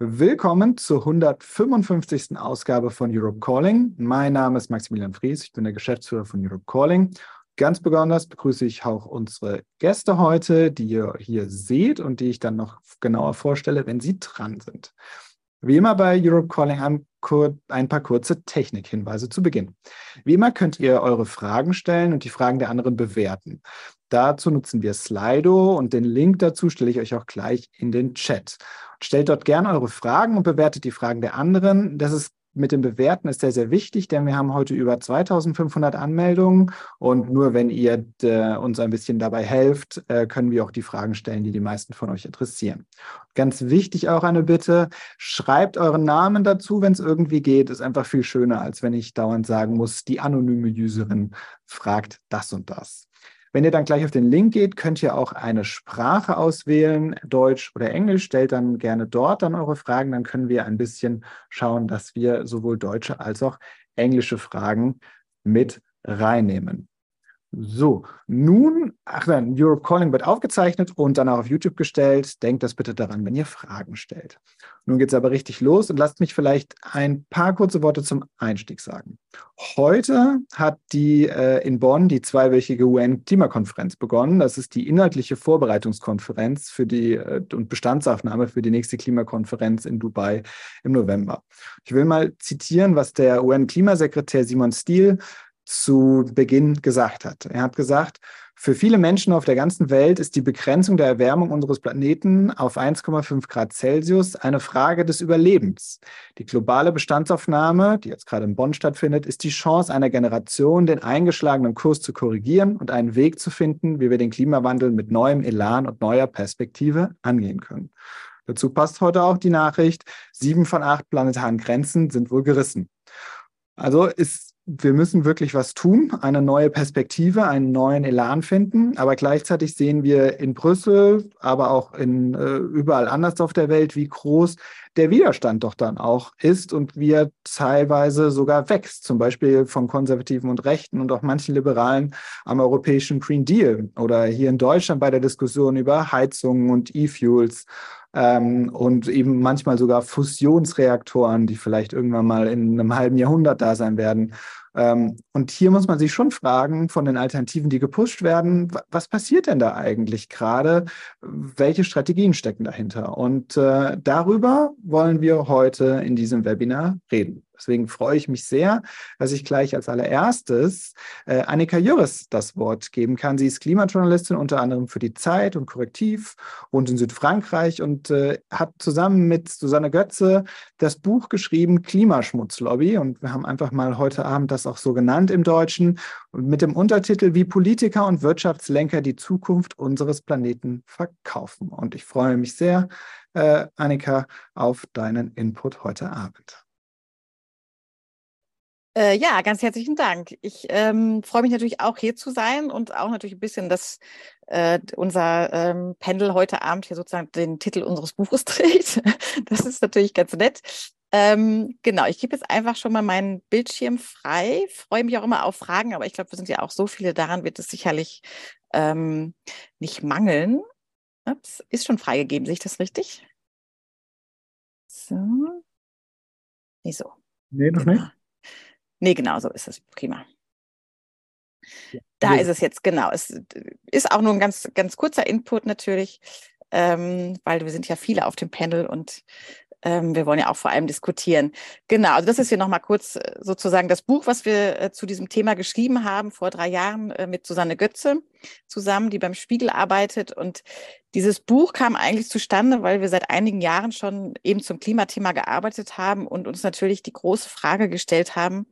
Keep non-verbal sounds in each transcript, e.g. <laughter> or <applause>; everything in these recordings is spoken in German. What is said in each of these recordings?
Willkommen zur 155. Ausgabe von Europe Calling. Mein Name ist Maximilian Fries, ich bin der Geschäftsführer von Europe Calling. Ganz besonders begrüße ich auch unsere Gäste heute, die ihr hier seht und die ich dann noch genauer vorstelle, wenn sie dran sind. Wie immer bei Europe Calling ein, paar kurze Technikhinweise zu Beginn. Wie immer könnt ihr eure Fragen stellen und die Fragen der anderen bewerten. Dazu nutzen wir Slido und den Link dazu stelle ich euch auch gleich in den Chat. Stellt dort gerne eure Fragen und bewertet die Fragen der anderen. Das ist mit dem Bewerten ist sehr, sehr wichtig, denn wir haben heute über 2500 Anmeldungen und nur wenn ihr äh, uns ein bisschen dabei helft, äh, können wir auch die Fragen stellen, die die meisten von euch interessieren. Ganz wichtig auch eine Bitte, schreibt euren Namen dazu, wenn es irgendwie geht. Ist einfach viel schöner, als wenn ich dauernd sagen muss, die anonyme Userin fragt das und das. Wenn ihr dann gleich auf den Link geht, könnt ihr auch eine Sprache auswählen, Deutsch oder Englisch. Stellt dann gerne dort dann eure Fragen. Dann können wir ein bisschen schauen, dass wir sowohl deutsche als auch englische Fragen mit reinnehmen. So, nun, ach nein, Europe Calling wird aufgezeichnet und dann auch auf YouTube gestellt. Denkt das bitte daran, wenn ihr Fragen stellt. Nun geht es aber richtig los und lasst mich vielleicht ein paar kurze Worte zum Einstieg sagen. Heute hat die äh, in Bonn die zweiwöchige UN-Klimakonferenz begonnen. Das ist die inhaltliche Vorbereitungskonferenz für die äh, und Bestandsaufnahme für die nächste Klimakonferenz in Dubai im November. Ich will mal zitieren, was der UN-Klimasekretär Simon Steele zu Beginn gesagt hat. Er hat gesagt, für viele Menschen auf der ganzen Welt ist die Begrenzung der Erwärmung unseres Planeten auf 1,5 Grad Celsius eine Frage des Überlebens. Die globale Bestandsaufnahme, die jetzt gerade in Bonn stattfindet, ist die Chance einer Generation, den eingeschlagenen Kurs zu korrigieren und einen Weg zu finden, wie wir den Klimawandel mit neuem Elan und neuer Perspektive angehen können. Dazu passt heute auch die Nachricht, sieben von acht planetaren Grenzen sind wohl gerissen. Also ist wir müssen wirklich was tun, eine neue Perspektive, einen neuen Elan finden. Aber gleichzeitig sehen wir in Brüssel, aber auch in, äh, überall anders auf der Welt, wie groß der Widerstand doch dann auch ist und wie er teilweise sogar wächst. Zum Beispiel von Konservativen und Rechten und auch manchen Liberalen am europäischen Green Deal oder hier in Deutschland bei der Diskussion über Heizungen und E-Fuels ähm, und eben manchmal sogar Fusionsreaktoren, die vielleicht irgendwann mal in einem halben Jahrhundert da sein werden. Ähm, und hier muss man sich schon fragen, von den Alternativen, die gepusht werden, was passiert denn da eigentlich gerade? Welche Strategien stecken dahinter? Und äh, darüber wollen wir heute in diesem Webinar reden. Deswegen freue ich mich sehr, dass ich gleich als allererstes äh, Annika Jürres das Wort geben kann. Sie ist Klimajournalistin unter anderem für die Zeit und Korrektiv und in Südfrankreich und äh, hat zusammen mit Susanne Götze das Buch geschrieben Klimaschmutzlobby. Und wir haben einfach mal heute Abend das auch so genannt im Deutschen mit dem Untertitel Wie Politiker und Wirtschaftslenker die Zukunft unseres Planeten verkaufen. Und ich freue mich sehr, äh, Annika, auf deinen Input heute Abend. Äh, ja, ganz herzlichen Dank. Ich ähm, freue mich natürlich auch hier zu sein und auch natürlich ein bisschen, dass äh, unser ähm, Pendel heute Abend hier sozusagen den Titel unseres Buches <laughs> trägt. Das ist natürlich ganz nett. Ähm, genau, ich gebe jetzt einfach schon mal meinen Bildschirm frei. Freue mich auch immer auf Fragen, aber ich glaube, wir sind ja auch so viele, daran wird es sicherlich ähm, nicht mangeln. Ups, ist schon freigegeben, sehe ich das richtig? So. Nee, so. Nee, noch genau. nicht. Nee, genau so ist es. Prima. Ja. Da ist es jetzt, genau. Es ist auch nur ein ganz, ganz kurzer Input natürlich, ähm, weil wir sind ja viele auf dem Panel und ähm, wir wollen ja auch vor allem diskutieren. Genau, also das ist hier nochmal kurz äh, sozusagen das Buch, was wir äh, zu diesem Thema geschrieben haben vor drei Jahren äh, mit Susanne Götze zusammen, die beim Spiegel arbeitet. Und dieses Buch kam eigentlich zustande, weil wir seit einigen Jahren schon eben zum Klimathema gearbeitet haben und uns natürlich die große Frage gestellt haben,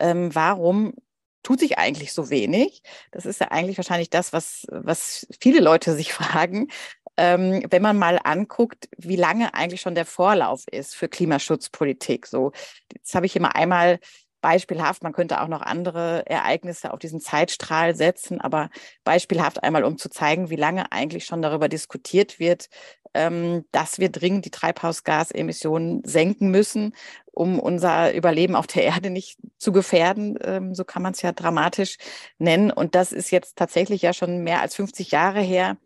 ähm, warum tut sich eigentlich so wenig? Das ist ja eigentlich wahrscheinlich das, was, was viele Leute sich <laughs> fragen ähm, wenn man mal anguckt, wie lange eigentlich schon der Vorlauf ist für Klimaschutzpolitik. So, jetzt habe ich mal einmal beispielhaft, man könnte auch noch andere Ereignisse auf diesen Zeitstrahl setzen, aber beispielhaft einmal, um zu zeigen, wie lange eigentlich schon darüber diskutiert wird, ähm, dass wir dringend die Treibhausgasemissionen senken müssen, um unser Überleben auf der <laughs> Erde nicht zu gefährden. Ähm, so kann man es ja dramatisch nennen. Und das ist jetzt tatsächlich ja schon mehr als 50 Jahre her,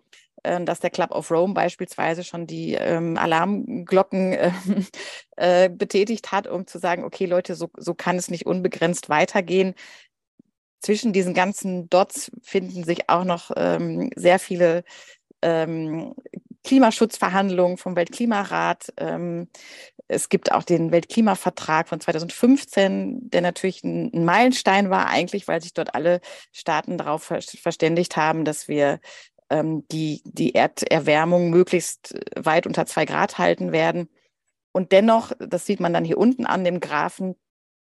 dass der Club of Rome beispielsweise schon die ähm, Alarmglocken äh, <laughs> äh, betätigt hat, um zu sagen, okay Leute, so, so kann es nicht unbegrenzt weitergehen. Zwischen diesen ganzen Dots finden sich auch noch ähm, sehr viele ähm, Klimaschutzverhandlungen vom Weltklimarat. Ähm, es gibt auch den Weltklimavertrag von 2015, der natürlich ein, Meilenstein war eigentlich, weil sich dort alle Staaten darauf verständigt haben, dass wir ähm, die, die Erderwärmung möglichst weit unter zwei Grad halten werden. Und dennoch, das sieht man dann hier unten an dem Graphen,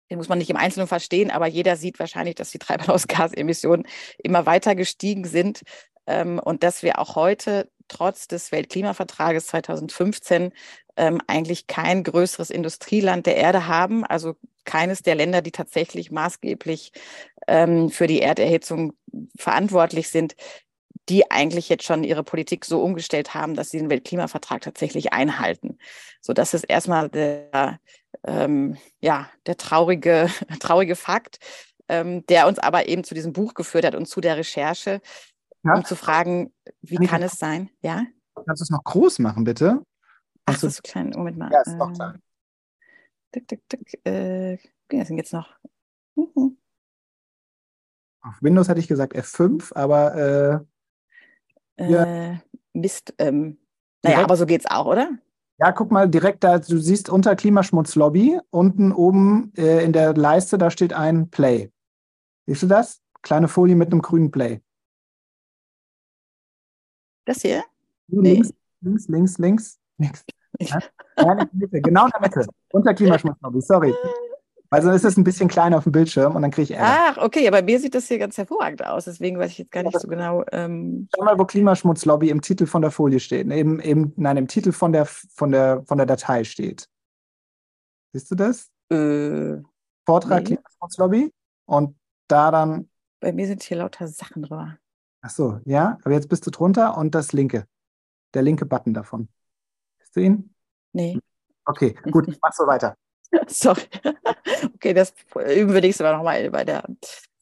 den muss man nicht im Einzelnen verstehen, aber jeder sieht wahrscheinlich, dass die Treibhausgasemissionen immer weiter gestiegen sind ähm, und dass wir auch heute trotz des Weltklimavertrages 2015 ähm, eigentlich kein größeres Industrieland der Erde haben, also keines der Länder, die tatsächlich maßgeblich ähm, für die Erderhitzung verantwortlich sind, die eigentlich jetzt schon ihre Politik so umgestellt haben, dass sie den Weltklimavertrag tatsächlich einhalten. So, das ist erstmal der, ähm, ja, der traurige, <laughs> traurige Fakt, ähm, der uns aber eben zu diesem Buch geführt hat und zu der Recherche, ja? um zu fragen, wie kann es sein? Ja? Kannst du es noch groß machen, bitte? Ach, das ist so klein. Moment mal. Ja, ist noch klein. Tick, tick, tick. Äh, das sind jetzt noch. Mhm. Auf Windows hätte ich gesagt F5, aber. Äh, ja. äh, Mist. Ähm, naja, aber so geht's auch, oder? Ja, guck mal direkt da, du siehst unter Klimaschmutzlobby, unten oben äh, in der Leiste, da steht ein Play. Siehst du das? Kleine Folie mit einem grünen Play. Das hier? Links, nee. links, links, links, links. <laughs> Ja? in der Mitte, genau in der Mitte. Unter Klimaschmutzlobby, sorry. <laughs> Also ist es ein bisschen kleiner auf dem Bildschirm und dann kriege ich Ärger. Ach, okay, aber mir sieht das hier ganz hervorragend aus. Deswegen weiß ich jetzt gar nicht so genau. Ähm Schau mal, wo Klimaschmutzlobby im Titel von der Folie steht. Eben, eben, nein, im Titel von der, von, der, von der Datei steht. Siehst du das? Äh, Vortrag nee. Klimaschmutzlobby und da dann. Bei mir sind hier lauter Sachen drüber. Ach so, ja, aber jetzt bist du drunter und das linke. Der linke Button davon. Siehst du ihn? Nee. Okay, gut, <laughs> mach so weiter. Sorry. Okay, das üben wir nächstes Mal nochmal bei der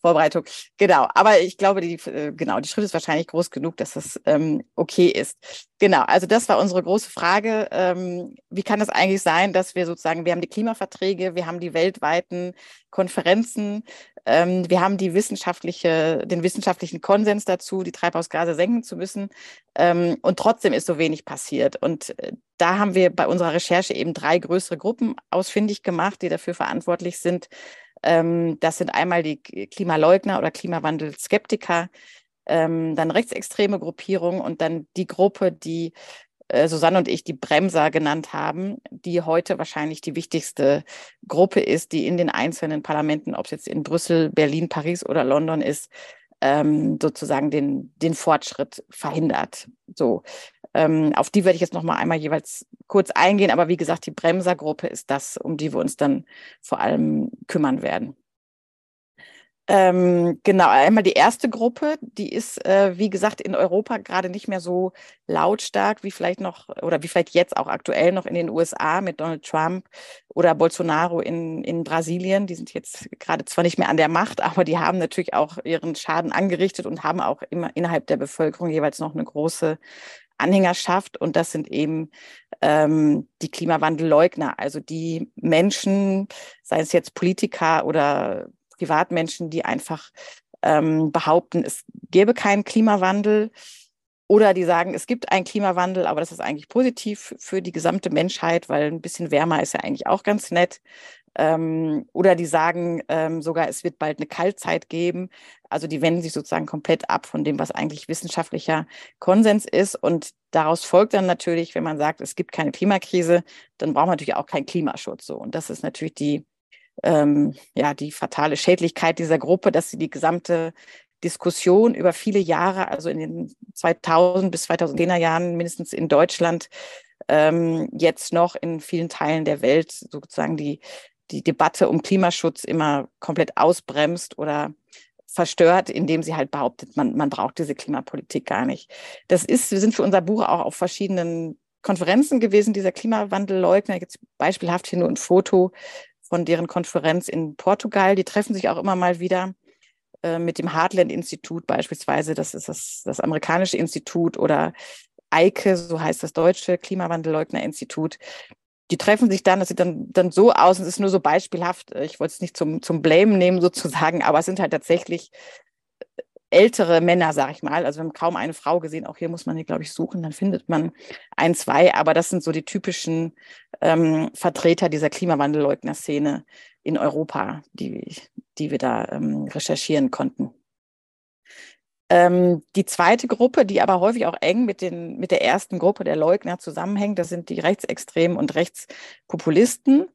Vorbereitung. Genau, aber ich glaube, die, äh, genau, die Schrift ist wahrscheinlich groß genug, dass das ähm, okay ist. Genau, also das war unsere große Frage. Ähm, wie kann es eigentlich sein, dass wir sozusagen, wir haben die Klimaverträge, wir haben die weltweiten Konferenzen, ähm, wir haben die wissenschaftliche, den wissenschaftlichen Konsens dazu, die Treibhausgase senken zu müssen. Ähm, und trotzdem ist so wenig passiert. Und äh, da haben wir bei unserer Recherche eben drei größere Gruppen ausfindig gemacht, die dafür verantwortlich sind, das sind einmal die Klimaleugner oder Klimawandelskeptiker, ähm, dann rechtsextreme Gruppierungen und dann die Gruppe, die äh, Susanne und ich die Bremser genannt haben, die heute wahrscheinlich die wichtigste Gruppe ist, die in den einzelnen Parlamenten, ob es jetzt in Brüssel, Berlin, Paris oder London ist, ähm, sozusagen den, den Fortschritt verhindert. So, ähm, auf die werde ich jetzt noch mal einmal jeweils kurz eingehen. Aber wie gesagt, die Bremsergruppe ist das, um die wir uns dann vor allem kümmern werden. Ähm, genau, einmal die erste Gruppe, die ist, äh, wie gesagt, in Europa gerade nicht mehr so lautstark wie vielleicht noch oder wie vielleicht jetzt auch aktuell noch in den USA mit Donald Trump oder Bolsonaro in, in Brasilien. Die sind jetzt gerade zwar nicht mehr an der Macht, <laughs> aber die haben natürlich auch ihren Schaden angerichtet und haben auch immer innerhalb der Bevölkerung jeweils noch eine große Anhängerschaft und das sind eben ähm, die Klimawandelleugner, also die Menschen, sei es jetzt Politiker oder Privatmenschen, die einfach ähm, behaupten, es gäbe keinen Klimawandel oder die sagen, es gibt einen Klimawandel, aber das ist eigentlich positiv für die gesamte Menschheit, weil ein bisschen wärmer ist ja eigentlich auch ganz nett. Ähm, oder die sagen ähm, sogar, es wird bald eine Kaltzeit geben. Also die wenden sich sozusagen komplett ab von dem, was eigentlich wissenschaftlicher Konsens ist. Und daraus folgt dann natürlich, wenn man sagt, es gibt keine Klimakrise, dann braucht man natürlich auch keinen Klimaschutz. So. Und das ist natürlich die, ähm, ja, die fatale Schädlichkeit dieser Gruppe, dass sie die gesamte Diskussion über viele Jahre, also in den 2000 bis 2010er Jahren mindestens in Deutschland, ähm, jetzt noch in vielen Teilen der Welt sozusagen die die Debatte um Klimaschutz immer komplett ausbremst oder verstört, indem sie halt behauptet, man, man braucht diese Klimapolitik gar nicht. Das ist, wir sind für unser Buch auch auf verschiedenen Konferenzen gewesen, dieser Klimawandelleugner. Jetzt beispielhaft hier nur ein Foto von deren Konferenz in Portugal. Die treffen sich auch immer mal wieder. äh, mit dem Heartland-Institut beispielsweise, das ist das, das amerikanische Institut oder EIKE, so heißt das deutsche Klimawandelleugner-Institut. Die treffen sich dann, das sieht dann, dann so aus, es ist nur so beispielhaft, ich wollte es nicht zum, zum Blame nehmen sozusagen, aber es sind halt tatsächlich ältere Männer, sag ich mal. Also wir haben kaum eine Frau gesehen. Auch hier muss man die, glaube ich, suchen. Dann findet man ein, zwei. Aber das sind so die typischen ähm, Vertreter dieser Klimawandelleugner-Szene in Europa, die, die wir da ähm, recherchieren konnten. Ähm, die zweite Gruppe, die aber häufig auch eng mit, den, mit der ersten Gruppe der Leugner zusammenhängt, das sind die Rechtsextremen und Rechtspopulisten.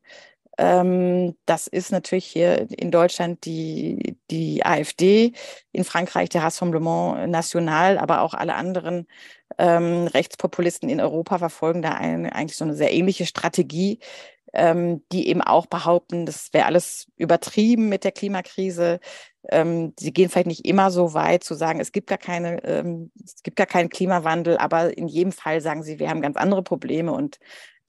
Ähm, das ist natürlich hier in Deutschland die, die AfD, in Frankreich der Rassemblement National, aber auch alle anderen ähm, Rechtspopulisten in Europa verfolgen da eine, eigentlich so eine sehr ähnliche Strategie, ähm, die eben auch behaupten, das wäre alles übertrieben mit der Klimakrise. Ähm, sie gehen vielleicht nicht immer so weit zu sagen, es gibt gar keine, ähm, es gibt gar keinen Klimawandel, aber in jedem Fall sagen sie, wir haben ganz andere Probleme und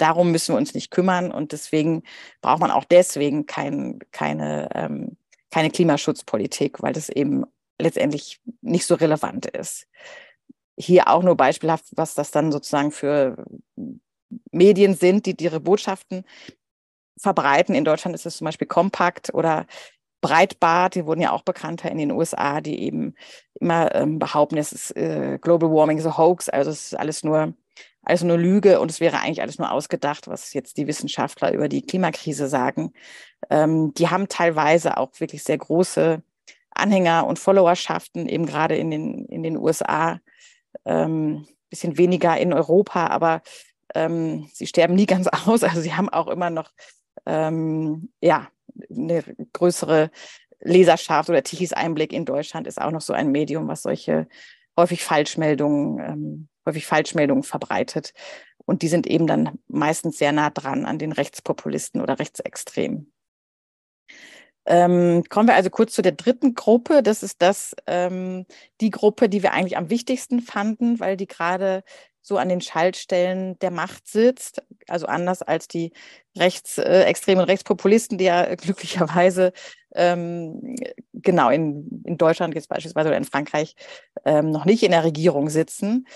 darum müssen wir uns nicht kümmern und deswegen braucht man auch deswegen kein, keine, ähm, keine Klimaschutzpolitik, weil das eben letztendlich nicht so relevant ist. Hier auch nur beispielhaft, was das dann sozusagen für Medien sind, die ihre Botschaften verbreiten. In Deutschland ist es zum Beispiel Kompakt oder Breitbart, die wurden ja auch bekannter in den USA, die eben immer ähm, behaupten, es ist äh, Global Warming is a hoax, also es ist alles nur, alles nur Lüge und es wäre eigentlich alles nur ausgedacht, was jetzt die Wissenschaftler über die Klimakrise sagen. Ähm, die haben teilweise auch wirklich sehr große Anhänger und Followerschaften, eben gerade in den, in den USA, ähm, bisschen weniger in Europa, aber ähm, sie sterben nie ganz <laughs> aus. Also sie haben auch immer noch ähm, ja, eine größere Leserschaft oder Tichys Einblick in Deutschland ist auch noch so ein Medium, was solche häufig Falschmeldungen, ähm, häufig Falschmeldungen verbreitet. Und die sind eben dann meistens sehr nah dran an den Rechtspopulisten oder Rechtsextremen. Ähm, kommen wir also kurz zu der dritten Gruppe. Das ist das, ähm, die Gruppe, die wir eigentlich am wichtigsten fanden, weil die gerade so an den Schaltstellen der Macht sitzt. Also anders als die rechtsextremen äh, Rechtspopulisten, die ja glücklicherweise ähm, genau in, in Deutschland jetzt beispielsweise oder in Frankreich ähm, noch nicht in der Regierung sitzen,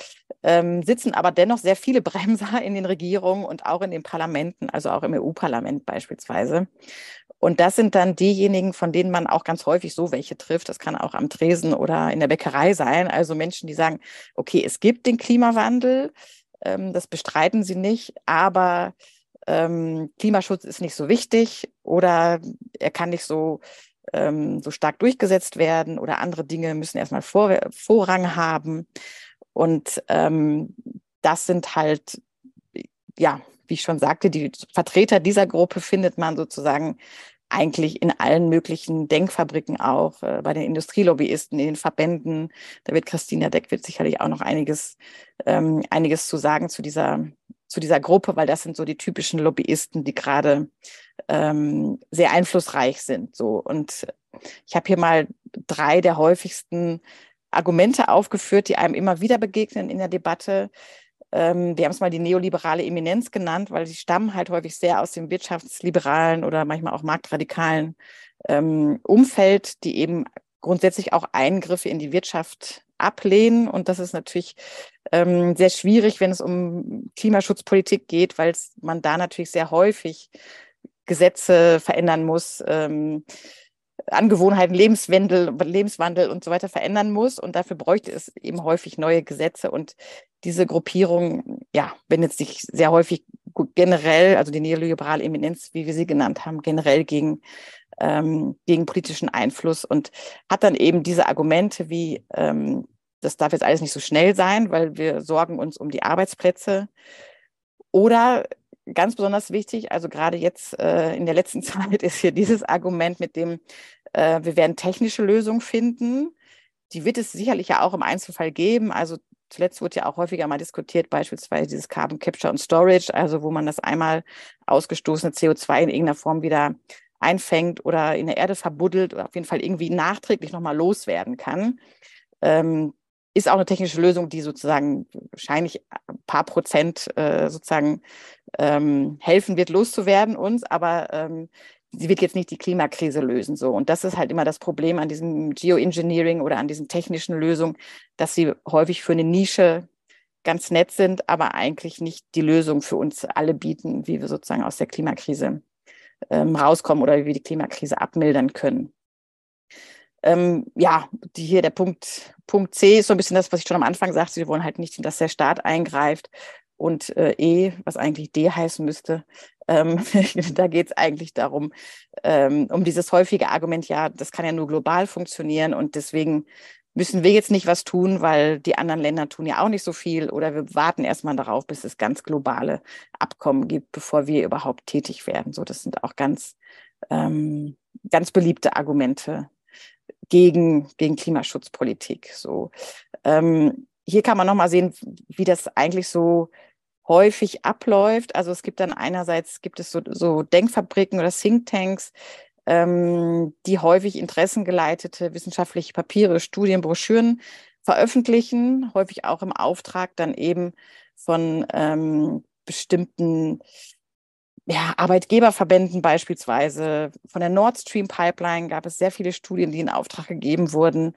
ähm, sitzen aber dennoch sehr viele <laughs> Bremser in den Regierungen und auch in den Parlamenten, also auch im EU-Parlament beispielsweise. Und das sind dann diejenigen, von denen man auch ganz häufig so welche trifft. Das kann auch am Tresen oder in der Bäckerei sein. Also Menschen, die sagen, okay, es gibt den Klimawandel, ähm, das bestreiten sie nicht, aber ähm, Klimaschutz ist nicht so wichtig oder er kann nicht so, ähm, so stark durchgesetzt werden oder andere Dinge müssen erstmal Vor Vorrang haben. Und das sind halt, ja, wie ich schon sagte, die Vertreter dieser Gruppe findet man sozusagen eigentlich in allen möglichen Denkfabriken auch, äh, bei den Industrielobbyisten, in den Verbänden. Da wird Christina Deck wird sicherlich auch noch einiges, ähm, einiges zu sagen zu dieser, zu dieser Gruppe, weil das sind so die typischen Lobbyisten, die gerade ähm, sehr einflussreich sind. So. Und ich habe hier mal drei der häufigsten Argumente aufgeführt, die einem immer wieder begegnen in der Debatte. Ähm, wir haben es mal die neoliberale Eminenz genannt, weil sie stammen halt häufig sehr aus dem wirtschaftsliberalen oder manchmal auch marktradikalen ähm, Umfeld, die eben grundsätzlich auch Eingriffe in die Wirtschaft ablehnen. Und das ist natürlich ähm, sehr schwierig, wenn es um Klimaschutzpolitik geht, weil man da natürlich sehr häufig Gesetze verändern muss. Ähm, Angewohnheiten, Lebenswandel, Lebenswandel und so weiter verändern muss. Und dafür bräuchte es eben häufig neue Gesetze. Und diese Gruppierung, ja, wendet sich sehr häufig generell, also die neoliberale Eminenz, wie wir sie genannt haben, generell gegen, ähm, gegen politischen Einfluss und hat dann eben diese Argumente wie, ähm, das darf jetzt alles nicht so schnell sein, weil wir sorgen uns um die Arbeitsplätze. Oder ganz besonders wichtig, also gerade jetzt äh, in der letzten <laughs> Zeit ist hier dieses Argument mit dem, äh, wir werden technische Lösungen finden. Die wird es sicherlich ja auch im Einzelfall geben. Also zuletzt wurde ja auch häufiger mal diskutiert, beispielsweise dieses Carbon Capture und Storage, also wo man das einmal ausgestoßene CO2 in irgendeiner Form wieder einfängt oder in der Erde verbuddelt oder auf jeden Fall irgendwie nachträglich nochmal loswerden kann. Ähm, ist auch eine technische Lösung, die sozusagen wahrscheinlich ein paar Prozent äh, sozusagen ähm, helfen wird, loszuwerden uns. Aber ähm, sie wird jetzt nicht die Klimakrise lösen. So. Und das ist halt immer das Problem an diesem Geoengineering oder an diesen technischen Lösungen, dass sie häufig für eine Nische ganz nett sind, aber eigentlich nicht die Lösung für uns alle bieten, wie wir sozusagen aus der Klimakrise ähm, rauskommen oder wie wir die Klimakrise abmildern können. Ähm, ja, die hier der Punkt, Punkt C ist so ein bisschen das, was ich schon am Anfang sagte. Wir wollen halt nicht, dass der Staat eingreift. Und äh, E, was eigentlich D heißen müsste, ähm, <laughs> da geht es eigentlich darum, ähm, um dieses häufige Argument, ja, das kann ja nur global funktionieren und deswegen müssen wir jetzt nicht was tun, weil die anderen Länder tun ja auch nicht so viel oder wir warten erstmal darauf, bis es ganz globale Abkommen gibt, bevor wir überhaupt tätig werden. So, das sind auch ganz, ähm, ganz beliebte Argumente gegen, gegen Klimaschutzpolitik. So, ähm, hier kann man nochmal sehen, wie das eigentlich so häufig abläuft. Also es gibt dann einerseits gibt es so, so Denkfabriken oder Thinktanks, ähm, die häufig interessengeleitete wissenschaftliche Papiere, Studien, Broschüren veröffentlichen, häufig auch im Auftrag dann eben von ähm, bestimmten ja, Arbeitgeberverbänden beispielsweise. Von der Nord Stream Pipeline gab es sehr viele Studien, die in Auftrag gegeben wurden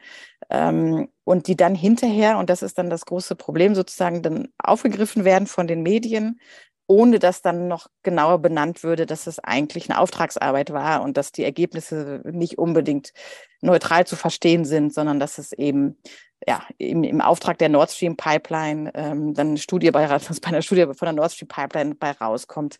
ähm, und die dann hinterher, und das ist dann das große Problem sozusagen, dann aufgegriffen werden von den Medien ohne dass dann noch genauer benannt würde, dass es eigentlich eine Auftragsarbeit war und dass die Ergebnisse nicht unbedingt neutral zu verstehen sind, sondern dass es eben ja, im, im Auftrag der Nord Stream Pipeline ähm, dann eine Studie bei, <laughs> bei einer Studie von der Nord Stream Pipeline bei rauskommt,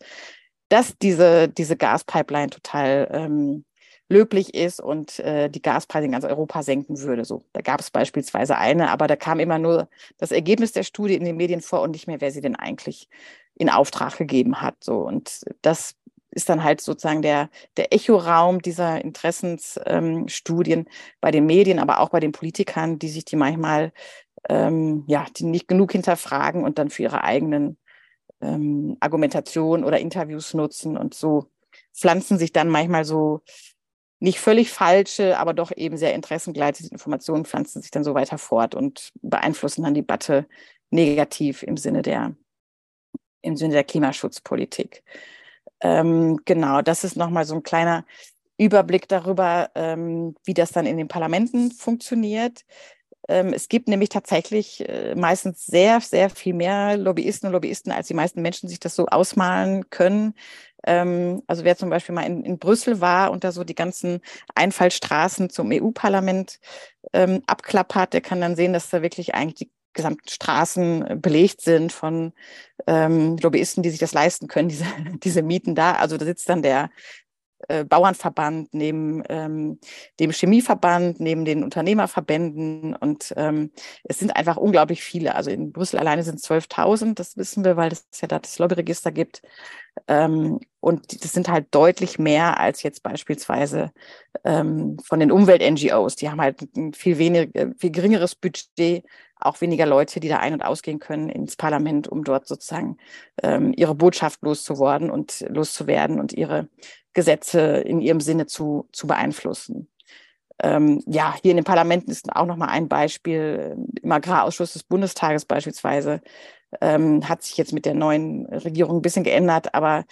dass diese, diese Gaspipeline total ähm, löblich ist und äh, die Gaspreise in ganz Europa senken würde. So, da gab es beispielsweise eine, aber da kam immer nur das Ergebnis der Studie in den Medien vor und nicht mehr, wer sie denn eigentlich in Auftrag gegeben hat. So und das ist dann halt sozusagen der, der Echoraum dieser Interessensstudien ähm, bei den Medien, aber auch bei den Politikern, die sich die manchmal ähm, ja, die nicht genug hinterfragen und dann für ihre eigenen ähm, Argumentationen oder Interviews nutzen und so pflanzen sich dann manchmal so nicht völlig falsche, aber doch eben sehr interessengeleitete Informationen pflanzen sich dann so weiter fort und beeinflussen dann die Debatte negativ im Sinne der, im Sinne der Klimaschutzpolitik. Ähm, genau, das ist nochmal so ein kleiner Überblick darüber, ähm, wie das dann in den Parlamenten funktioniert. Ähm, es gibt nämlich tatsächlich äh, meistens sehr, sehr viel mehr Lobbyisten und Lobbyisten, als die meisten Menschen sich das so ausmalen können. Ähm, also wer zum Beispiel mal in, in Brüssel war und da so die ganzen Einfallstraßen zum EU-Parlament ähm, abklappert, der kann dann sehen, dass da wirklich eigentlich die gesamten Straßen belegt sind von ähm, Lobbyisten, die sich das leisten können, <laughs> diese, diese Mieten da. Also da sitzt dann der äh, Bauernverband, neben ähm, dem Chemieverband, neben den Unternehmerverbänden. Und ähm, es sind einfach unglaublich viele. Also in Brüssel alleine sind 12.000, das wissen wir, weil es ja da das Lobbyregister gibt. Ähm, und das sind halt deutlich mehr als jetzt beispielsweise ähm, von den Umwelt-NGOs. Die haben halt ein viel weniger, viel geringeres Budget, auch weniger Leute, die da ein- und ausgehen können ins Parlament, um dort sozusagen ähm, ihre Botschaft loszuwerden und loszuwerden und ihre Gesetze in ihrem Sinne zu, zu beeinflussen. Ähm, ja, hier in den Parlamenten ist auch noch mal ein Beispiel. Im Agrarausschuss des Bundestages beispielsweise ähm, hat sich jetzt mit der neuen Regierung ein bisschen geändert, aber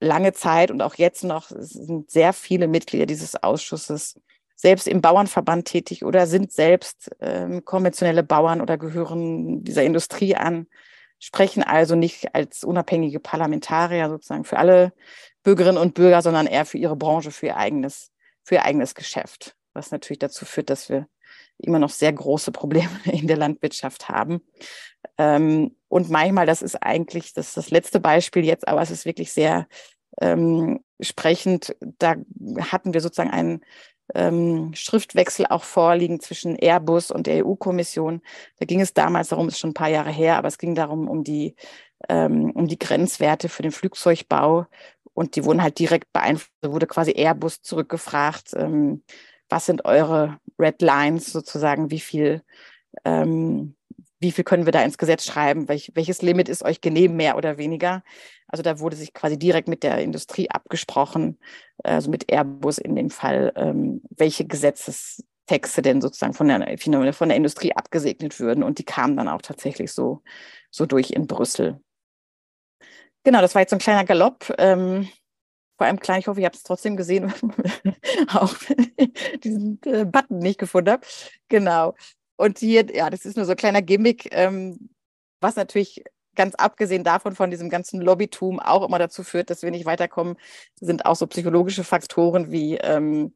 lange Zeit und auch jetzt noch sind sehr viele Mitglieder dieses Ausschusses selbst im Bauernverband tätig oder sind selbst ähm, konventionelle Bauern oder gehören dieser Industrie an, sprechen also nicht als unabhängige Parlamentarier sozusagen für alle Bürgerinnen und Bürger, sondern eher für ihre Branche, für ihr eigenes, für ihr eigenes Geschäft. Was natürlich dazu führt, dass wir immer noch sehr große Probleme <laughs> in der Landwirtschaft haben. Ähm, und manchmal, das ist eigentlich das, das letzte Beispiel jetzt, aber es ist wirklich sehr ähm, sprechend. Da hatten wir sozusagen einen ähm, Schriftwechsel auch vorliegen zwischen Airbus und der EU-Kommission. Da ging es damals darum, ist schon ein paar Jahre her, aber es ging darum, um die, ähm, um die Grenzwerte für den Flugzeugbau und die wurden halt direkt beeinflusst, wurde quasi Airbus zurückgefragt, ähm, was sind eure Red Lines sozusagen, wie viel, ähm, wie viel können wir da ins Gesetz schreiben, Welch, welches Limit ist euch genehm, mehr oder weniger. Also da wurde sich quasi direkt mit der Industrie abgesprochen, also mit Airbus in dem Fall, ähm, welche Gesetzestexte denn sozusagen von der, von der Industrie abgesegnet würden. Und die kamen dann auch tatsächlich so, so durch in Brüssel. Genau, das war jetzt so ein kleiner Galopp ähm, vor allem klein. Ich hoffe, ihr habt es trotzdem gesehen, <laughs> auch <laughs> diesen äh, Button nicht gefunden habe. Genau. Und hier, ja, das ist nur so ein kleiner Gimmick, ähm, was natürlich ganz abgesehen davon, von diesem ganzen Lobbytum auch immer dazu führt, dass wir nicht weiterkommen, sind auch so psychologische Faktoren wie ähm,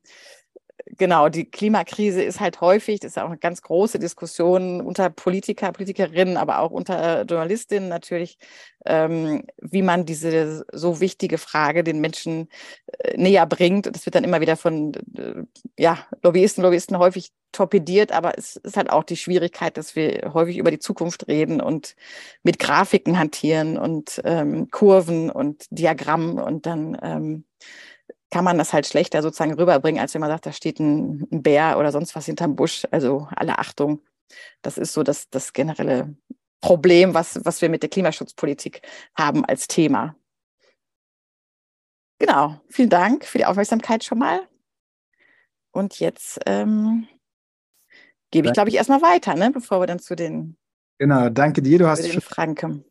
genau, die Klimakrise ist halt häufig, das ist auch eine ganz große Diskussion unter Politiker, Politikerinnen, aber auch unter Journalistinnen natürlich, ähm, wie man diese so wichtige Frage den Menschen äh, näher bringt. Das wird dann immer wieder von äh, ja, Lobbyisten, Lobbyisten häufig torpediert, aber es ist halt auch die Schwierigkeit, dass wir häufig über die Zukunft reden und mit Grafiken hantieren und ähm, Kurven und Diagrammen und dann ähm, kann man das halt schlechter sozusagen rüberbringen, als wenn man sagt, da steht ein, ein Bär oder sonst was hinterm Busch. Also alle Achtung. Das ist so das, das generelle Problem, was, was wir mit der Klimaschutzpolitik haben als Thema. Genau, vielen Dank für die Aufmerksamkeit schon mal. Und jetzt ähm, gebe ich, glaube ich, erstmal weiter, ne, bevor wir dann zu den, genau, danke dir. Du hast schon, Fragen kommen.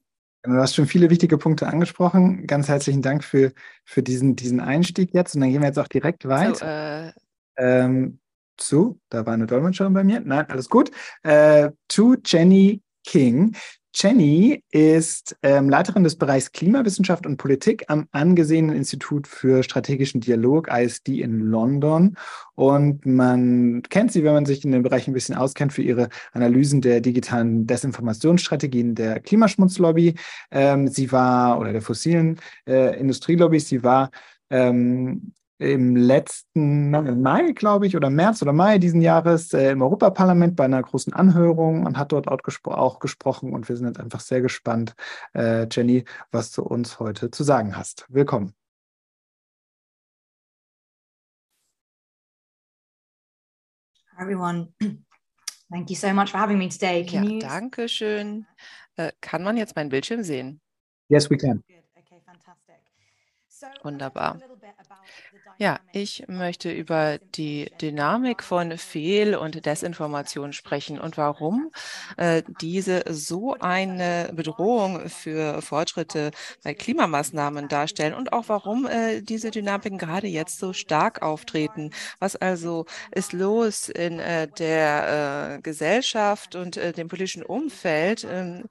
Du hast schon viele wichtige Punkte angesprochen. Ganz herzlichen Dank für, für diesen, diesen Einstieg jetzt. Und dann gehen wir jetzt auch direkt weiter. So, äh... ähm, zu, da war eine Dolmetscherin bei mir. Nein, alles gut. Äh, to Jenny King. Jenny ist ähm, Leiterin des Bereichs Klimawissenschaft und Politik am angesehenen Institut für strategischen Dialog, ISD in London. Und man kennt sie, wenn man sich in dem Bereich ein bisschen auskennt, für ihre Analysen der digitalen Desinformationsstrategien der Klimaschmutzlobby. Ähm, sie war, oder der fossilen äh, Industrielobbys, sie war ähm, im letzten Mai, glaube ich, oder März oder Mai diesen Jahres äh, im Europaparlament bei einer großen Anhörung und hat dort auch, gespro auch gesprochen. Und wir sind jetzt einfach sehr gespannt, äh, Jenny, was du uns heute zu sagen hast. Willkommen. Hi everyone. Thank you so much for having me today. Can ja, danke schön. Äh, kann man jetzt meinen Bildschirm sehen? Yes, we can. Wunderbar. Ja, ich möchte über die Dynamik von Fehl- und Desinformation sprechen und warum äh, diese so eine Bedrohung für Fortschritte bei Klimamaßnahmen darstellen und auch warum äh, diese Dynamiken gerade jetzt so stark auftreten. Was also ist los in äh, der äh, Gesellschaft und äh, dem politischen Umfeld, ähm,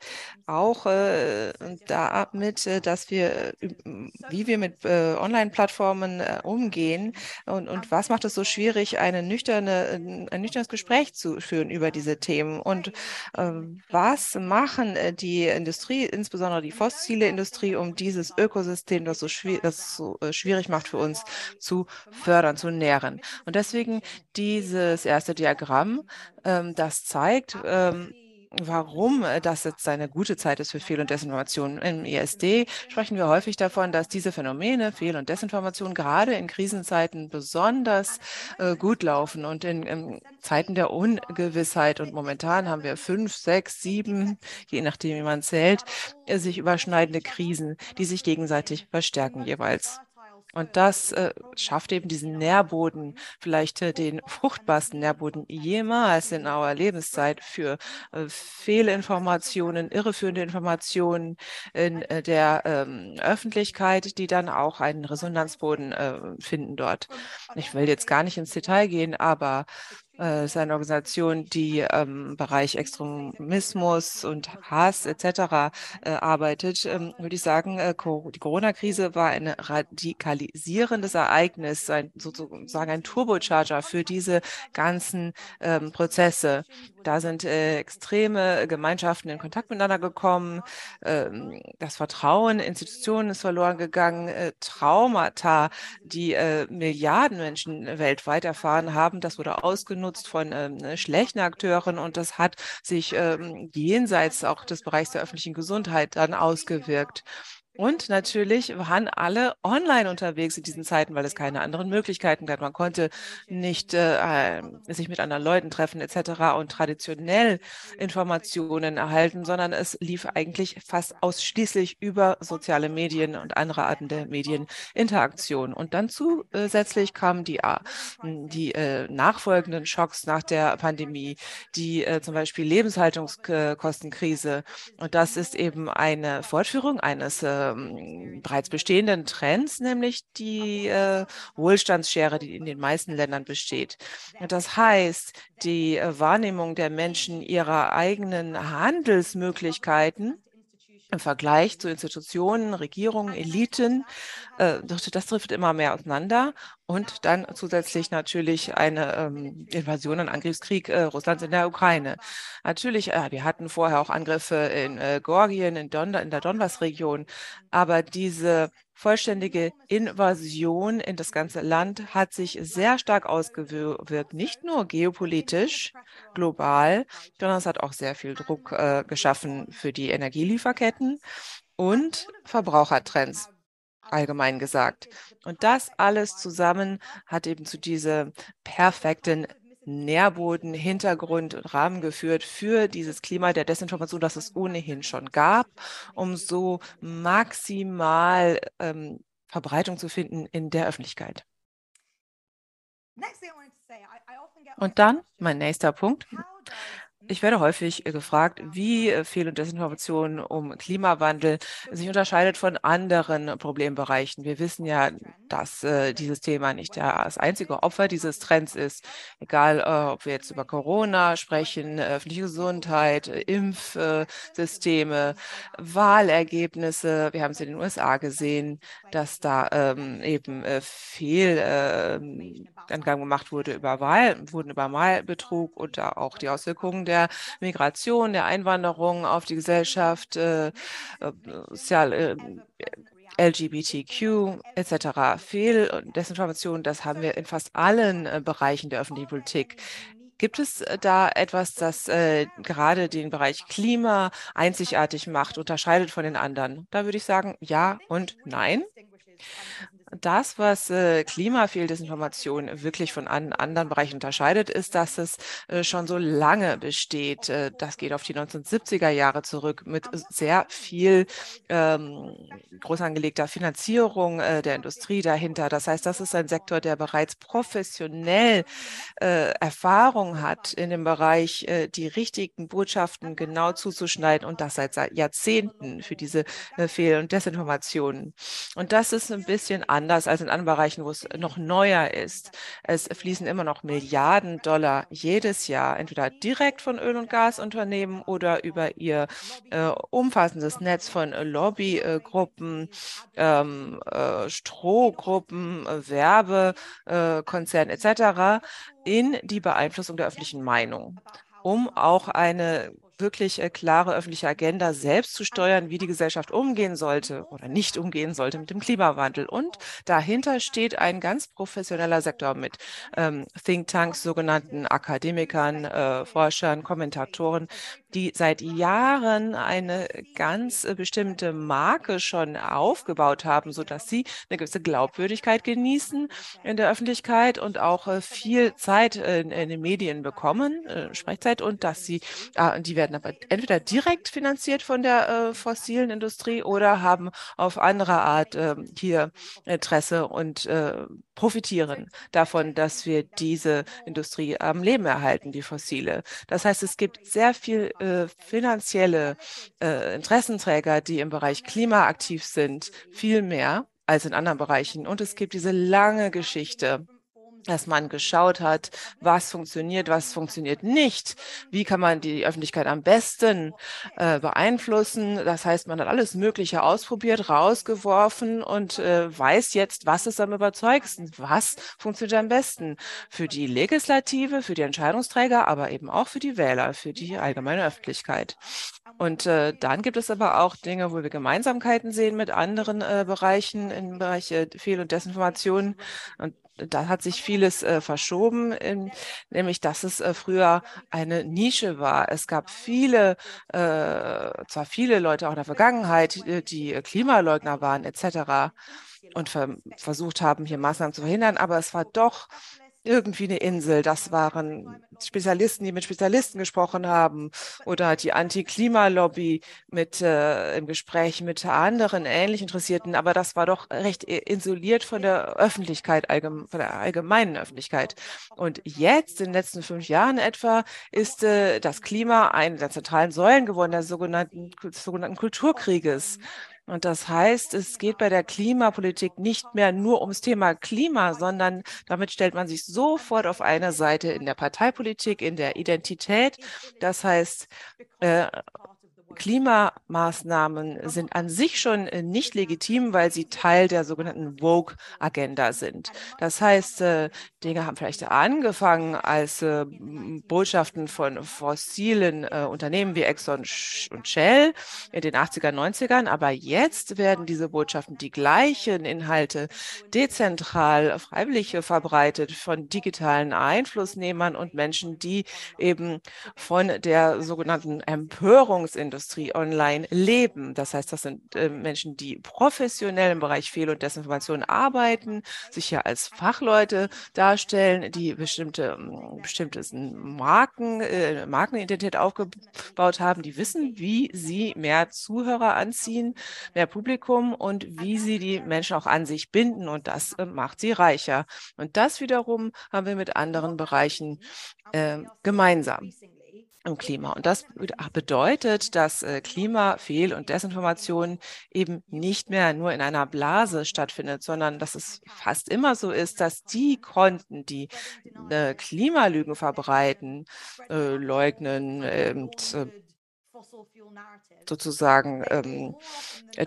auch äh, damit, dass wir, wie wir mit Online-Plattformen umgehen, umgehen? Und, und was macht es so schwierig, eine nüchterne, ein nüchternes Gespräch zu führen über diese Themen? Und äh, was machen äh, die Industrie, insbesondere die fossile Industrie, um dieses Ökosystem, das so, schwierig, das so äh, schwierig macht für uns, zu fördern, zu nähren. Und deswegen dieses erste Diagramm, ähm, das zeigt, ähm, warum äh, das jetzt eine gute Zeit ist für Fehl- und Desinformation. Im ISD sprechen wir häufig davon, dass diese Phänomene, Fehl- und Desinformation, gerade in Krisenzeiten besonders äh, gut laufen und in, in, Zeiten der Ungewissheit. Und momentan haben wir fünf, sechs, sieben, je nachdem, wie man zählt, äh, sich überschneidende Krisen, die sich gegenseitig verstärken jeweils. Und das äh, schafft eben diesen Nährboden, vielleicht äh, den fruchtbarsten Nährboden jemals in unserer Lebenszeit für äh, Fehlinformationen, irreführende Informationen in äh, der ähm, Öffentlichkeit, die dann auch einen Resonanzboden äh, finden dort. Ich will jetzt gar nicht ins Detail gehen, aber äh, ist eine Organisation, die im ähm, Bereich Extremismus und Hass etc. Äh, arbeitet, ähm, würde ich sagen, äh, die Corona-Krise war ein radikalisierendes Ereignis, ein, sozusagen ein Turbocharger für diese ganzen ähm, Prozesse. Da sind äh, extreme Gemeinschaften in Kontakt miteinander gekommen, ähm, das Vertrauen in Institutionen ist verloren gegangen, äh, Traumata, die äh, Milliarden Menschen weltweit erfahren haben, das wurde ausgenutzt von ähm, schlechten Akteuren und das hat sich ähm, jenseits auch des Bereichs der öffentlichen Gesundheit dann ausgewirkt. Und natürlich waren alle online unterwegs in diesen Zeiten, weil es keine anderen Möglichkeiten gab. Man konnte nicht äh, sich mit anderen Leuten treffen etc. und traditionell Informationen erhalten, sondern es lief eigentlich fast ausschließlich über soziale Medien und andere Arten der Medieninteraktion. Und dann zusätzlich kamen die, äh, die äh, nachfolgenden Schocks nach der Pandemie, die äh, zum Beispiel Lebenshaltungskostenkrise. Und das ist eben eine Fortführung eines äh, ähm, bereits bestehenden Trends, nämlich die äh, Wohlstandsschere, die in den meisten Ländern besteht. Das heißt, die äh, Wahrnehmung der Menschen ihrer eigenen Handelsmöglichkeiten im Vergleich zu Institutionen, Regierungen, Eliten, äh, das trifft immer mehr auseinander. Und dann zusätzlich natürlich eine ähm, Invasion und Angriffskrieg äh, Russlands in der Ukraine. Natürlich, äh, wir hatten vorher auch Angriffe in Georgien, in, Don in der Donbass-Region, aber diese vollständige Invasion in das ganze Land hat sich sehr stark ausgewirkt, nicht nur geopolitisch, global, sondern es hat auch sehr viel Druck äh, geschaffen für die Energielieferketten und Verbrauchertrends allgemein gesagt. Und das alles zusammen hat eben zu diesem perfekten Nährboden, Hintergrund und Rahmen geführt für dieses Klima der Desinformation, das es ohnehin schon gab, um so maximal ähm, Verbreitung zu finden in der Öffentlichkeit. Und dann mein nächster Punkt. Ich werde häufig äh, gefragt, wie äh, Fehl- und Desinformation um Klimawandel sich unterscheidet von anderen Problembereichen. Wir wissen ja, dass äh, dieses Thema nicht das einzige Opfer dieses Trends ist. Egal, äh, ob wir jetzt über Corona sprechen, öffentliche Gesundheit, Impfsysteme, Wahlergebnisse. Wir haben es in den USA gesehen, dass da ähm, eben äh, Fehlangaben äh, gemacht wurde über Wahl, wurden über Wahlbetrug und auch die Auswirkungen der der Migration, der Einwanderung auf die Gesellschaft, sozial, LGBTQ etc. Und Desinformation, das haben wir in fast allen äh, Bereichen der öffentlichen Politik. Gibt es äh, da etwas, das äh, gerade den Bereich Klima einzigartig macht, unterscheidet von den anderen? Da würde ich sagen, ja und nein. Das, was äh, Klimafehldesinformation wirklich von an, anderen Bereichen unterscheidet, ist, dass es äh, schon so lange besteht. Äh, das geht auf die 1970er Jahre zurück mit sehr viel ähm, groß angelegter Finanzierung äh, der Industrie dahinter. Das heißt, das ist ein Sektor, der bereits professionell Erfahrung hat in dem Bereich, die richtigen Botschaften genau zuzuschneiden und das seit Jahrzehnten für diese Fehl- und Desinformationen. Und das ist ein bisschen anders anders als in anderen Bereichen, wo es noch neuer ist. Es fließen immer noch Milliarden Dollar jedes Jahr, entweder direkt von Öl- und Gasunternehmen oder über ihr äh, umfassendes Netz von Lobbygruppen, ähm, äh, Strohgruppen, Werbekonzernen etc. in die Beeinflussung der öffentlichen Meinung um auch eine wirklich äh, klare öffentliche Agenda selbst zu steuern, wie die Gesellschaft umgehen sollte oder nicht umgehen sollte mit dem Klimawandel. Und dahinter steht ein ganz professioneller Sektor mit ähm, Thinktanks, sogenannten Akademikern, äh, Forschern, Kommentatoren, die seit Jahren eine ganz äh, bestimmte Marke schon aufgebaut haben, sodass sie eine gewisse Glaubwürdigkeit genießen in der Öffentlichkeit und auch äh, viel Zeit in, in, den Medien bekommen, äh, Sprechzeit, und dass sie, äh, die werden aber entweder direkt finanziert von der fossilen Industrie oder haben auf andere Art ähm, hier Interesse und profitieren davon, dass wir diese Industrie am Leben erhalten, die fossile. Das heißt, es gibt sehr viel äh, finanzielle äh, Interessenträger, die im Bereich Klima aktiv sind, viel mehr als in anderen Bereichen. Und es gibt diese lange Geschichte dass man geschaut hat, was funktioniert, was funktioniert nicht, wie kann man die Öffentlichkeit am besten äh, beeinflussen. Das heißt, man hat alles Mögliche ausprobiert, rausgeworfen und äh, weiß jetzt, was ist am überzeugendsten, was funktioniert am besten für die Legislative, für die Entscheidungsträger, aber eben auch für die Wähler, für die allgemeine Öffentlichkeit. Und äh, dann gibt es aber auch Dinge, wo wir Gemeinsamkeiten sehen mit anderen äh, Bereichen im Bereich äh, Fehl- und Desinformation. Und da hat sich vieles äh, verschoben, in, nämlich dass es äh, früher eine Nische war. Es gab viele, äh, zwar viele Leute auch in der Vergangenheit, die, die Klimaleugner waren etc. und ver versucht haben, hier Maßnahmen zu verhindern, aber es war doch irgendwie eine Insel. Das waren Spezialisten, die mit Spezialisten gesprochen haben oder die Anti-Klima-Lobby mit äh, im Gespräch mit anderen ähnlich Interessierten. Aber das war doch recht isoliert von der Öffentlichkeit, allgemein, von der allgemeinen Öffentlichkeit. Und jetzt, in den letzten fünf Jahren etwa, ist äh, das Klima eine der zentralen Säulen geworden, der sogenannten, sogenannten Kulturkrieges. Und das heißt, es geht bei der Klimapolitik nicht mehr nur ums Thema Klima, sondern damit stellt man sich sofort auf eine Seite in der Parteipolitik, in der Identität. Das heißt, äh, Klimamaßnahmen sind an sich schon äh, nicht legitim, weil sie Teil der sogenannten Vogue-Agenda sind. Das heißt, äh, Dinge haben vielleicht angefangen als äh, Botschaften von fossilen Unternehmen wie Exxon und Shell in den 80er, 90ern, aber jetzt werden diese Botschaften die gleichen Inhalte dezentral, freiwillig verbreitet von digitalen Einflussnehmern und Menschen, die eben von der sogenannten Empörungsindustrie Industrie online leben. Das heißt, das sind äh, Menschen, die professionell im Bereich Fehl- und Desinformation arbeiten, sich ja als Fachleute darstellen, die bestimmte ähm, bestimmte Marken, äh, Markenidentität aufgebaut haben, die wissen, wie sie mehr Zuhörer anziehen, mehr Publikum und wie sie die Menschen auch an sich binden und das äh, macht sie reicher. Und das wiederum haben wir mit anderen Bereichen äh, gemeinsam im Klima. Und das bedeutet, dass äh, Klima, Fehl- und Desinformation eben nicht mehr nur in einer Blase stattfindet, sondern dass es fast immer so ist, dass die Konten, die äh, Klimalügen verbreiten, äh, leugnen, äh, sozusagen ähm,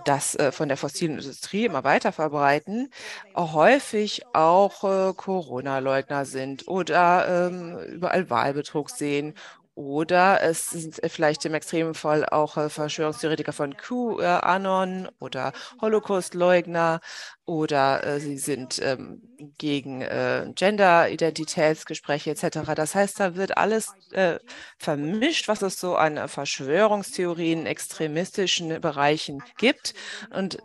das von der fossilen Industrie immer weiter verbreiten, häufig auch Corona-Leugner sind oder ähm, überall Wahlbetrug sehen oder es sind vielleicht im extremen Fall auch äh, Verschwörungstheoretiker von QAnon oder Holocaust-Leugner oder äh, sie sind ähm, gegen äh, Gender-Identitätsgespräche etc. Das heißt, da wird alles äh, vermischt, was es so an Verschwörungstheorien, extremistischen Bereichen gibt. Und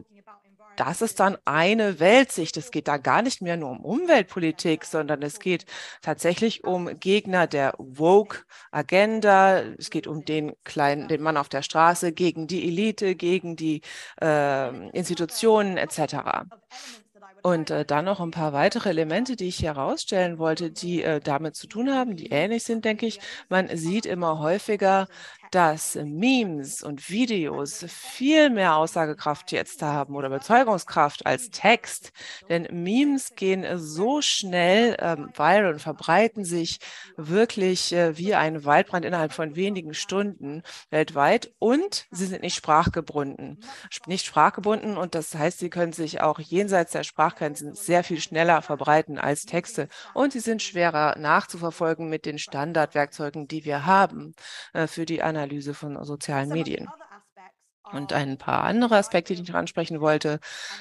das ist dann eine Weltsicht. Es geht da gar nicht mehr nur um Umweltpolitik, sondern es geht tatsächlich um Gegner der Woke-Agenda. Es geht um den kleinen, den Mann auf der Straße, gegen die Elite, gegen die äh, Institutionen etc. Und äh, dann noch ein paar weitere Elemente, die ich herausstellen wollte, die äh, damit zu tun haben, die ähnlich sind, denke ich. Man sieht immer häufiger dass Memes und Videos viel mehr Aussagekraft jetzt haben oder Überzeugungskraft als Text. Denn Memes gehen so schnell ähm, viral und verbreiten sich wirklich äh, wie ein Waldbrand innerhalb von wenigen Stunden weltweit und sie sind nicht sprachgebunden. Nicht sprachgebunden und das heißt, sie können sich auch jenseits der Sprachgrenzen sehr viel schneller verbreiten als Texte und sie sind schwerer nachzuverfolgen mit den Standardwerkzeugen, die wir haben äh, für die Analyse Analyse von sozialen Medien. Und ein paar andere Aspekte, die ich noch ansprechen wollte,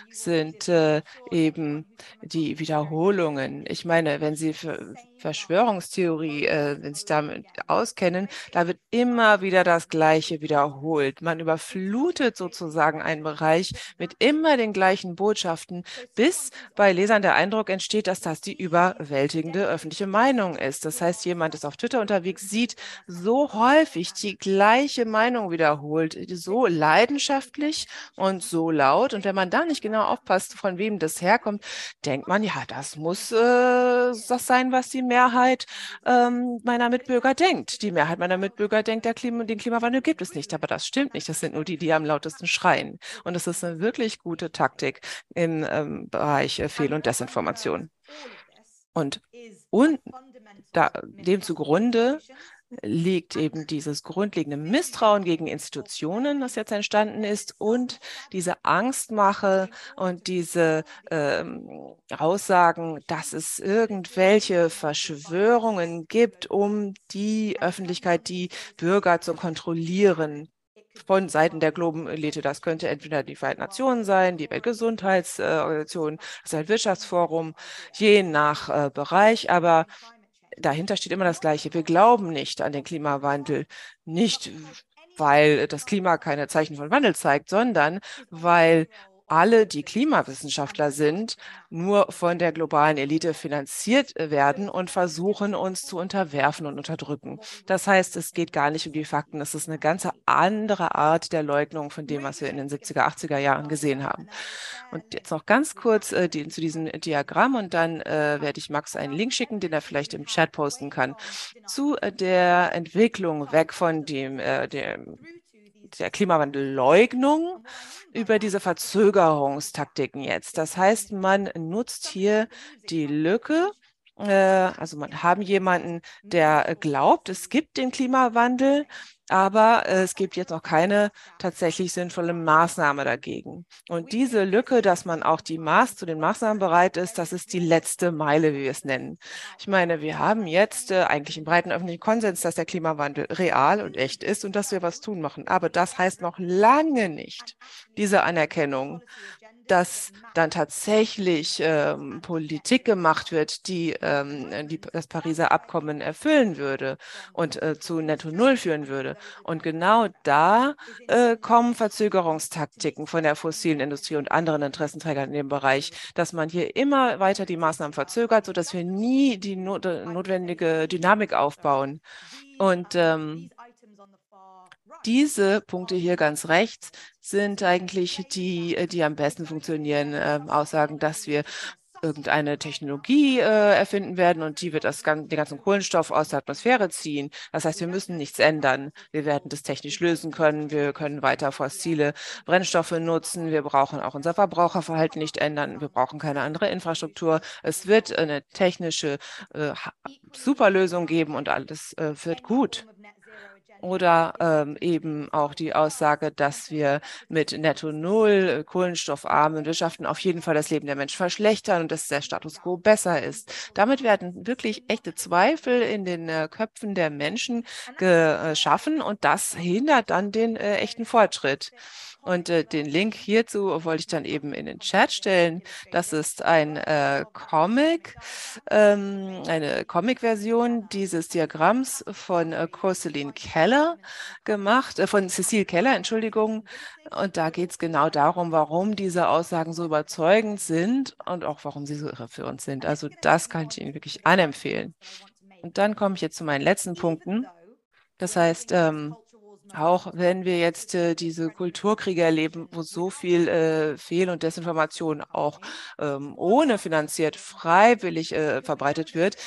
sind äh, eben die Wiederholungen. Ich meine, wenn Sie für Verschwörungstheorie, äh, wenn Sie sich damit auskennen, da wird immer wieder das Gleiche wiederholt. Man überflutet sozusagen einen Bereich mit immer den gleichen Botschaften, bis bei Lesern der Eindruck entsteht, dass das die überwältigende öffentliche Meinung ist. Das heißt, jemand ist auf Twitter unterwegs, sieht so häufig die gleiche Meinung wiederholt, so leid leidenschaftlich und so laut. Und wenn man da nicht genau aufpasst, von wem das herkommt, denkt man, ja, das muss äh, das sein, was die Mehrheit ähm, meiner Mitbürger denkt. Die Mehrheit meiner Mitbürger denkt, der Klima, den Klimawandel gibt es nicht. Aber das stimmt nicht. Das sind nur die, die am lautesten schreien. Und das ist eine wirklich gute Taktik im ähm, Bereich äh, Fehl- und Desinformation. Und, und da, dem zugrunde liegt eben dieses grundlegende Misstrauen gegen Institutionen, das jetzt entstanden ist, und diese Angstmache und diese ähm, Aussagen, dass es irgendwelche Verschwörungen gibt, um die Öffentlichkeit, die Bürger zu kontrollieren von Seiten der Globenelite. Das könnte entweder die Vereinten Nationen sein, die Weltgesundheitsorganisation, das Weltwirtschaftsforum, je nach äh, Bereich. Aber dahinter steht immer das Gleiche. Wir glauben nicht an den Klimawandel, nicht weil das Klima keine Zeichen von Wandel zeigt, sondern weil alle, die Klimawissenschaftler sind, nur von der globalen Elite finanziert werden und versuchen, uns zu unterwerfen und unterdrücken. Das heißt, es geht gar nicht um die Fakten. Es ist eine ganz andere Art der Leugnung von dem, was wir in den 70er, 80er Jahren gesehen haben. Und jetzt noch ganz kurz äh, die, zu diesem Diagramm und dann äh, werde ich Max einen Link schicken, den er vielleicht im Chat posten kann, zu äh, der Entwicklung weg von dem, äh, der Klimawandelleugnung über diese Verzögerungstaktiken jetzt. Das heißt, man nutzt hier die Lücke also man haben jemanden, der glaubt, es gibt den Klimawandel, aber äh, es gibt jetzt noch keine tatsächlich sinnvolle Maßnahme dagegen. Und diese Lücke, dass man auch die Maß zu den Maßnahmen bereit ist, das ist die letzte Meile, wie wir es nennen. Ich meine, wir haben jetzt äh, eigentlich im breiten öffentlichen Konsens, dass der Klimawandel real und echt ist und dass wir was tun machen. Aber das heißt noch lange nicht diese Anerkennung, dass dann tatsächlich ähm, Politik gemacht wird, die, ähm, die, das Pariser Abkommen erfüllen würde und äh, zu Netto Null führen würde. Und genau da äh, kommen Verzögerungstaktiken von der fossilen Industrie und anderen Interessenträgern in dem Bereich, dass man hier immer weiter die Maßnahmen verzögert, sodass wir nie die not notwendige Dynamik aufbauen. Und ähm, diese Punkte hier ganz rechts sind eigentlich die, äh, die am besten funktionieren. Äh, Aussagen, dass wir irgendeine Technologie äh, erfinden werden und die wird das, den ganzen Kohlenstoff aus der Atmosphäre ziehen. Das heißt, wir müssen nichts ändern. Wir werden das technisch lösen können. Wir können weiter fossile Brennstoffe nutzen. Wir brauchen auch unser Verbraucherverhalten nicht ändern. Wir brauchen keine andere Infrastruktur. Es wird eine technische äh, Superlösung geben und alles äh, wird gut oder ähm, eben auch die Aussage, dass wir mit Netto Null äh, kohlenstoffarmen Wirtschaften auf jeden Fall das Leben der Menschen verschlechtern und dass der Status quo besser ist. Damit werden wirklich echte Zweifel in den äh, Köpfen der Menschen geschaffen und das hindert dann den äh, echten Fortschritt. Und äh, den Link hierzu wollte ich dann eben in den Chat stellen. Das ist ein äh, Comic, ähm, eine Comic-Version dieses Diagramms von äh, Corseline Keller gemacht, äh, von Cecile Keller, Entschuldigung. Und da geht es genau darum, warum diese Aussagen so überzeugend sind und auch warum sie so irreführend sind. Also das kann ich Ihnen wirklich anempfehlen. Und dann komme ich jetzt zu meinen letzten Punkten. Das heißt, ähm, auch wenn wir jetzt äh, diese Kulturkriege erleben, wo so viel äh, Fehl- und Desinformation auch ähm, ohne finanziert freiwillig äh, verbreitet wird,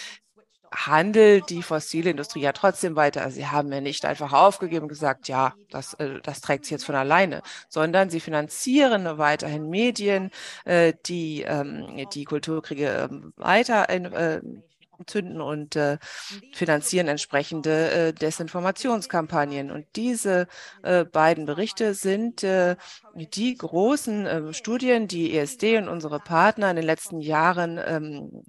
handelt die fossile Industrie ja trotzdem weiter. Sie haben ja nicht einfach aufgegeben und gesagt, ja, das, äh, das trägt sich jetzt von alleine, sondern sie finanzieren weiterhin Medien, äh, die ähm, die Kulturkriege äh, weiter in, äh, zünden und äh, finanzieren entsprechende äh, Desinformationskampagnen. Und diese äh, beiden Berichte sind äh, die großen äh, Studien, die ESD und unsere Partner in den letzten Jahren ähm,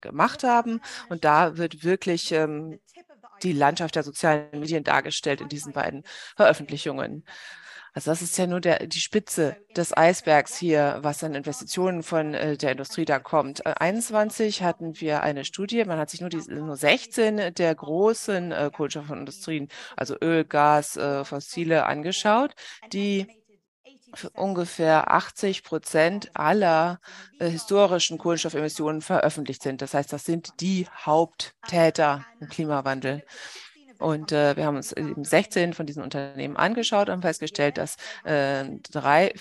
gemacht haben. Und da wird wirklich ähm, die Landschaft der sozialen Medien dargestellt in diesen beiden Veröffentlichungen. Also das ist ja nur der, die Spitze des Eisbergs hier, was an Investitionen von äh, der Industrie da kommt. Äh, 21 hatten wir eine Studie, man hat sich nur, die, nur 16 der großen äh, Kohlenstoffindustrien, also Öl, Gas, äh, Fossile angeschaut, die für ungefähr 80 Prozent aller äh, historischen Kohlenstoffemissionen veröffentlicht sind. Das heißt, das sind die Haupttäter im Klimawandel. Und äh, wir haben uns eben 16 von diesen Unternehmen angeschaut und festgestellt, dass äh, drei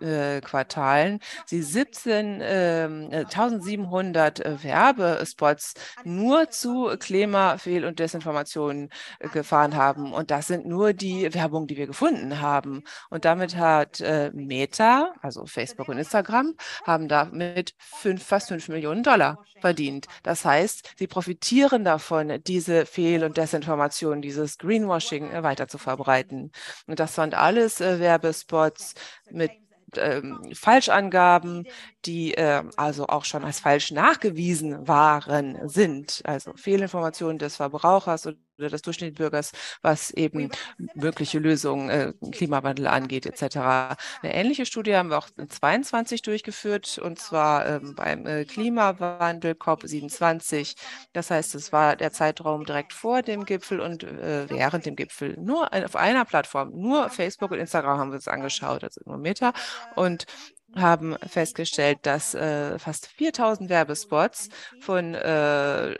äh, Quartalen sie 17, äh, 1700 äh, Werbespots nur zu Klimafehl- und Desinformationen äh, gefahren haben. Und das sind nur die Werbung, die wir gefunden haben. Und damit hat Meta, also Facebook und Instagram, haben damit fünf, fast 5 Millionen Dollar verdient. Das heißt, sie profitieren davon, diese Fehl- und Desinformationen, dieses Greenwashing weiter zu verbreiten. Und das sind alles Werbespots mit ähm, Falschangaben, die äh, also auch schon als falsch nachgewiesen waren, sind. Also Fehlinformationen des Verbrauchers oder des Durchschnittsbürgers, was eben mögliche Lösungen, äh, Klimawandel angeht, etc. Eine ähnliche Studie haben wir auch in 22 durchgeführt, und zwar ähm, beim äh, Klimawandel COP27. Das heißt, es war der Zeitraum direkt vor dem Gipfel und äh, während dem Gipfel. Nur auf einer Plattform, nur Facebook und Instagram haben wir uns angeschaut, also nur Meta. Und haben festgestellt, dass äh, fast 4000 Werbespots von äh, äh,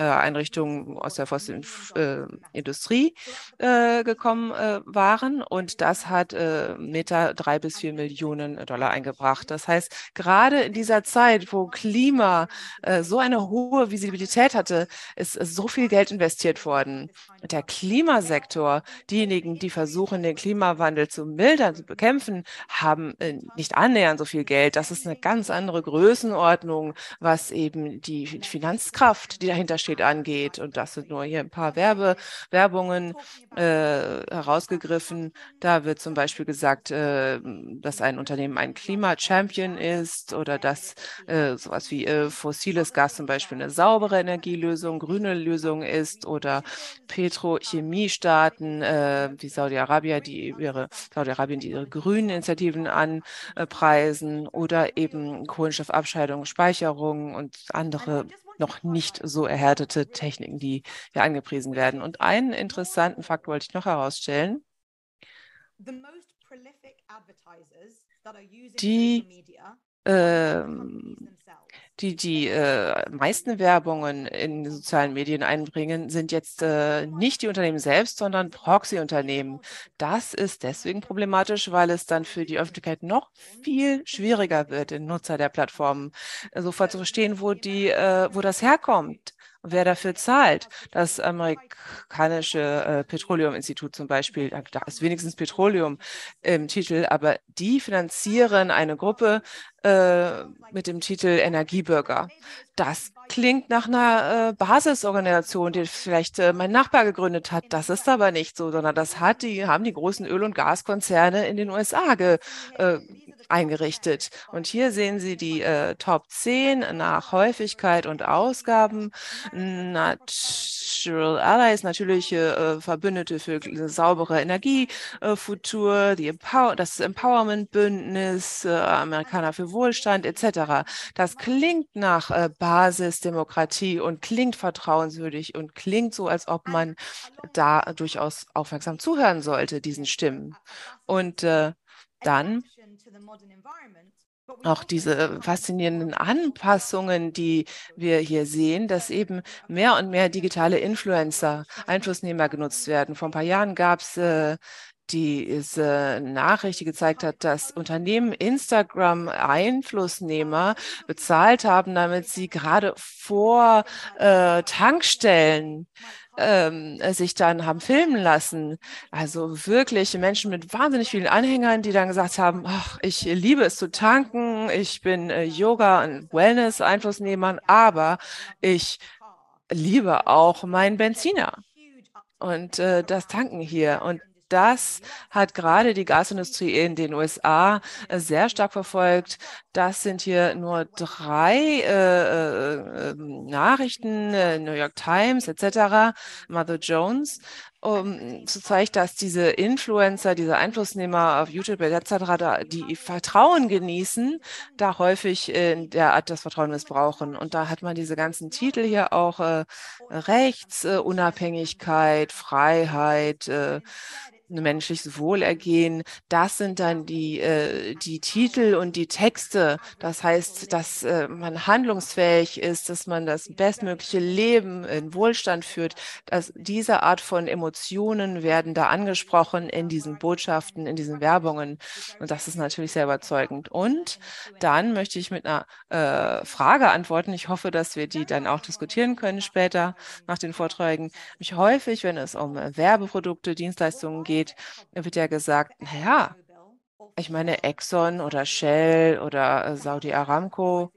Einrichtungen aus der fossilen äh, Industrie äh, gekommen äh, waren. Und das hat äh, Meta drei bis vier Millionen Dollar eingebracht. Das heißt, gerade in dieser Zeit, wo Klima äh, so eine hohe Visibilität hatte, ist so viel Geld investiert worden. Der Klimasektor, diejenigen, die versuchen, den Klimawandel zu mildern, zu bekämpfen, haben äh, nicht annähernd so viel Geld. Das ist eine ganz andere Größenordnung, was eben die Finanzkraft, die dahinter steht, angeht. Und das sind nur hier ein paar Werbe, Werbungen äh, herausgegriffen. Da wird zum Beispiel gesagt, äh, dass ein Unternehmen ein Klima-Champion ist oder dass äh, sowas wie äh, fossiles Gas zum Beispiel eine saubere Energielösung, grüne Lösung ist oder Petrochemiestaaten äh, wie Saudi-Arabien, die ihre Saudi-Arabien, die ihre grünen Initiativen anpreisen oder eben Kohlenstoffabscheidung, Speicherung und andere noch nicht so erhärtete Techniken, die hier angepriesen werden. Und einen interessanten Fakt wollte ich noch herausstellen. Die ähm, die die äh, meisten Werbungen in sozialen Medien einbringen, sind jetzt äh, nicht die Unternehmen selbst, sondern Proxy-Unternehmen. Das ist deswegen problematisch, weil es dann für die Öffentlichkeit noch viel schwieriger wird, den Nutzer der Plattformen sofort zu verstehen, wo die, äh, wo das herkommt wer dafür zahlt. Das amerikanische äh, Petroleuminstitut zum Beispiel, da ist wenigstens Petroleum im Titel, aber die finanzieren eine Gruppe äh, mit dem Titel Energiebürger. Das klingt nach einer äh, Basisorganisation, die vielleicht äh, mein Nachbar gegründet hat. Das ist aber nicht so, sondern das hat die, haben die großen Öl- und Gaskonzerne in den USA ge, äh, eingerichtet. Und hier sehen Sie die äh, Top 10 nach Häufigkeit und Ausgaben. Natural Allies, natürliche äh, Verbündete für saubere Energiefutur, äh, Empower das Empowerment-Bündnis, äh, Amerikaner für Wohlstand etc. Das klingt nach äh, Basisdemokratie und klingt vertrauenswürdig und klingt so, als ob man da durchaus aufmerksam zuhören sollte, diesen Stimmen. Und äh, dann auch diese faszinierenden Anpassungen, die wir hier sehen, dass eben mehr und mehr digitale Influencer, Einflussnehmer genutzt werden. Vor ein paar Jahren gab es äh, diese Nachricht, die gezeigt hat, dass Unternehmen Instagram Einflussnehmer bezahlt haben, damit sie gerade vor äh, Tankstellen ähm, sich dann haben filmen lassen. Also wirklich Menschen mit wahnsinnig vielen Anhängern, die dann gesagt haben, ach, ich liebe es zu tanken, ich bin äh, Yoga- und Wellness-Einflussnehmer, aber ich liebe auch meinen Benziner und äh, das Tanken hier. Und das hat gerade die Gasindustrie in den USA äh, sehr stark verfolgt. Das sind hier nur drei äh, äh, ähm, Nachrichten, äh, New York Times etc., Mother Jones, um zu zeigen, dass diese Influencer, diese Einflussnehmer auf YouTube etc., die Vertrauen genießen, da häufig in der Art das Vertrauen missbrauchen. Und da hat man diese ganzen Titel hier auch äh, Rechts, äh, Unabhängigkeit, Freiheit, äh, menschliches Wohlergehen, das sind dann die, äh, die Titel und die Texte. Das heißt, dass äh, man handlungsfähig ist, dass man das bestmögliche Leben in Wohlstand führt. Dass diese Art von Emotionen werden da angesprochen in diesen Botschaften, in diesen Werbungen. Und das ist natürlich sehr überzeugend. Und dann möchte ich mit einer äh, Frage antworten. Ich hoffe, dass wir die dann auch diskutieren können später nach den Vorträgen. Mich häufig, wenn es um Werbeprodukte, Dienstleistungen geht, geht, wird ja gesagt, naja, ich meine, Exxon oder Shell oder äh, Saudi Aramco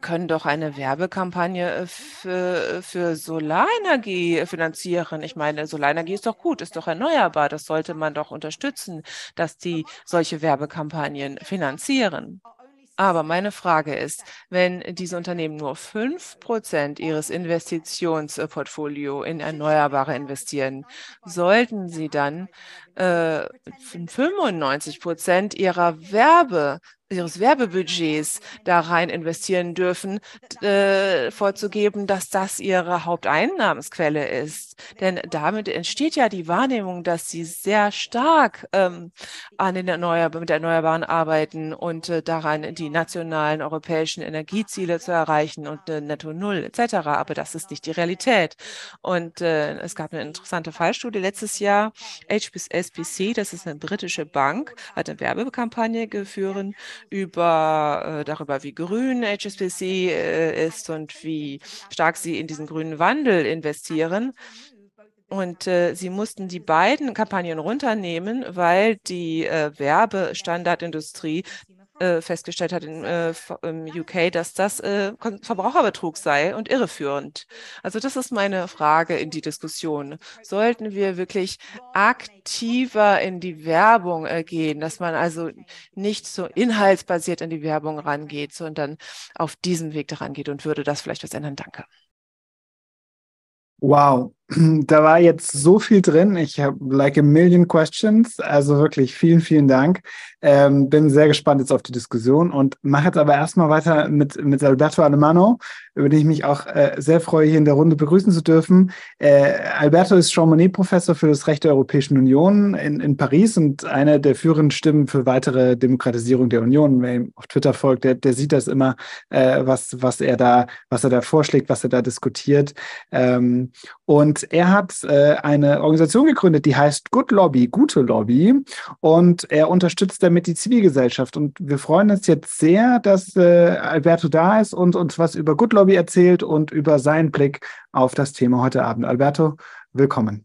können doch eine Werbekampagne äh, für, für Solarenergie finanzieren. Ich meine, Solarenergie ist doch gut, ist doch erneuerbar. Das sollte man doch unterstützen, dass die solche Werbekampagnen finanzieren. Aber meine Frage ist, wenn diese Unternehmen nur 5% ihres Investitionsportfolio in Erneuerbare investieren, sollten sie dann äh, 95 Prozent ihrer Werbe ihres Werbebudgets da rein investieren dürfen, äh, vorzugeben, dass das ihre Haupteinnahmensquelle ist. Denn damit entsteht ja die Wahrnehmung, dass sie sehr stark ähm, an den Erneuer mit Erneuerbaren arbeiten und äh, daran die nationalen europäischen Energieziele zu erreichen und äh, Netto Null etc. Aber das ist nicht die Realität. Und äh, es gab eine interessante Fallstudie letztes Jahr. HSBC, das ist eine britische Bank, hat eine Werbekampagne geführt über, äh, darüber, wie grün HSBC äh, ist und wie stark sie in diesen grünen Wandel investieren. und äh, sie mussten die beiden Kampagnen runternehmen, weil die äh, Werbestandardindustrie äh, festgestellt hat in, äh, im UK, dass das äh, Verbraucherbetrug sei und irreführend. Also das ist meine Frage in die Diskussion. Sollten wir wirklich aktiver in die Werbung äh, gehen, dass man also nicht so inhaltsbasiert in die Werbung rangeht, sondern auf diesem Weg daran geht und würde das vielleicht was ändern? Danke. Wow, <clears throat> da war jetzt so viel drin. Ich habe like a million questions. Also wirklich vielen, vielen Dank. Ähm, bin sehr gespannt jetzt auf die Diskussion und mache jetzt aber erstmal weiter mit, mit Alberto Alemano, über den ich mich auch äh, sehr freue, hier in der Runde begrüßen zu dürfen. Äh, Alberto ist Jean Monnet-Professor für das Recht der Europäischen Union in, in Paris und einer der führenden Stimmen für weitere Demokratisierung der Union. Wer ihm auf Twitter folgt, der, der sieht das immer, äh, was, was er da, was er da vorschlägt, was er da diskutiert. Ähm, und er hat äh, eine Organisation gegründet, die heißt Good Lobby, gute Lobby. Und er unterstützt damit die Zivilgesellschaft. Und wir freuen uns jetzt sehr, dass äh, Alberto da ist und uns was über Good Lobby erzählt und über seinen Blick auf das Thema heute Abend. Alberto, willkommen.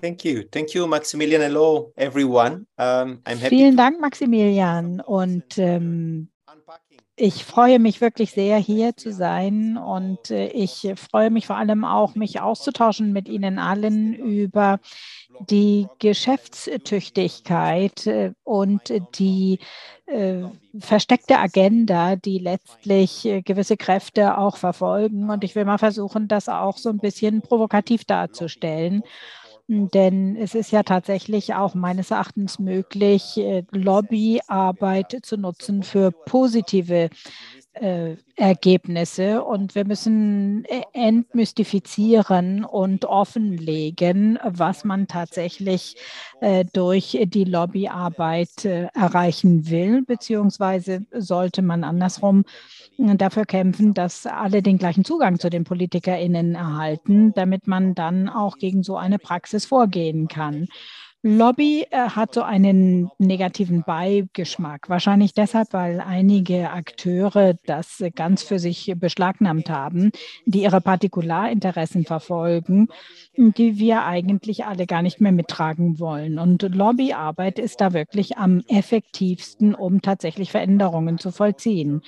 Thank you. Thank you, Maximilian. Hello, everyone. Um, Vielen Dank, Maximilian. Und ähm, ich freue mich wirklich sehr, hier zu sein und äh, ich freue mich vor allem auch, mich auszutauschen mit Ihnen allen über die Geschäftstüchtigkeit äh, und die äh, versteckte Agenda, die letztlich gewisse Kräfte auch verfolgen. Und ich will mal versuchen, das auch so ein bisschen provokativ darzustellen. Denn es ist ja tatsächlich auch meines Erachtens möglich, äh, Lobbyarbeit zu nutzen für positive äh, Ergebnisse und wir müssen äh, entmystifizieren und offenlegen, was man tatsächlich äh, durch die Lobbyarbeit äh, erreichen will, beziehungsweise sollte man andersrum äh, dafür kämpfen, dass alle den gleichen Zugang zu den PolitikerInnen erhalten, damit man dann auch gegen so eine Praxis vorgehen kann. Lobby äh, hat so einen negativen Beigeschmack. Wahrscheinlich deshalb, weil einige Akteure das ganz für sich beschlagnahmt haben, die ihre Partikularinteressen verfolgen, die wir eigentlich alle gar nicht mehr mittragen wollen. Und Lobbyarbeit ist da wirklich am effektivsten, um tatsächlich Veränderungen zu vollziehen.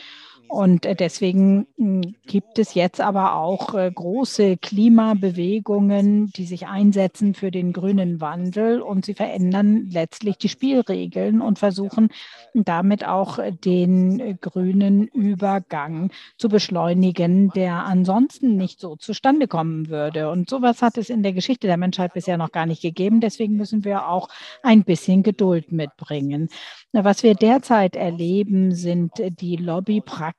Und äh, deswegen hm, gibt es jetzt aber auch äh, große Klimabewegungen, die sich einsetzen für den grünen Wandel und sie verändern letztlich die Spielregeln und versuchen damit auch äh, den grünen Übergang zu beschleunigen, der ansonsten nicht so zustande kommen würde. Und sowas hat es in der Geschichte der Menschheit bisher noch gar nicht gegeben. Deswegen müssen wir auch ein bisschen Geduld mitbringen. Was wir derzeit erleben, sind die Lobbypraktiken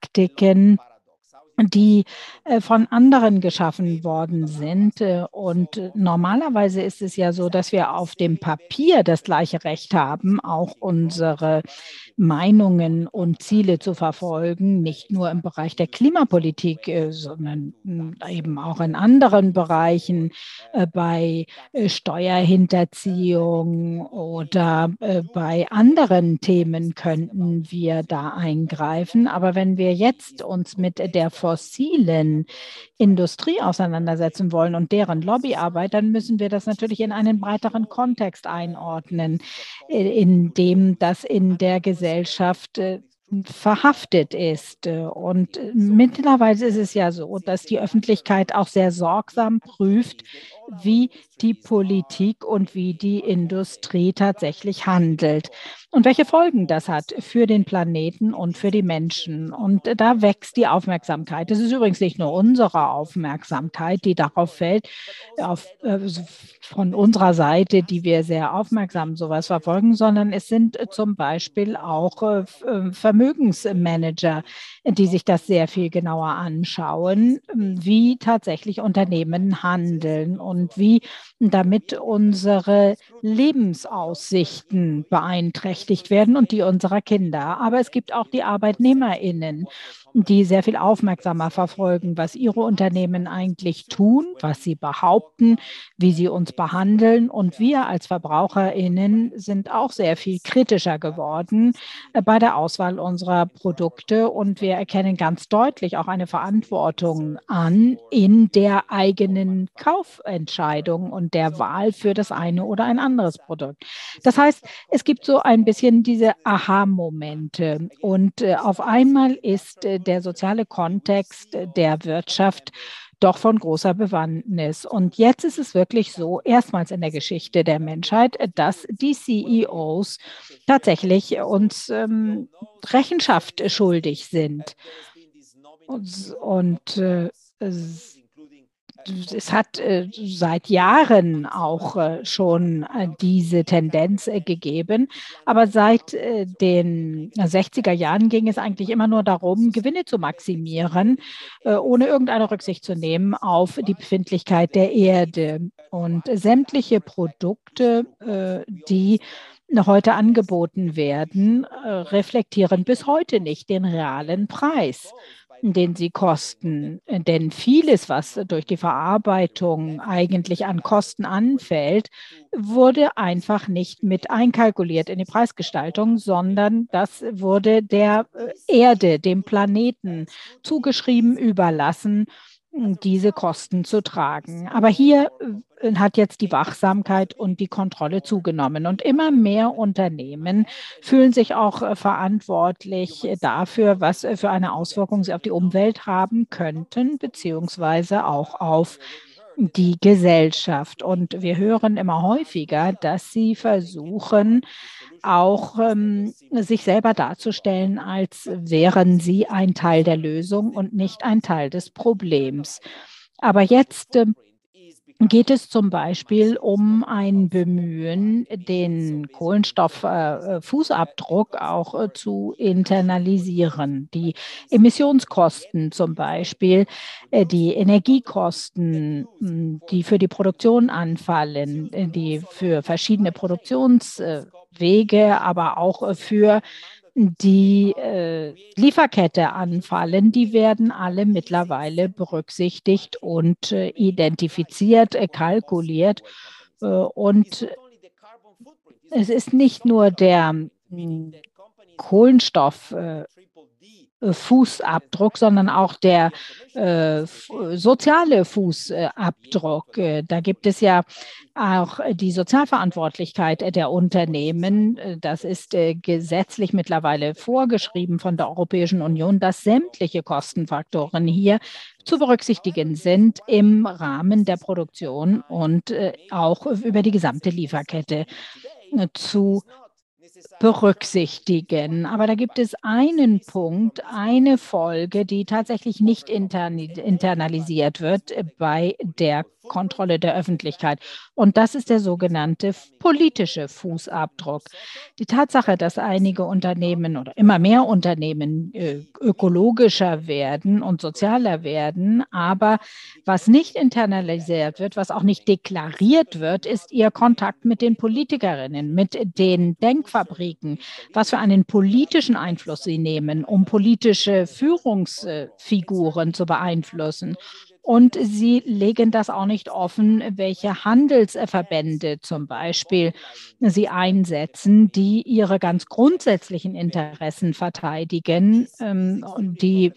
die äh, von anderen geschaffen worden sind. Und normalerweise ist es ja so, dass wir auf dem Papier das gleiche Recht haben, auch unsere Meinungen und Ziele zu verfolgen, nicht nur im Bereich der Klimapolitik, äh, sondern hm, eben auch in anderen Bereichen, bei Steuerhinterziehung oder bei anderen Themen könnten wir da eingreifen. Aber wenn wir jetzt uns mit der fossilen Industrie auseinandersetzen wollen und deren Lobbyarbeit, dann müssen wir das natürlich in einen breiteren Kontext einordnen, in dem das in der Gesellschaft äh, verhaftet ist. Und mittlerweile ist es ja so, dass die Öffentlichkeit auch sehr sorgsam prüft, wie die Politik und wie die Industrie tatsächlich handelt und welche Folgen das hat für den Planeten und für die Menschen. Und da wächst die Aufmerksamkeit. Es ist übrigens nicht nur unsere Aufmerksamkeit, die darauf fällt, auf, äh, von unserer Seite, die wir sehr aufmerksam sowas verfolgen, sondern es sind zum Beispiel auch äh, Vermögensmanager, die sich das sehr viel genauer anschauen, wie tatsächlich Unternehmen handeln und wie damit unsere Lebensaussichten beeinträchtigt werden und die unserer Kinder. Aber es gibt auch die Arbeitnehmerinnen, die sehr viel aufmerksamer verfolgen, was ihre Unternehmen eigentlich tun, was sie behaupten, wie sie uns behandeln. Und wir als Verbraucherinnen sind auch sehr viel kritischer geworden äh, bei der Auswahl unserer Produkte und wir erkennen ganz deutlich auch eine Verantwortung an in der eigenen Kaufentscheidung und der Wahl für das eine oder ein anderes Produkt. Das heißt, es gibt so ein bisschen diese Aha-Momente und äh, auf einmal ist äh, der soziale Kontext der Wirtschaft doch von großer Bewandtnis. Und jetzt ist es wirklich so, erstmals in der Geschichte der Menschheit, dass die CEOs tatsächlich uns ähm, Rechenschaft schuldig sind. Und, und äh, es hat äh, seit Jahren auch äh, schon äh, diese Tendenz gegeben. Aber seit den 60er Jahren ging es eigentlich immer nur darum, Gewinne zu maximieren, ohne irgendeine Rücksicht zu nehmen auf die Befindlichkeit der Erde. Und sämtliche Produkte, die heute angeboten werden, reflektieren bis heute nicht den realen Preis den sie kosten. Denn vieles, was durch die Verarbeitung eigentlich an Kosten anfällt, wurde einfach nicht mit einkalkuliert in die Preisgestaltung, sondern das wurde der Erde, dem Planeten zugeschrieben, überlassen diese Kosten zu tragen. Aber hier äh, hat jetzt die Wachsamkeit und die Kontrolle zugenommen. Und immer mehr Unternehmen fühlen sich auch äh, verantwortlich dafür, was äh, für eine Auswirkung sie auf die Umwelt haben könnten, beziehungsweise auch auf die Gesellschaft. Und wir hören immer häufiger, dass sie versuchen, auch ähm, sich selber darzustellen, als wären sie ein Teil der Lösung und nicht ein Teil des Problems. Aber jetzt äh, geht es zum Beispiel um ein Bemühen, den Kohlenstofffußabdruck äh, auch äh, zu internalisieren. Die Emissionskosten zum Beispiel, äh, die Energiekosten, hm, die für die Produktion anfallen, die für verschiedene Produktionswege, aber auch für die äh, Lieferkette anfallen, die werden alle mittlerweile berücksichtigt und äh, identifiziert, äh, kalkuliert. Äh, und es ist nicht nur der hm, Kohlenstoff äh, Fußabdruck, sondern auch der äh, soziale Fußabdruck. Äh, da gibt es ja auch die Sozialverantwortlichkeit der Unternehmen. Äh, das ist äh, gesetzlich mittlerweile vorgeschrieben von der Europäischen Union, dass sämtliche Kostenfaktoren hier zu berücksichtigen sind im Rahmen der Produktion und äh, auch über die gesamte Lieferkette zu berücksichtigen. Aber da gibt es einen Punkt, eine Folge, die tatsächlich nicht internalisiert wird bei der Kontrolle der Öffentlichkeit. Und das ist der sogenannte politische Fußabdruck. Die Tatsache, dass einige Unternehmen oder immer mehr Unternehmen äh, ökologischer werden und sozialer werden, aber was nicht internalisiert wird, was auch nicht deklariert wird, ist ihr Kontakt mit den Politikerinnen, mit den Denkfabriken, was für einen politischen Einfluss sie nehmen, um politische Führungsfiguren zu beeinflussen. Und sie legen das auch nicht offen, welche Handelsverbände zum Beispiel sie einsetzen, die ihre ganz grundsätzlichen Interessen verteidigen, ähm, die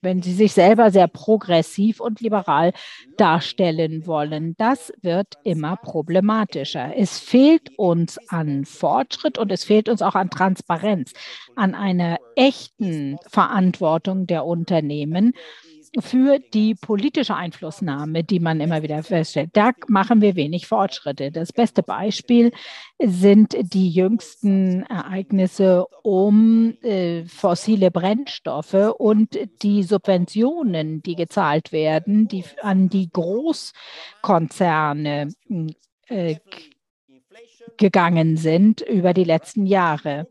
wenn sie sich selber sehr progressiv und liberal darstellen wollen. Das wird immer problematischer. Es fehlt uns an Fortschritt und es fehlt uns auch an Transparenz, an einer echten Verantwortung der Unternehmen für die politische Einflussnahme, die man immer wieder feststellt. Da machen wir wenig Fortschritte. Das beste Beispiel sind die jüngsten Ereignisse um äh, fossile Brennstoffe und die Subventionen, die gezahlt werden, die an die Großkonzerne äh, gegangen sind über die letzten Jahre.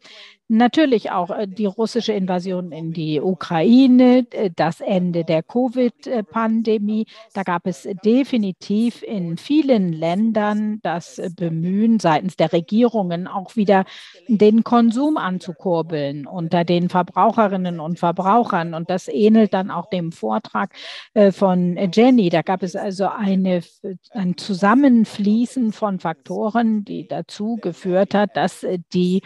Natürlich auch äh, die russische Invasion in die Ukraine, äh, das Ende der Covid-Pandemie. Da gab es definitiv in vielen Ländern das Bemühen seitens der Regierungen auch wieder den Konsum anzukurbeln unter den Verbraucherinnen und Verbrauchern. Und das ähnelt dann auch dem Vortrag äh, von Jenny. Da gab es also eine, ein Zusammenfließen von Faktoren, die dazu geführt hat, dass die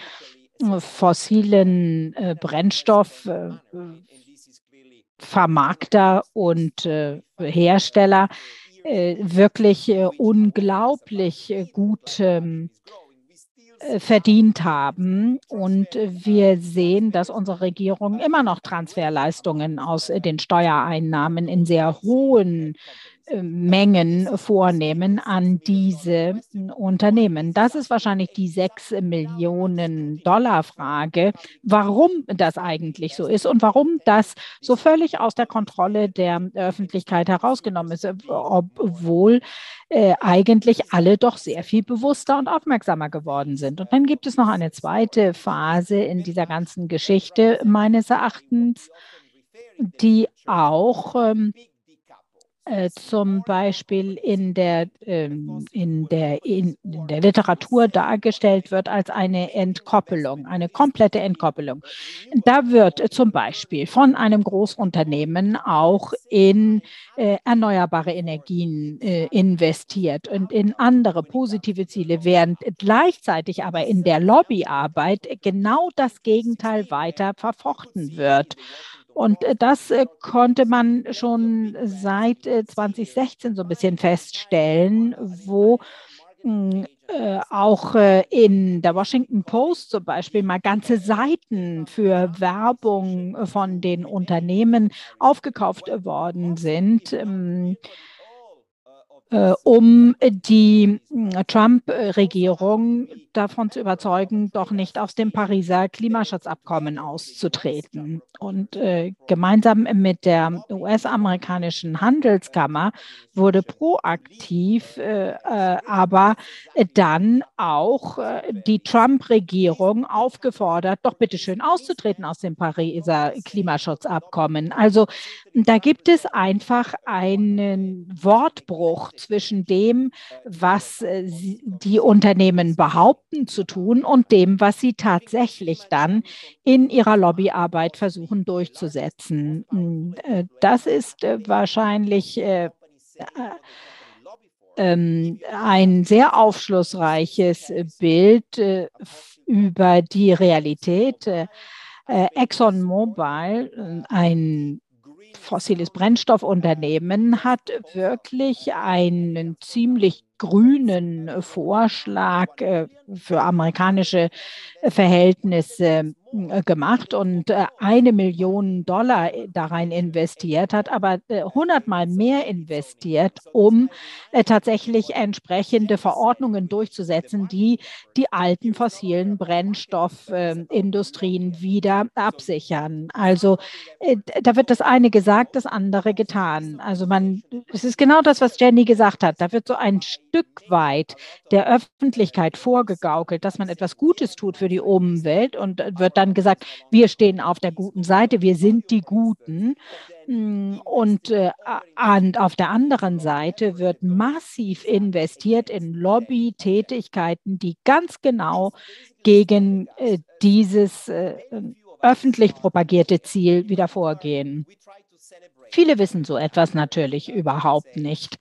fossilen äh, Brennstoffvermarkter äh, und äh, Hersteller äh, wirklich unglaublich gut ähm, verdient haben. Und wir sehen, dass unsere Regierung immer noch Transferleistungen aus den Steuereinnahmen in sehr hohen Mengen vornehmen an diese Unternehmen. Das ist wahrscheinlich die sechs Millionen Dollar Frage, warum das eigentlich so ist und warum das so völlig aus der Kontrolle der Öffentlichkeit herausgenommen ist, obwohl äh, eigentlich alle doch sehr viel bewusster und aufmerksamer geworden sind. Und dann gibt es noch eine zweite Phase in dieser ganzen Geschichte meines Erachtens, die auch ähm, äh, zum Beispiel in der, ähm, in, der, in, in, der Literatur dargestellt wird als eine Entkoppelung, eine komplette Entkoppelung. Da wird zum Beispiel von einem Großunternehmen auch in äh, erneuerbare Energien äh, investiert und in andere positive Ziele, während gleichzeitig aber in der Lobbyarbeit genau das Gegenteil weiter verfochten wird. Und äh, das äh, konnte man schon seit 2016 äh, so ein bisschen feststellen, wo hm, auch in der Washington Post zum Beispiel mal ganze Seiten für Werbung von den Unternehmen aufgekauft worden sind. Äh, um die äh, Trump-Regierung davon zu überzeugen, doch nicht aus dem Pariser Klimaschutzabkommen auszutreten. Und äh, gemeinsam mit der US-amerikanischen Handelskammer wurde proaktiv, äh, äh aber dann auch die Trump-Regierung aufgefordert, doch bitteschön auszutreten aus dem Pariser Klimaschutzabkommen. Also da gibt es einfach einen Wortbruch zwischen dem, was äh, die Unternehmen behaupten zu tun und dem, was sie tatsächlich dann in ihrer Lobbyarbeit versuchen durchzusetzen. Hm, äh, das ist äh, wahrscheinlich ähm, ein sehr aufschlussreiches Bild über die Realität. ExxonMobil, ein fossiles Brennstoffunternehmen hat wirklich einen ziemlich grünen Vorschlag äh, für amerikanische Verhältnisse gemacht und äh, eine Million Dollar da rein investiert, hat aber hundertmal mehr investiert, um tatsächlich entsprechende Verordnungen durchzusetzen, die die alten fossilen Brennstoffindustrien wieder absichern. Also da wird das eine gesagt, das andere getan. Also man, es ist genau das, was Jenny gesagt hat. Da wird so ein Stück weit der Öffentlichkeit vorgegaukelt, dass man etwas Gutes tut für die Umwelt und wird dann gesagt, wir stehen auf der guten Seite, wir sind die Guten. Mm, und äh, auf der anderen Seite wird massiv investiert in Lobbytätigkeiten, die ganz genau gegen äh, dieses äh, öffentlich propagierte Ziel wieder vorgehen. Viele wissen so etwas natürlich überhaupt nicht.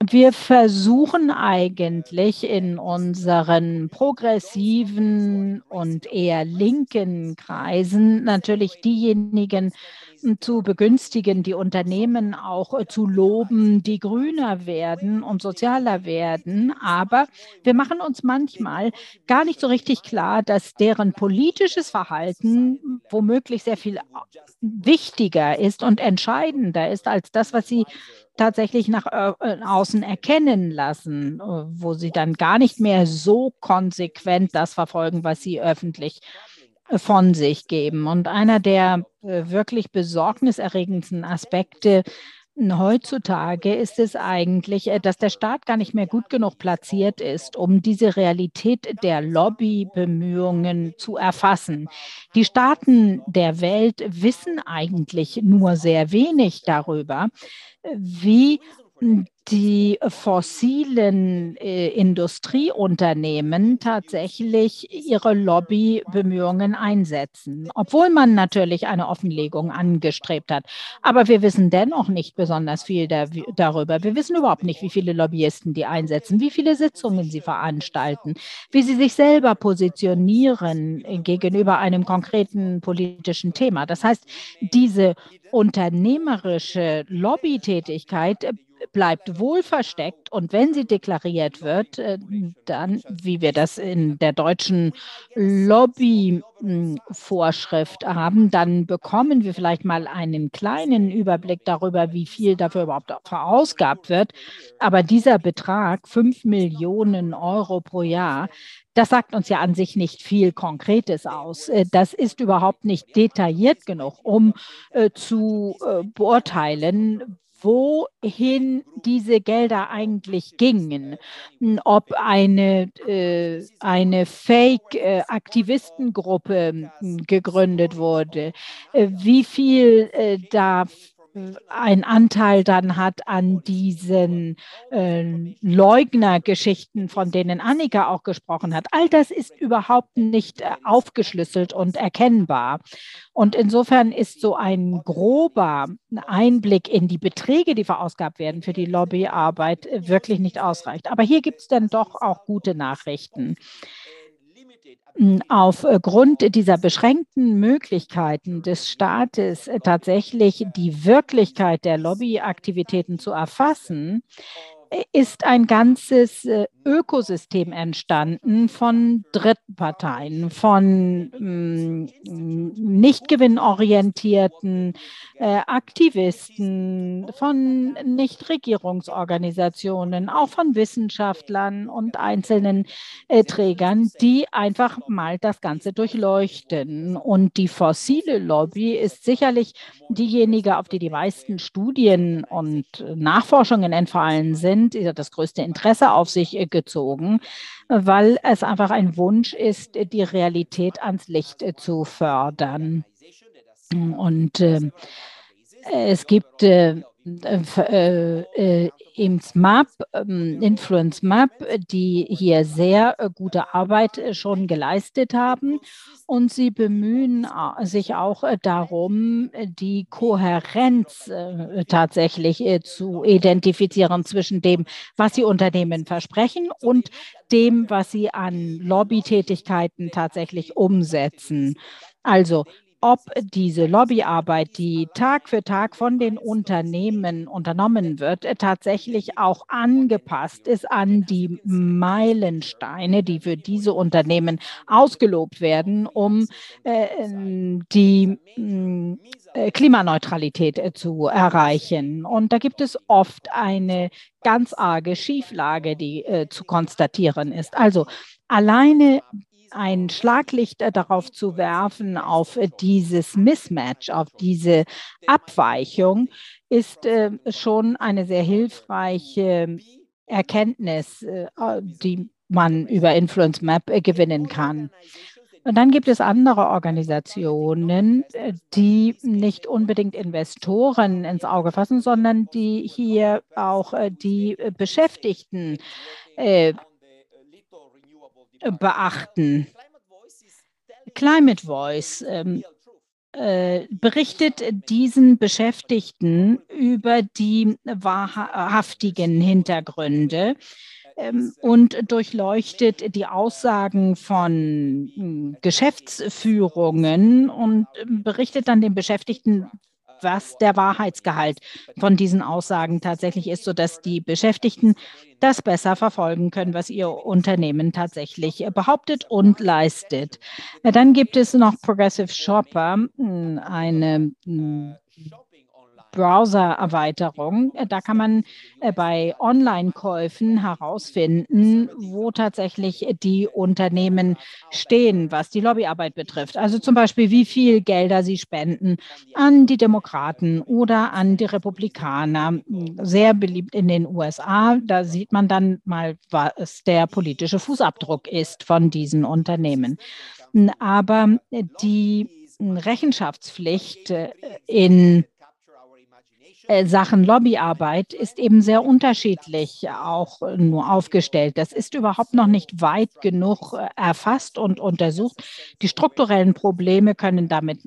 Wir versuchen eigentlich in unseren progressiven und eher linken Kreisen natürlich diejenigen zu begünstigen, die Unternehmen auch zu loben, die grüner werden und sozialer werden. Aber wir machen uns manchmal gar nicht so richtig klar, dass deren politisches Verhalten womöglich sehr viel wichtiger ist und entscheidender ist als das, was sie tatsächlich nach äh, außen erkennen lassen, äh, wo sie dann gar nicht mehr so konsequent das verfolgen, was sie öffentlich äh, von sich geben. Und einer der wirklich besorgniserregendsten Aspekte heutzutage ist es eigentlich, dass der Staat gar nicht mehr gut genug platziert ist, um diese Realität der Lobbybemühungen zu erfassen. Die Staaten der Welt wissen eigentlich nur sehr wenig darüber, wie die fossilen äh, Industrieunternehmen tatsächlich ihre Lobbybemühungen einsetzen, obwohl man natürlich eine Offenlegung angestrebt hat. Aber wir wissen dennoch nicht besonders viel da, darüber. Wir wissen überhaupt nicht, wie viele Lobbyisten die einsetzen, wie viele Sitzungen sie veranstalten, wie sie sich selber positionieren gegenüber einem konkreten politischen Thema. Das heißt, diese unternehmerische Lobbytätigkeit bleibt wohl versteckt und wenn sie deklariert wird, äh, dann, wie wir das in der deutschen Lobbyvorschrift haben, dann bekommen wir vielleicht mal einen kleinen Überblick darüber, wie viel dafür überhaupt verausgabt wird. Aber dieser Betrag, 5 Millionen Euro pro Jahr, das sagt uns ja an sich nicht viel Konkretes aus. Äh, das ist überhaupt nicht detailliert genug, um äh, zu beurteilen, wohin diese Gelder eigentlich gingen, ob eine, äh, eine Fake-Aktivistengruppe äh, gegründet wurde, äh, wie viel äh, da ein Anteil dann hat an diesen äh, Leugnergeschichten, von denen Annika auch gesprochen hat. All das ist überhaupt nicht äh, aufgeschlüsselt und erkennbar. Und insofern ist so ein grober Einblick in die Beträge, die verausgabt werden für die Lobbyarbeit, äh, wirklich nicht ausreicht. Aber hier gibt es dann doch auch gute Nachrichten aufgrund dieser beschränkten Möglichkeiten des Staates äh, tatsächlich die Wirklichkeit der Lobbyaktivitäten zu erfassen, ist ein ganzes äh, Ökosystem entstanden von Drittparteien, von mm, nicht gewinnorientierten äh, Aktivisten, von Nichtregierungsorganisationen, auch von Wissenschaftlern und einzelnen äh, Trägern, die einfach mal das Ganze durchleuchten. Und die fossile Lobby ist sicherlich diejenige, auf die die meisten Studien und Nachforschungen entfallen sind Parlament das größte Interesse auf sich äh, gezogen, weil es einfach ein Wunsch ist, die Realität ans Licht äh, zu fördern. Und äh, es gibt äh, äh, äh, im SMAP, ähm, Influence Map, die hier sehr äh, gute Arbeit schon geleistet haben. Und sie bemühen sich auch darum, die Kohärenz tatsächlich zu identifizieren zwischen dem, was die Unternehmen versprechen und dem, was sie an Lobbytätigkeiten tatsächlich umsetzen. Also ob diese Lobbyarbeit, die Tag für Tag von den Unternehmen unternommen wird, tatsächlich auch angepasst ist an die Meilensteine, die für diese Unternehmen ausgelobt werden, um äh, die äh, Klimaneutralität äh, zu erreichen. Und da gibt es oft eine ganz arge Schieflage, die äh, zu konstatieren ist. Also alleine ein Schlaglicht äh, darauf zu werfen, auf äh, dieses Mismatch, auf diese Abweichung, ist äh, schon eine sehr hilfreiche Erkenntnis, die man über Influence Map gewinnen kann. Und dann gibt es andere Organisationen, die nicht unbedingt Investoren ins Auge fassen, sondern die hier auch die Beschäftigten beachten. Climate Voice ähm, äh, berichtet diesen Beschäftigten über die wahrhaftigen Hintergründe ähm, und durchleuchtet die Aussagen von hm, Geschäftsführungen und ähm, berichtet dann den Beschäftigten, was der Wahrheitsgehalt von diesen Aussagen tatsächlich ist, sodass die Beschäftigten das besser verfolgen können, was ihr Unternehmen tatsächlich behauptet und leistet. Dann gibt es noch Progressive Shopper, hm, eine hm, Browser-Erweiterung. Da kann man äh, bei Online-Käufen herausfinden, wo tatsächlich die Unternehmen stehen, was die Lobbyarbeit betrifft. Also zum Beispiel, wie viel Gelder sie spenden an die Demokraten oder an die Republikaner. Sehr beliebt in den USA. Da sieht man dann mal, was der politische Fußabdruck ist von diesen Unternehmen. Aber die Rechenschaftspflicht äh, in äh, Sachen Lobbyarbeit ist eben sehr unterschiedlich auch nur aufgestellt. Das ist überhaupt noch nicht weit genug äh, erfasst und untersucht. Die strukturellen Probleme können damit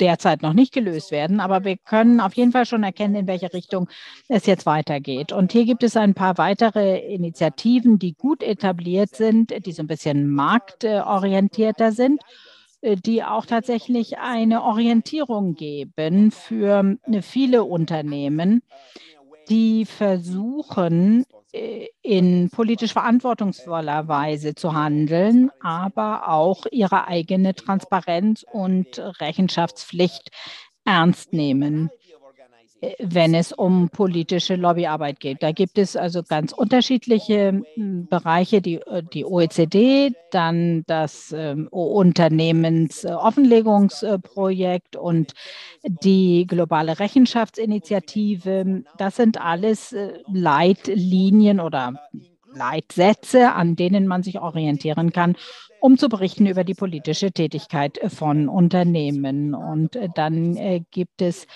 derzeit noch nicht gelöst werden, aber wir können auf jeden Fall schon erkennen, in welche Richtung es jetzt weitergeht. Und hier gibt es ein paar weitere Initiativen, die gut etabliert sind, die so ein bisschen marktorientierter sind äh, die auch tatsächlich eine Orientierung geben für äh, viele Unternehmen, die versuchen, äh, in politisch verantwortungsvoller Weise zu handeln, aber auch ihre eigene Transparenz und Rechenschaftspflicht ernst nehmen wenn es um politische Lobbyarbeit geht. Da gibt es also ganz unterschiedliche hm, Bereiche, die, die OECD, dann das ähm, Unternehmensoffenlegungsprojekt und die globale Rechenschaftsinitiative. Das sind alles äh, Leitlinien oder Leitsätze, an denen man sich orientieren kann, um zu berichten über die politische Tätigkeit von Unternehmen. Und äh, dann äh, gibt es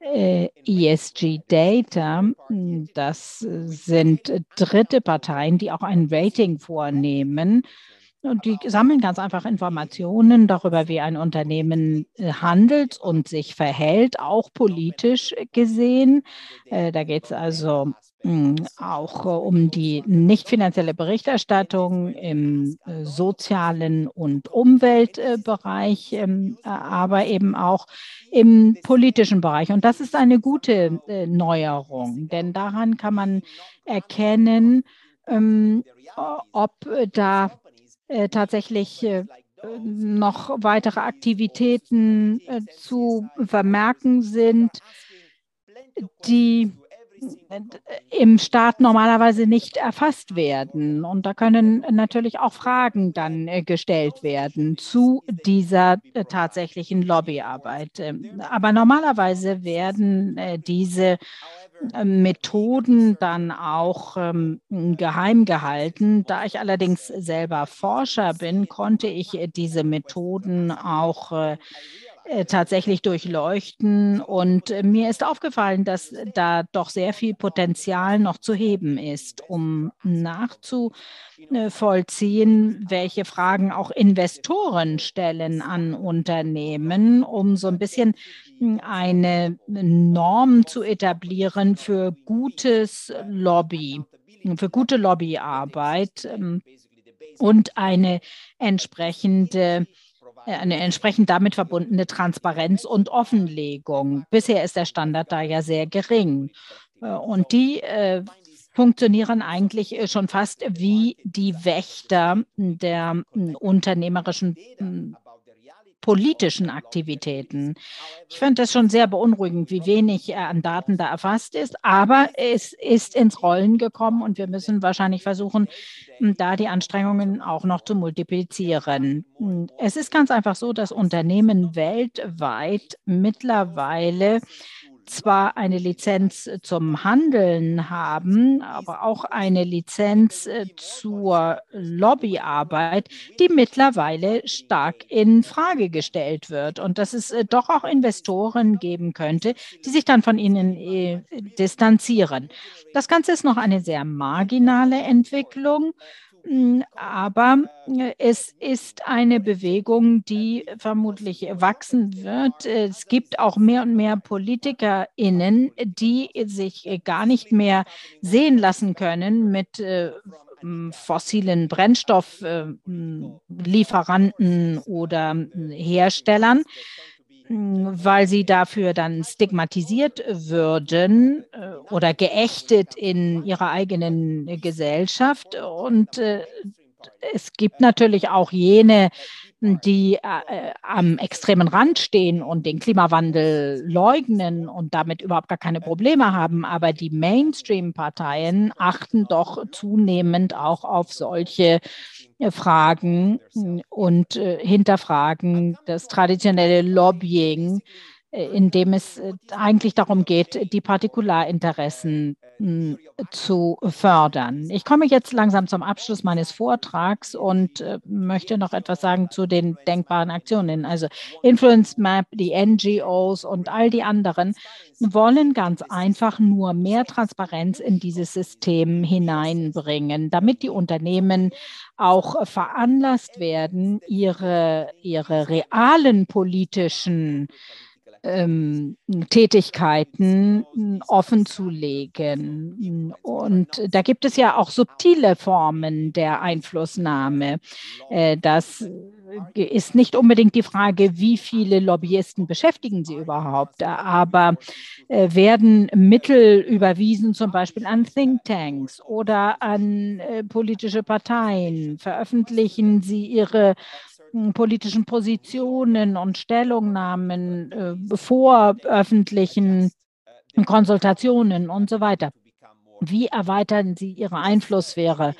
ESG Data, hm, das sind dritte Parteien, die auch ein Rating vornehmen. Und die sammeln ganz einfach Informationen darüber, wie ein Unternehmen äh, handelt und sich verhält, auch politisch gesehen. Äh, da geht es also auch um die nicht finanzielle Berichterstattung im äh, sozialen und Umweltbereich, ähm, aber eben auch im politischen Bereich. Und das ist eine gute äh, Neuerung, denn daran kann man erkennen, ähm, ob da äh, tatsächlich noch weitere Aktivitäten zu vermerken sind, die im Staat normalerweise nicht erfasst werden. Und da können natürlich auch Fragen dann äh, gestellt werden zu dieser äh, tatsächlichen Lobbyarbeit. Ähm, aber normalerweise werden äh, diese Methoden dann auch ähm, geheim gehalten. Da ich allerdings selber Forscher bin, konnte ich diese Methoden auch äh, äh, tatsächlich durchleuchten. Und äh, mir ist aufgefallen, dass da doch sehr viel Potenzial noch zu heben ist, um nachzuvollziehen, welche Fragen auch Investoren stellen an Unternehmen, um so ein bisschen hm, eine Norm zu etablieren für gutes Lobby, für gute Lobbyarbeit ähm, und eine entsprechende äh, eine entsprechend damit verbundene Transparenz und Offenlegung. Bisher ist der Standard da ja sehr gering. Äh, und die äh, funktionieren eigentlich schon fast wie die Wächter der unternehmerischen politischen Aktivitäten. Ich finde das schon sehr beunruhigend, wie wenig an Daten da erfasst ist, aber es ist ins Rollen gekommen und wir müssen wahrscheinlich versuchen, da die Anstrengungen auch noch zu multiplizieren. Es ist ganz einfach so, dass Unternehmen weltweit mittlerweile zwar eine Lizenz zum Handeln haben, aber auch eine Lizenz äh, zur Lobbyarbeit, die mittlerweile stark in Frage gestellt wird und dass es äh, doch auch Investoren geben könnte, die sich dann von ihnen äh, distanzieren. Das Ganze ist noch eine sehr marginale Entwicklung. Hm, aber äh, es ist eine Bewegung, die vermutlich wachsen wird. Es gibt auch mehr und mehr PolitikerInnen, die sich gar nicht mehr sehen lassen können mit äh, fossilen Brennstofflieferanten oder Herstellern, weil sie dafür dann stigmatisiert würden äh, oder geächtet in ihrer eigenen Gesellschaft. Und äh, es gibt natürlich auch jene, die äh, am extremen Rand stehen und den Klimawandel leugnen und damit überhaupt gar keine Probleme haben. Aber die Mainstream-Parteien achten doch zunehmend auch auf solche Fragen und äh, hinterfragen das traditionelle Lobbying in dem es äh, eigentlich darum geht, die Partikularinteressen hm, zu fördern. Ich komme jetzt langsam zum Abschluss meines Vortrags und äh, möchte noch etwas sagen zu den denkbaren Aktionen. Also Influence Map, die NGOs und all die anderen wollen ganz einfach nur mehr Transparenz in dieses System hineinbringen, damit die Unternehmen auch veranlasst werden, ihre, ihre realen politischen ähm, Tätigkeiten hm, offen zu legen. Und da gibt es ja auch subtile Formen der Einflussnahme. Äh, das ist nicht unbedingt die Frage, wie viele Lobbyisten beschäftigen sie überhaupt, aber äh, werden Mittel überwiesen, zum Beispiel an Thinktanks oder an äh, politische Parteien? Veröffentlichen sie ihre politischen Positionen und Stellungnahmen äh, vor öffentlichen Konsultationen und so weiter. Wie erweitern Sie Ihre Einflusssphäre?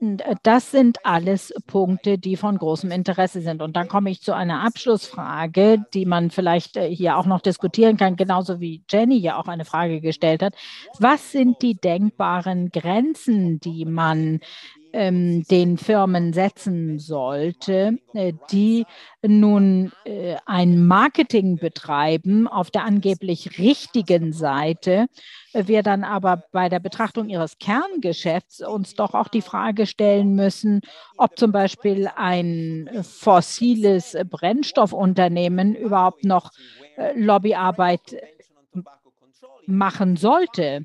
Äh, das sind alles Punkte, die von großem Interesse sind. Und dann komme ich zu einer Abschlussfrage, die man vielleicht äh, hier auch noch diskutieren kann, genauso wie Jenny ja auch eine Frage gestellt hat. Was sind die denkbaren Grenzen, die man ähm, den Firmen setzen sollte, äh, die nun äh, ein Marketing betreiben auf der angeblich richtigen Seite, äh, wir dann aber bei der Betrachtung ihres Kerngeschäfts uns doch auch die Frage stellen müssen, ob zum Beispiel ein fossiles Brennstoffunternehmen überhaupt noch äh, Lobbyarbeit machen sollte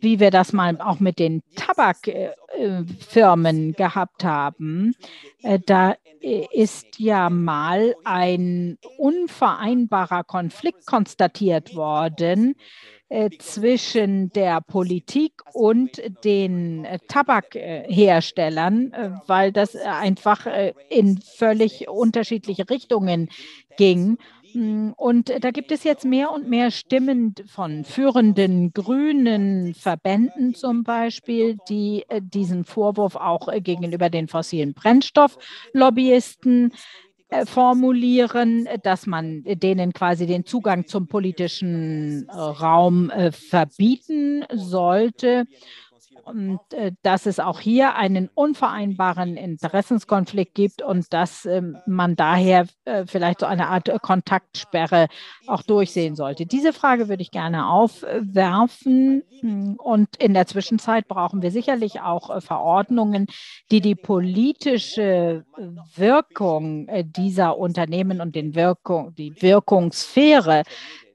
wie wir das mal auch mit den Tabakfirmen gehabt haben. Äh, da ist ja mal ein unvereinbarer Konflikt konstatiert worden äh, zwischen der Politik und den Tabakherstellern, äh, weil das einfach in völlig unterschiedliche Richtungen ging. Mm, und da gibt es jetzt mehr und mehr Stimmen von führenden grünen Verbänden zum Beispiel, die äh, diesen Vorwurf auch äh, gegenüber den fossilen Brennstofflobbyisten äh, formulieren, dass man denen quasi den Zugang zum politischen Raum verbieten sollte und äh, dass es auch hier einen unvereinbaren Interessenskonflikt gibt und dass äh, man daher äh, vielleicht so eine Art äh, Kontaktsperre auch durchsehen sollte. Diese Frage würde ich gerne aufwerfen und in der Zwischenzeit brauchen wir sicherlich auch äh, Verordnungen, die die politische Wirkung äh, dieser Unternehmen und den Wirkung, die Wirkungssphäre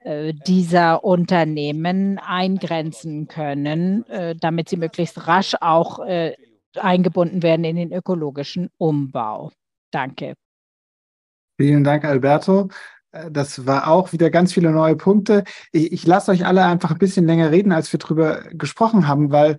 dieser Unternehmen eingrenzen können, äh, damit sie möglichst rasch auch äh, eingebunden werden in den ökologischen Umbau. Danke. Vielen Dank, Alberto. Das war auch wieder ganz viele neue Punkte. Ich, ich lasse euch alle einfach ein bisschen länger reden, als wir darüber gesprochen haben, weil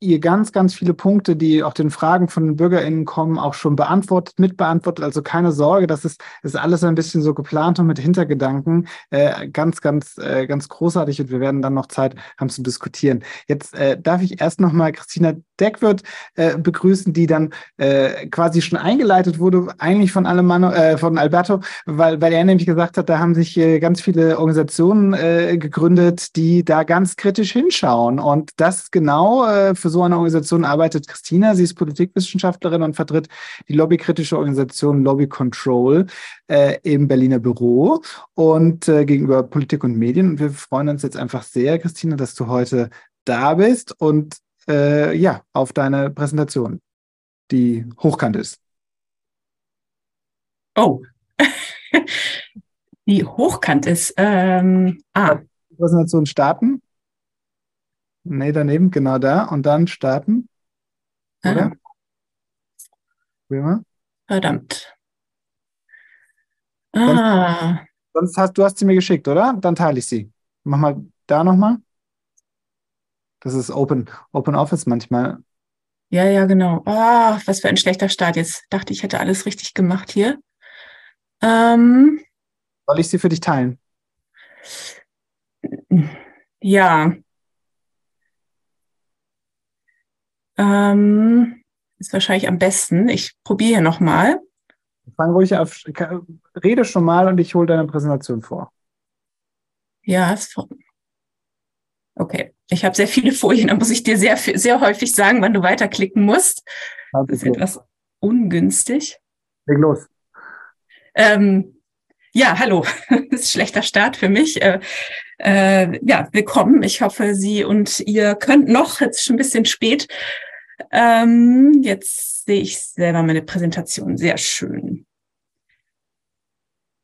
ihr ganz, ganz viele Punkte, die auch den Fragen von den BürgerInnen kommen, auch schon beantwortet, mitbeantwortet. Also keine Sorge, das ist, ist alles ein bisschen so geplant und mit Hintergedanken. Äh, ganz, ganz, äh, ganz großartig und wir werden dann noch Zeit haben zu diskutieren. Jetzt äh, darf ich erst nochmal Christina Deckwirt äh, begrüßen, die dann äh, quasi schon eingeleitet wurde, eigentlich von, Alemano, äh, von Alberto, weil, weil er nämlich gesagt hat, da haben sich ganz viele Organisationen gegründet, die da ganz kritisch hinschauen. Und das genau für für so eine Organisation arbeitet Christina. Sie ist Politikwissenschaftlerin und vertritt die lobbykritische Organisation Lobby Control äh, im Berliner Büro und äh, gegenüber Politik und Medien. Und wir freuen uns jetzt einfach sehr, Christina, dass du heute da bist und äh, ja, auf deine Präsentation, die hochkant ist. Oh, <laughs> die hochkant ist. Ähm, ah. Präsentation starten. Nee, daneben, genau da. Und dann starten. Oder? Ah. Verdammt. Ah. Sonst, hast du hast sie mir geschickt, oder? Dann teile ich sie. Mach mal da nochmal. Das ist Open, Open Office manchmal. Ja, ja, genau. Ah, was für ein schlechter Start. Jetzt dachte ich, hätte alles richtig gemacht hier. Ähm, Soll ich sie für dich teilen? Ja, Ähm, ist wahrscheinlich am besten. Ich probiere nochmal. Fang ruhig auf, rede schon mal und ich hole deine Präsentation vor. Ja, es Okay, ich habe sehr viele Folien, da muss ich dir sehr, sehr häufig sagen, wann du weiterklicken musst. Das ist etwas ungünstig. Leg los. Ähm, ja, hallo. Das <laughs> ist ein schlechter Start für mich. Äh, äh, ja, willkommen. Ich hoffe, Sie und ihr könnt noch, jetzt ist schon ein bisschen spät. Ähm, jetzt sehe ich selber meine Präsentation. Sehr schön.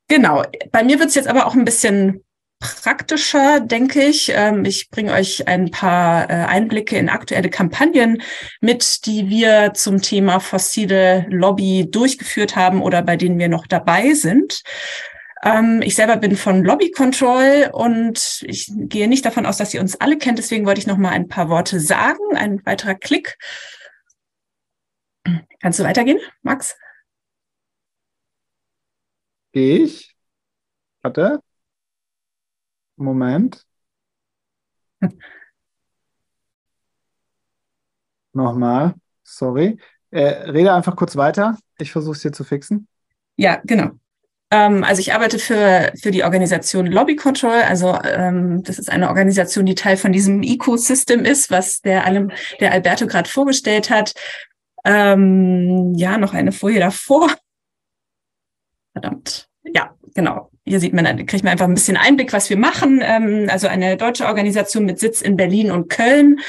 Genau. Bei mir wird es jetzt aber auch ein bisschen praktischer, denke ich. Ähm, ich bringe euch ein paar äh, Einblicke in aktuelle Kampagnen mit, die wir zum Thema fossile Lobby durchgeführt haben oder bei denen wir noch dabei sind. Ähm, ich selber bin von Lobby Control und ich gehe nicht davon aus, dass ihr uns alle kennt. Deswegen wollte ich noch mal ein paar Worte sagen. Ein weiterer Klick. Kannst du weitergehen, Max? Ich? Warte. Moment. <laughs> Nochmal, sorry. Äh, rede einfach kurz weiter. Ich versuche es hier zu fixen. Ja, genau. Ähm, also ich arbeite für, für die Organisation Lobby Control. Also ähm, das ist eine Organisation, die Teil von diesem Ecosystem ist, was der, der Alberto gerade vorgestellt hat. Ähm, ja, noch eine Folie davor. Verdammt. Ja, genau hier sieht man, kriegt man einfach ein bisschen Einblick, was wir machen. Ähm, also eine deutsche Organisation mit Sitz in Berlin und Köln.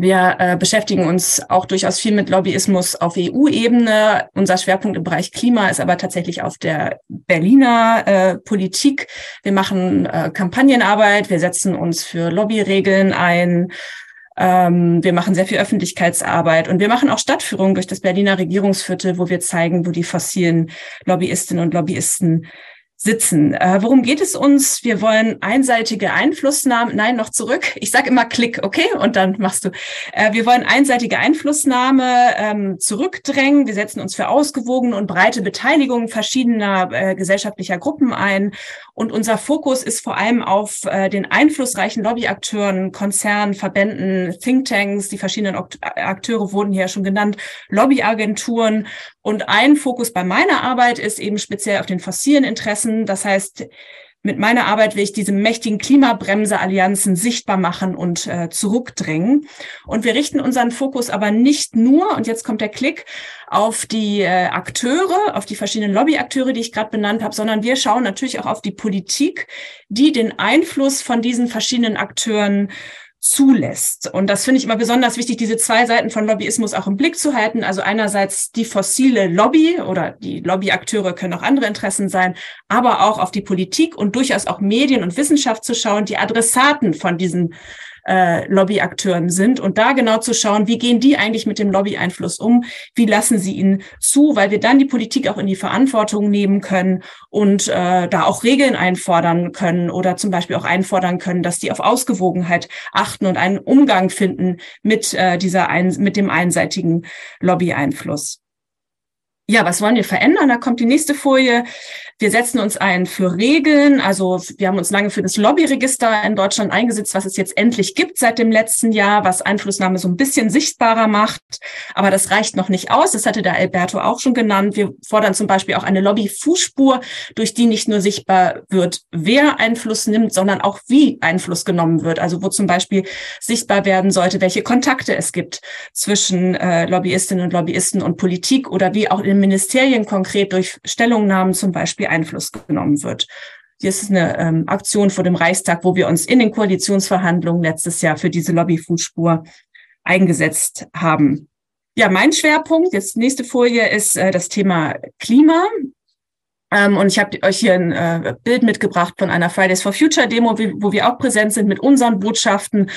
Wir äh, beschäftigen uns auch durchaus viel mit Lobbyismus auf EU-Ebene. Unser Schwerpunkt im Bereich Klima ist aber tatsächlich auf der Berliner äh, Politik. Wir machen äh, Kampagnenarbeit, wir setzen uns für Lobbyregeln ein. Ähm, wir machen sehr viel Öffentlichkeitsarbeit und wir machen auch Stadtführungen durch das Berliner Regierungsviertel, wo wir zeigen, wo die fossilen Lobbyistinnen und Lobbyisten sitzen. Äh, worum geht es uns? Wir wollen einseitige Einflussnahme. Nein, noch zurück. Ich sage immer Klick, okay? Und dann machst du. Äh, wir wollen einseitige Einflussnahme ähm, zurückdrängen. Wir setzen uns für ausgewogene und breite Beteiligung verschiedener äh, gesellschaftlicher Gruppen ein. Und unser Fokus ist vor allem auf äh, den einflussreichen Lobbyakteuren, Konzernen, Verbänden, Thinktanks. Die verschiedenen Akteure wurden hier schon genannt, Lobbyagenturen und ein Fokus bei meiner Arbeit ist eben speziell auf den fossilen Interessen. Das heißt, mit meiner Arbeit will ich diese mächtigen Klimabremse-Allianzen sichtbar machen und äh, zurückdrängen. Und wir richten unseren Fokus aber nicht nur, und jetzt kommt der Klick, auf die äh, Akteure, auf die verschiedenen Lobbyakteure, die ich gerade benannt habe, sondern wir schauen natürlich auch auf die Politik, die den Einfluss von diesen verschiedenen Akteuren zulässt. Und das finde ich immer besonders wichtig, diese zwei Seiten von Lobbyismus auch im Blick zu halten. Also einerseits die fossile Lobby oder die Lobbyakteure können auch andere Interessen sein, aber auch auf die Politik und durchaus auch Medien und Wissenschaft zu schauen, die Adressaten von diesen äh, Lobbyakteuren sind und da genau zu schauen, wie gehen die eigentlich mit dem Lobbyeinfluss um, wie lassen sie ihn zu, weil wir dann die Politik auch in die Verantwortung nehmen können und äh, da auch Regeln einfordern können oder zum Beispiel auch einfordern können, dass die auf Ausgewogenheit achten und einen Umgang finden mit äh, dieser ein, mit dem einseitigen Lobbyeinfluss. Ja, was wollen wir verändern? Da kommt die nächste Folie. Wir setzen uns ein für Regeln. Also wir haben uns lange für das Lobbyregister in Deutschland eingesetzt, was es jetzt endlich gibt seit dem letzten Jahr, was Einflussnahme so ein bisschen sichtbarer macht. Aber das reicht noch nicht aus. Das hatte der Alberto auch schon genannt. Wir fordern zum Beispiel auch eine Lobbyfußspur, durch die nicht nur sichtbar wird, wer Einfluss nimmt, sondern auch wie Einfluss genommen wird. Also wo zum Beispiel sichtbar werden sollte, welche Kontakte es gibt zwischen äh, Lobbyistinnen und Lobbyisten und Politik oder wie auch in Ministerien konkret durch Stellungnahmen zum Beispiel Einfluss genommen wird. Hier ist eine ähm, Aktion vor dem Reichstag, wo wir uns in den Koalitionsverhandlungen letztes Jahr für diese Lobbyfußspur eingesetzt haben. Ja, mein Schwerpunkt, jetzt nächste Folie, ist äh, das Thema Klima. Ähm, und ich habe euch hier ein äh, Bild mitgebracht von einer Fridays for Future Demo, wo wir auch präsent sind mit unseren Botschaften,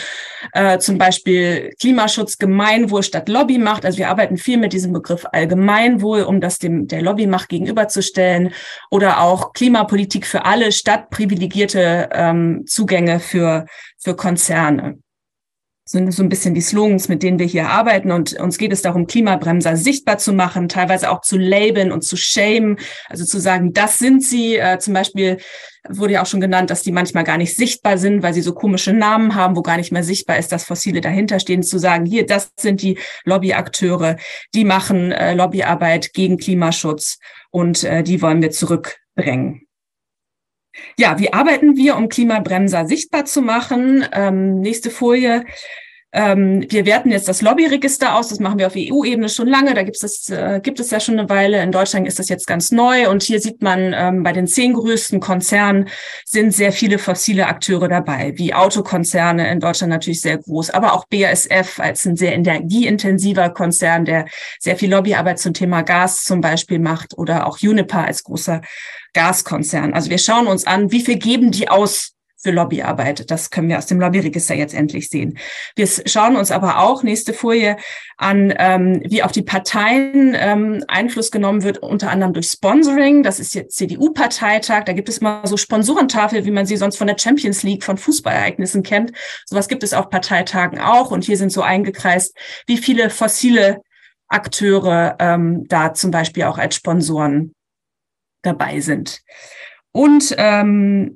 äh, zum Beispiel Klimaschutz, Gemeinwohl statt Lobbymacht. Also wir arbeiten viel mit diesem Begriff Allgemeinwohl, um das dem der Lobbymacht gegenüberzustellen, oder auch Klimapolitik für alle statt privilegierte ähm, Zugänge für für Konzerne sind so ein bisschen die Slogans, mit denen wir hier arbeiten. Und uns geht es darum, Klimabremser sichtbar zu machen, teilweise auch zu labeln und zu shamen. Also zu sagen, das sind sie. Äh, zum Beispiel wurde ja auch schon genannt, dass die manchmal gar nicht sichtbar sind, weil sie so komische Namen haben, wo gar nicht mehr sichtbar ist, dass Fossile dahinterstehen. Zu sagen, hier, das sind die Lobbyakteure, die machen äh, Lobbyarbeit gegen Klimaschutz und äh, die wollen wir zurückbringen. Ja, wie arbeiten wir, um Klimabremser sichtbar zu machen? Ähm, nächste Folie. Ähm, wir werten jetzt das Lobbyregister aus. Das machen wir auf EU-Ebene schon lange. Da gibt es, äh, gibt es ja schon eine Weile. In Deutschland ist das jetzt ganz neu. Und hier sieht man, ähm, bei den zehn größten Konzernen sind sehr viele fossile Akteure dabei, wie Autokonzerne in Deutschland natürlich sehr groß, aber auch BASF als ein sehr energieintensiver Konzern, der sehr viel Lobbyarbeit zum Thema Gas zum Beispiel macht oder auch Uniper als großer Gaskonzern. Also wir schauen uns an, wie viel geben die aus für Lobbyarbeit. Das können wir aus dem Lobbyregister jetzt endlich sehen. Wir schauen uns aber auch, nächste Folie, an, ähm, wie auf die Parteien ähm, Einfluss genommen wird, unter anderem durch Sponsoring. Das ist jetzt CDU-Parteitag. Da gibt es immer so Sponsorentafel, wie man sie sonst von der Champions League, von Fußballereignissen kennt. Sowas gibt es auf Parteitagen auch. Und hier sind so eingekreist, wie viele fossile Akteure ähm, da zum Beispiel auch als Sponsoren dabei sind. Und ähm,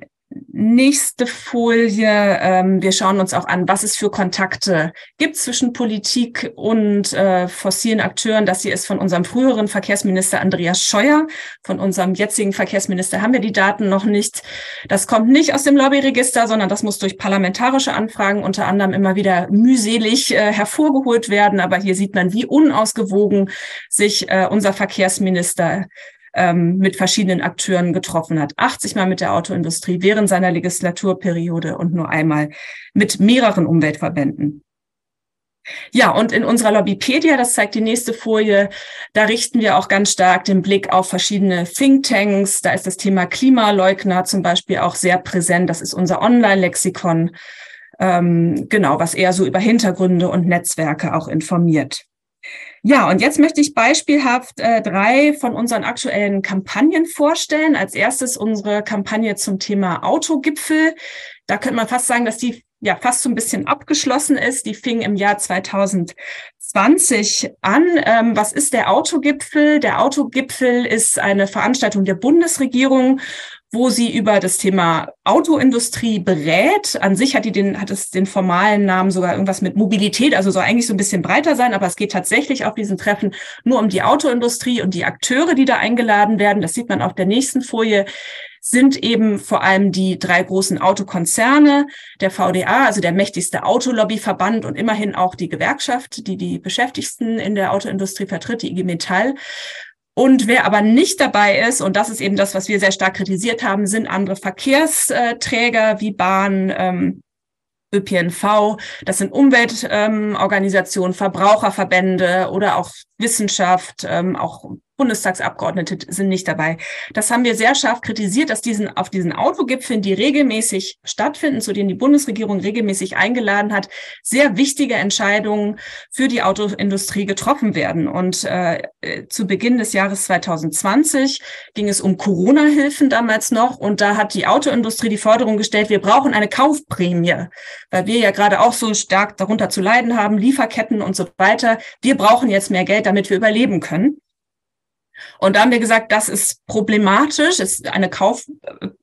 Nächste Folie. Ähm, wir schauen uns auch an, was es für Kontakte gibt zwischen Politik und äh, fossilen Akteuren. Das hier ist von unserem früheren Verkehrsminister Andreas Scheuer. Von unserem jetzigen Verkehrsminister haben wir die Daten noch nicht. Das kommt nicht aus dem Lobbyregister, sondern das muss durch parlamentarische Anfragen unter anderem immer wieder mühselig äh, hervorgeholt werden. Aber hier sieht man, wie unausgewogen sich äh, unser Verkehrsminister ähm, mit verschiedenen Akteuren getroffen hat. 80 Mal mit der Autoindustrie während seiner Legislaturperiode und nur einmal mit mehreren Umweltverbänden. Ja, und in unserer Lobbypedia, das zeigt die nächste Folie, da richten wir auch ganz stark den Blick auf verschiedene Thinktanks. Da ist das Thema Klimaleugner zum Beispiel auch sehr präsent. Das ist unser Online-Lexikon, ähm, genau, was eher so über Hintergründe und Netzwerke auch informiert. Ja, und jetzt möchte ich beispielhaft äh, drei von unseren aktuellen Kampagnen vorstellen. Als erstes unsere Kampagne zum Thema Autogipfel. Da könnte man fast sagen, dass die ja fast so ein bisschen abgeschlossen ist. Die fing im Jahr 2020 an. Ähm, was ist der Autogipfel? Der Autogipfel ist eine Veranstaltung der Bundesregierung wo sie über das Thema Autoindustrie berät. An sich hat die den, hat es den formalen Namen sogar irgendwas mit Mobilität, also soll eigentlich so ein bisschen breiter sein, aber es geht tatsächlich auf diesen Treffen nur um die Autoindustrie und die Akteure, die da eingeladen werden. Das sieht man auf der nächsten Folie sind eben vor allem die drei großen Autokonzerne, der VDA, also der mächtigste Autolobbyverband und immerhin auch die Gewerkschaft, die die Beschäftigten in der Autoindustrie vertritt, die IG Metall, und wer aber nicht dabei ist, und das ist eben das, was wir sehr stark kritisiert haben, sind andere Verkehrsträger wie Bahn, ähm, ÖPNV, das sind Umweltorganisationen, Verbraucherverbände oder auch Wissenschaft, ähm, auch Bundestagsabgeordnete sind nicht dabei. Das haben wir sehr scharf kritisiert, dass diesen, auf diesen Autogipfeln, die regelmäßig stattfinden, zu denen die Bundesregierung regelmäßig eingeladen hat, sehr wichtige Entscheidungen für die Autoindustrie getroffen werden. Und äh, zu Beginn des Jahres 2020 ging es um Corona-Hilfen damals noch. Und da hat die Autoindustrie die Forderung gestellt, wir brauchen eine Kaufprämie, weil wir ja gerade auch so stark darunter zu leiden haben, Lieferketten und so weiter. Wir brauchen jetzt mehr Geld, damit wir überleben können. Und da haben wir gesagt, das ist problematisch. Es eine Kauf,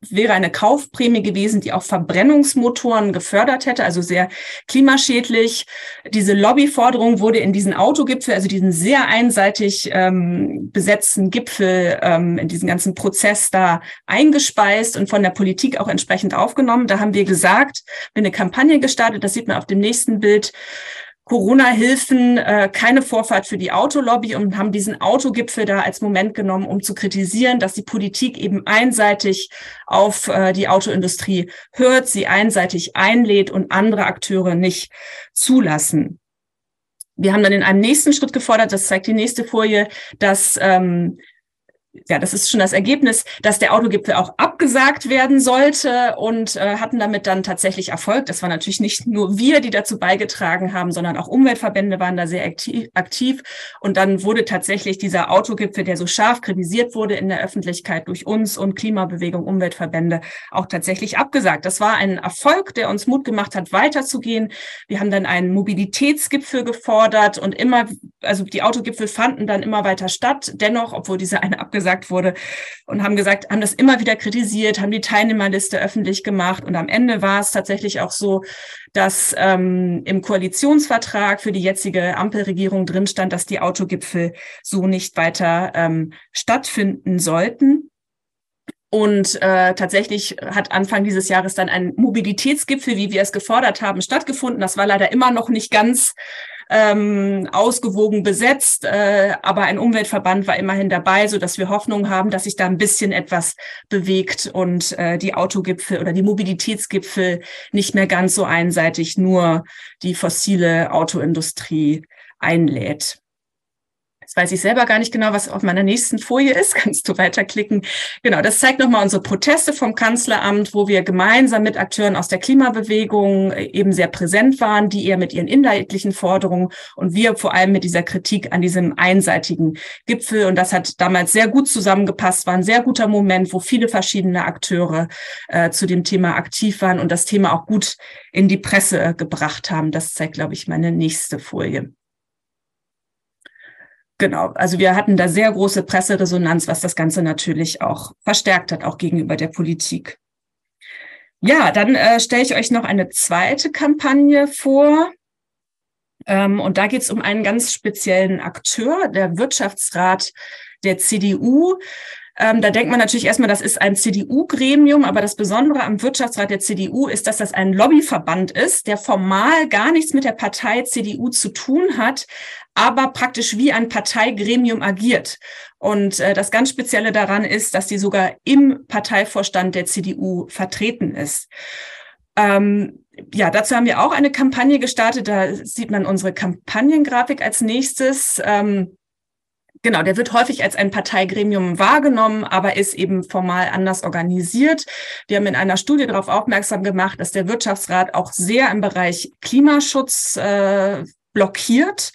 wäre eine Kaufprämie gewesen, die auch Verbrennungsmotoren gefördert hätte, also sehr klimaschädlich. Diese Lobbyforderung wurde in diesen Autogipfel, also diesen sehr einseitig ähm, besetzten Gipfel, ähm, in diesen ganzen Prozess da eingespeist und von der Politik auch entsprechend aufgenommen. Da haben wir gesagt, wir eine Kampagne gestartet, das sieht man auf dem nächsten Bild, Corona-Hilfen, äh, keine Vorfahrt für die Autolobby und haben diesen Autogipfel da als Moment genommen, um zu kritisieren, dass die Politik eben einseitig auf äh, die Autoindustrie hört, sie einseitig einlädt und andere Akteure nicht zulassen. Wir haben dann in einem nächsten Schritt gefordert, das zeigt die nächste Folie, dass ähm, ja, das ist schon das Ergebnis, dass der Autogipfel auch abgesagt werden sollte und äh, hatten damit dann tatsächlich Erfolg. Das war natürlich nicht nur wir, die dazu beigetragen haben, sondern auch Umweltverbände waren da sehr aktiv. aktiv. Und dann wurde tatsächlich dieser Autogipfel, der so scharf kritisiert wurde in der Öffentlichkeit durch uns und Klimabewegung, Umweltverbände, auch tatsächlich abgesagt. Das war ein Erfolg, der uns Mut gemacht hat, weiterzugehen. Wir haben dann einen Mobilitätsgipfel gefordert und immer, also die Autogipfel fanden dann immer weiter statt. Dennoch, obwohl diese eine abgesagt gesagt wurde und haben gesagt, haben das immer wieder kritisiert, haben die Teilnehmerliste öffentlich gemacht und am Ende war es tatsächlich auch so, dass ähm, im Koalitionsvertrag für die jetzige Ampelregierung drin stand, dass die Autogipfel so nicht weiter ähm, stattfinden sollten. Und äh, tatsächlich hat Anfang dieses Jahres dann ein Mobilitätsgipfel, wie wir es gefordert haben, stattgefunden. Das war leider immer noch nicht ganz ähm, ausgewogen besetzt, äh, aber ein Umweltverband war immerhin dabei, so dass wir Hoffnung haben, dass sich da ein bisschen etwas bewegt und äh, die Autogipfel oder die Mobilitätsgipfel nicht mehr ganz so einseitig nur die fossile Autoindustrie einlädt. Jetzt weiß ich selber gar nicht genau, was auf meiner nächsten Folie ist. <laughs> Kannst du weiterklicken? Genau, das zeigt nochmal unsere Proteste vom Kanzleramt, wo wir gemeinsam mit Akteuren aus der Klimabewegung äh, eben sehr präsent waren, die eher mit ihren inhaltlichen Forderungen und wir vor allem mit dieser Kritik an diesem einseitigen Gipfel. Und das hat damals sehr gut zusammengepasst, war ein sehr guter Moment, wo viele verschiedene Akteure äh, zu dem Thema aktiv waren und das Thema auch gut in die Presse gebracht haben. Das zeigt, glaube ich, meine nächste Folie. Genau, also wir hatten da sehr große Presseresonanz, was das Ganze natürlich auch verstärkt hat, auch gegenüber der Politik. Ja, dann äh, stelle ich euch noch eine zweite Kampagne vor. Ähm, und da geht es um einen ganz speziellen Akteur, der Wirtschaftsrat der CDU. Ähm, da denkt man natürlich erstmal, das ist ein CDU-Gremium, aber das Besondere am Wirtschaftsrat der CDU ist, dass das ein Lobbyverband ist, der formal gar nichts mit der Partei CDU zu tun hat, aber praktisch wie ein Parteigremium agiert. Und äh, das ganz Spezielle daran ist, dass die sogar im Parteivorstand der CDU vertreten ist. Ähm, ja, dazu haben wir auch eine Kampagne gestartet. Da sieht man unsere Kampagnengrafik als nächstes. Ähm, Genau, der wird häufig als ein Parteigremium wahrgenommen, aber ist eben formal anders organisiert. Wir haben in einer Studie darauf aufmerksam gemacht, dass der Wirtschaftsrat auch sehr im Bereich Klimaschutz äh, blockiert.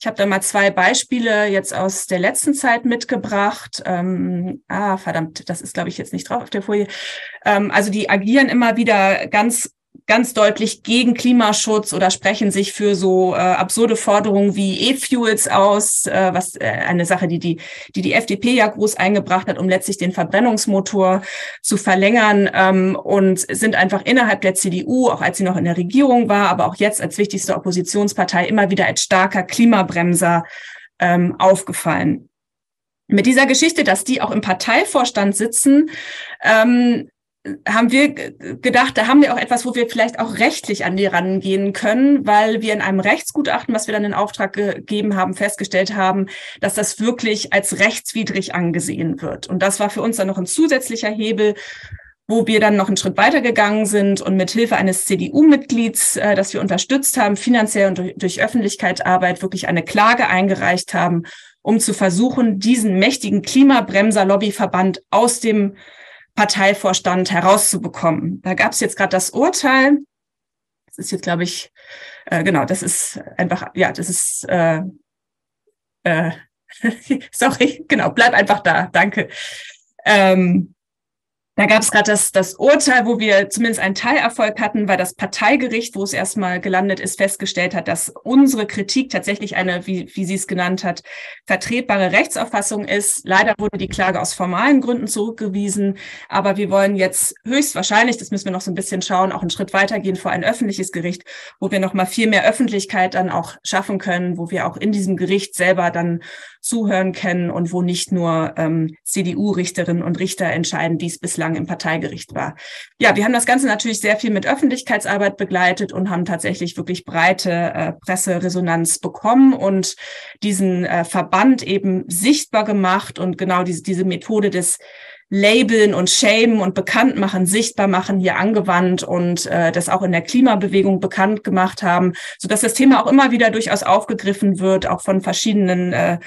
Ich habe da mal zwei Beispiele jetzt aus der letzten Zeit mitgebracht. Ähm, ah, verdammt, das ist, glaube ich, jetzt nicht drauf auf der Folie. Ähm, also die agieren immer wieder ganz ganz deutlich gegen Klimaschutz oder sprechen sich für so äh, absurde Forderungen wie E-Fuels aus, äh, was äh, eine Sache, die die, die die FDP ja groß eingebracht hat, um letztlich den Verbrennungsmotor zu verlängern ähm, und sind einfach innerhalb der CDU, auch als sie noch in der Regierung war, aber auch jetzt als wichtigste Oppositionspartei immer wieder als starker Klimabremser ähm, aufgefallen. Mit dieser Geschichte, dass die auch im Parteivorstand sitzen, ähm, haben wir gedacht, da haben wir auch etwas, wo wir vielleicht auch rechtlich an die rangehen können, weil wir in einem Rechtsgutachten, was wir dann in Auftrag gegeben haben, festgestellt haben, dass das wirklich als rechtswidrig angesehen wird. Und das war für uns dann noch ein zusätzlicher Hebel, wo wir dann noch einen Schritt weiter gegangen sind und mit Hilfe eines CDU-Mitglieds, äh, das wir unterstützt haben, finanziell und durch, durch Öffentlichkeitsarbeit wirklich eine Klage eingereicht haben, um zu versuchen, diesen mächtigen Klimabremser-Lobbyverband aus dem Parteivorstand herauszubekommen. Da gab es jetzt gerade das Urteil. Das ist jetzt, glaube ich, äh, genau, das ist einfach, ja, das ist, äh, äh, <laughs> sorry, genau, bleib einfach da, danke. Ähm, da gab es gerade das, das Urteil, wo wir zumindest einen Teilerfolg hatten, weil das Parteigericht, wo es erstmal gelandet ist, festgestellt hat, dass unsere Kritik tatsächlich eine, wie, wie sie es genannt hat, vertretbare Rechtsauffassung ist. Leider wurde die Klage aus formalen Gründen zurückgewiesen, aber wir wollen jetzt höchstwahrscheinlich, das müssen wir noch so ein bisschen schauen, auch einen Schritt weitergehen vor ein öffentliches Gericht, wo wir noch mal viel mehr Öffentlichkeit dann auch schaffen können, wo wir auch in diesem Gericht selber dann zuhören können und wo nicht nur ähm, CDU-Richterinnen und Richter entscheiden, wie es bislang im Parteigericht war. Ja, wir haben das Ganze natürlich sehr viel mit Öffentlichkeitsarbeit begleitet und haben tatsächlich wirklich breite äh, Presseresonanz bekommen und diesen äh, Verband eben sichtbar gemacht und genau diese, diese Methode des Labeln und Shamen und Bekanntmachen, sichtbar machen hier angewandt und äh, das auch in der Klimabewegung bekannt gemacht haben, so dass das Thema auch immer wieder durchaus aufgegriffen wird, auch von verschiedenen äh,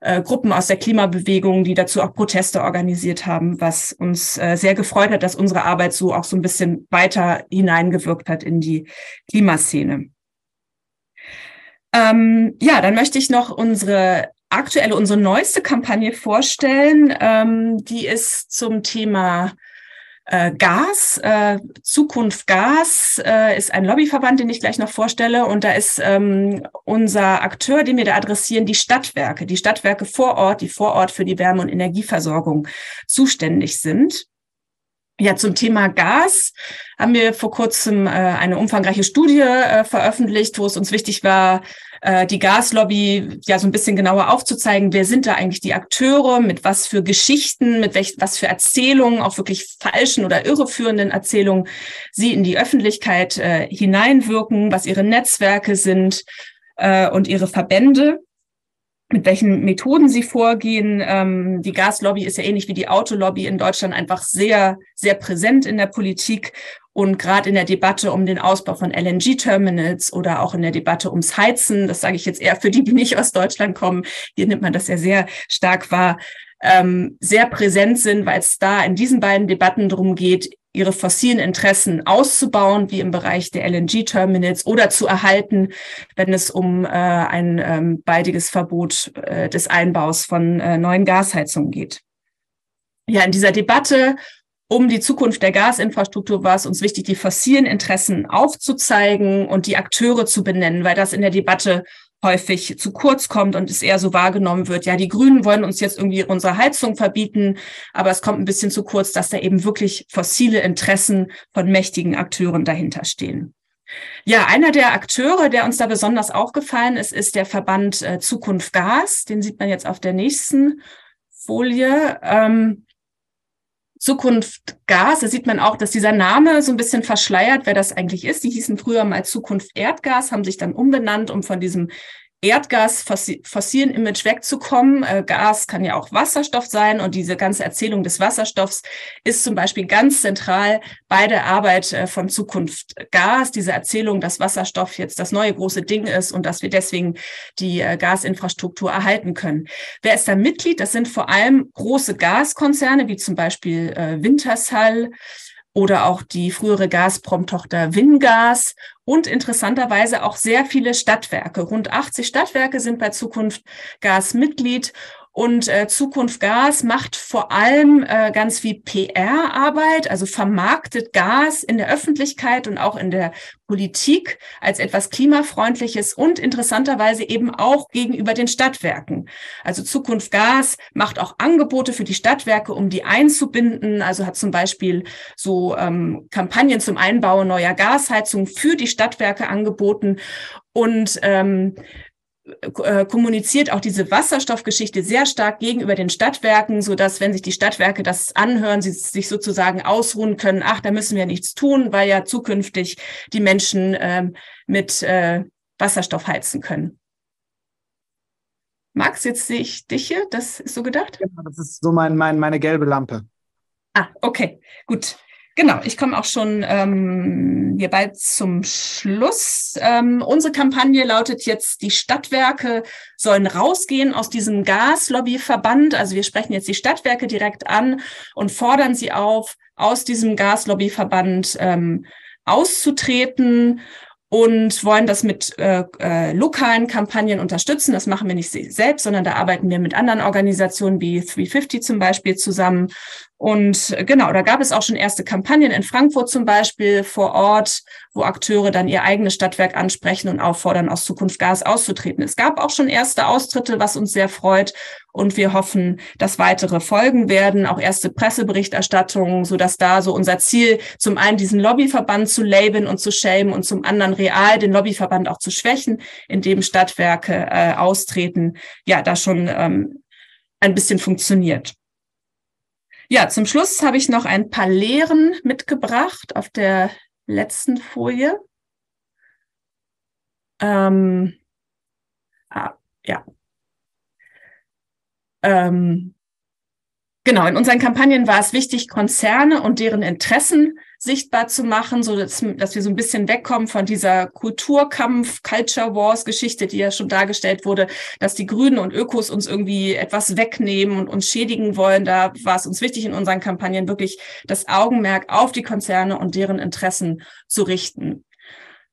äh, Gruppen aus der Klimabewegung, die dazu auch Proteste organisiert haben, was uns äh, sehr gefreut hat, dass unsere Arbeit so auch so ein bisschen weiter hineingewirkt hat in die Klimaszene. Ähm, ja, dann möchte ich noch unsere aktuelle, unsere neueste Kampagne vorstellen. Ähm, die ist zum Thema äh, Gas. Äh, Zukunft Gas äh, ist ein Lobbyverband, den ich gleich noch vorstelle. Und da ist ähm, unser Akteur, den wir da adressieren, die Stadtwerke. Die Stadtwerke vor Ort, die vor Ort für die Wärme- und Energieversorgung zuständig sind. Ja, zum Thema Gas haben wir vor kurzem äh, eine umfangreiche Studie äh, veröffentlicht, wo es uns wichtig war, äh, die Gaslobby ja so ein bisschen genauer aufzuzeigen, wer sind da eigentlich die Akteure, mit was für Geschichten, mit welch, was für Erzählungen, auch wirklich falschen oder irreführenden Erzählungen sie in die Öffentlichkeit äh, hineinwirken, was ihre Netzwerke sind äh, und ihre Verbände mit welchen Methoden sie vorgehen. Ähm, die Gaslobby ist ja ähnlich wie die Autolobby in Deutschland einfach sehr, sehr präsent in der Politik und gerade in der Debatte um den Ausbau von LNG-Terminals oder auch in der Debatte ums Heizen, das sage ich jetzt eher für die, die nicht aus Deutschland kommen, hier nimmt man das ja sehr stark wahr, ähm, sehr präsent sind, weil es da in diesen beiden Debatten darum geht, ihre fossilen Interessen auszubauen, wie im Bereich der LNG-Terminals oder zu erhalten, wenn es um äh, ein ähm, baldiges Verbot äh, des Einbaus von äh, neuen Gasheizungen geht. Ja, in dieser Debatte um die Zukunft der Gasinfrastruktur war es uns wichtig, die fossilen Interessen aufzuzeigen und die Akteure zu benennen, weil das in der Debatte häufig zu kurz kommt und es eher so wahrgenommen wird, ja, die Grünen wollen uns jetzt irgendwie unsere Heizung verbieten, aber es kommt ein bisschen zu kurz, dass da eben wirklich fossile Interessen von mächtigen Akteuren dahinter stehen. Ja, einer der Akteure, der uns da besonders aufgefallen ist, ist der Verband äh, Zukunft Gas. Den sieht man jetzt auf der nächsten Folie. Ähm, Zukunft Gas, da sieht man auch, dass dieser Name so ein bisschen verschleiert, wer das eigentlich ist. Die hießen früher mal Zukunft Erdgas, haben sich dann umbenannt, um von diesem Erdgas fossilen Image wegzukommen. Äh, Gas kann ja auch Wasserstoff sein und diese ganze Erzählung des Wasserstoffs ist zum Beispiel ganz zentral bei der Arbeit äh, von Zukunft Gas. Diese Erzählung, dass Wasserstoff jetzt das neue große Ding ist und dass wir deswegen die äh, Gasinfrastruktur erhalten können. Wer ist da Mitglied? Das sind vor allem große Gaskonzerne wie zum Beispiel Wintershall, oder auch die frühere Gazprom-Tochter Wingas und interessanterweise auch sehr viele Stadtwerke. Rund 80 Stadtwerke sind bei Zukunft Gas Mitglied und äh, Zukunft Gas macht vor allem äh, ganz viel PR-Arbeit, also vermarktet Gas in der Öffentlichkeit und auch in der Politik als etwas klimafreundliches und interessanterweise eben auch gegenüber den Stadtwerken. Also Zukunft Gas macht auch Angebote für die Stadtwerke, um die einzubinden. Also hat zum Beispiel so ähm, Kampagnen zum Einbau neuer Gasheizungen für die Stadtwerke angeboten. Und ähm, äh, kommuniziert auch diese Wasserstoffgeschichte sehr stark gegenüber den Stadtwerken, so dass wenn sich die Stadtwerke das anhören, sie sich sozusagen ausruhen können, ach, da müssen wir nichts tun, weil ja zukünftig die Menschen ähm, mit äh, Wasserstoff heizen können. Max, jetzt sehe ich dich hier, das ist so gedacht? Genau, das ist so mein, mein, meine gelbe Lampe. Ah, okay, gut. Genau, ich komme auch schon ähm, hier bald zum Schluss. Ähm, unsere Kampagne lautet jetzt, die Stadtwerke sollen rausgehen aus diesem Gaslobbyverband. Also wir sprechen jetzt die Stadtwerke direkt an und fordern sie auf, aus diesem Gaslobbyverband ähm, auszutreten und wollen das mit äh, äh, lokalen Kampagnen unterstützen. Das machen wir nicht selbst, sondern da arbeiten wir mit anderen Organisationen wie 350 zum Beispiel zusammen und genau, da gab es auch schon erste Kampagnen in Frankfurt zum Beispiel vor Ort, wo Akteure dann ihr eigenes Stadtwerk ansprechen und auffordern, aus Zukunft Gas auszutreten. Es gab auch schon erste Austritte, was uns sehr freut. Und wir hoffen, dass weitere folgen werden, auch erste Presseberichterstattungen, so dass da so unser Ziel zum einen diesen Lobbyverband zu labeln und zu schämen und zum anderen real den Lobbyverband auch zu schwächen, indem Stadtwerke äh, austreten, ja, da schon ähm, ein bisschen funktioniert. Ja, zum Schluss habe ich noch ein paar Lehren mitgebracht auf der letzten Folie. Ähm, ah, ja. Ähm, genau, in unseren Kampagnen war es wichtig, Konzerne und deren Interessen sichtbar zu machen, so dass, dass wir so ein bisschen wegkommen von dieser Kulturkampf, Culture Wars Geschichte, die ja schon dargestellt wurde, dass die Grünen und Ökos uns irgendwie etwas wegnehmen und uns schädigen wollen. Da war es uns wichtig in unseren Kampagnen wirklich das Augenmerk auf die Konzerne und deren Interessen zu richten.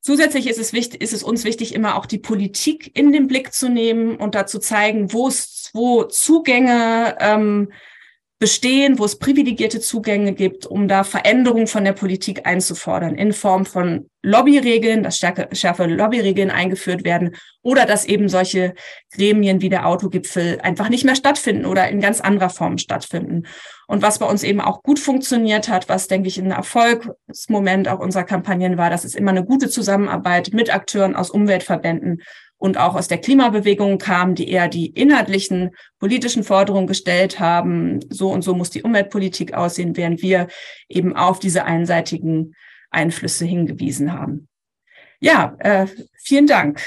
Zusätzlich ist es wichtig, ist es uns wichtig, immer auch die Politik in den Blick zu nehmen und da zu zeigen, wo es, wo Zugänge ähm, bestehen, wo es privilegierte Zugänge gibt, um da Veränderungen von der Politik einzufordern, in Form von Lobbyregeln, dass stärke, schärfere Lobbyregeln eingeführt werden oder dass eben solche Gremien wie der Autogipfel einfach nicht mehr stattfinden oder in ganz anderer Form stattfinden. Und was bei uns eben auch gut funktioniert hat, was, denke ich, ein Erfolgsmoment auch unserer Kampagnen war, dass es immer eine gute Zusammenarbeit mit Akteuren aus Umweltverbänden und auch aus der Klimabewegung kamen, die eher die inhaltlichen politischen Forderungen gestellt haben. So und so muss die Umweltpolitik aussehen, während wir eben auf diese einseitigen Einflüsse hingewiesen haben. Ja, äh, vielen Dank.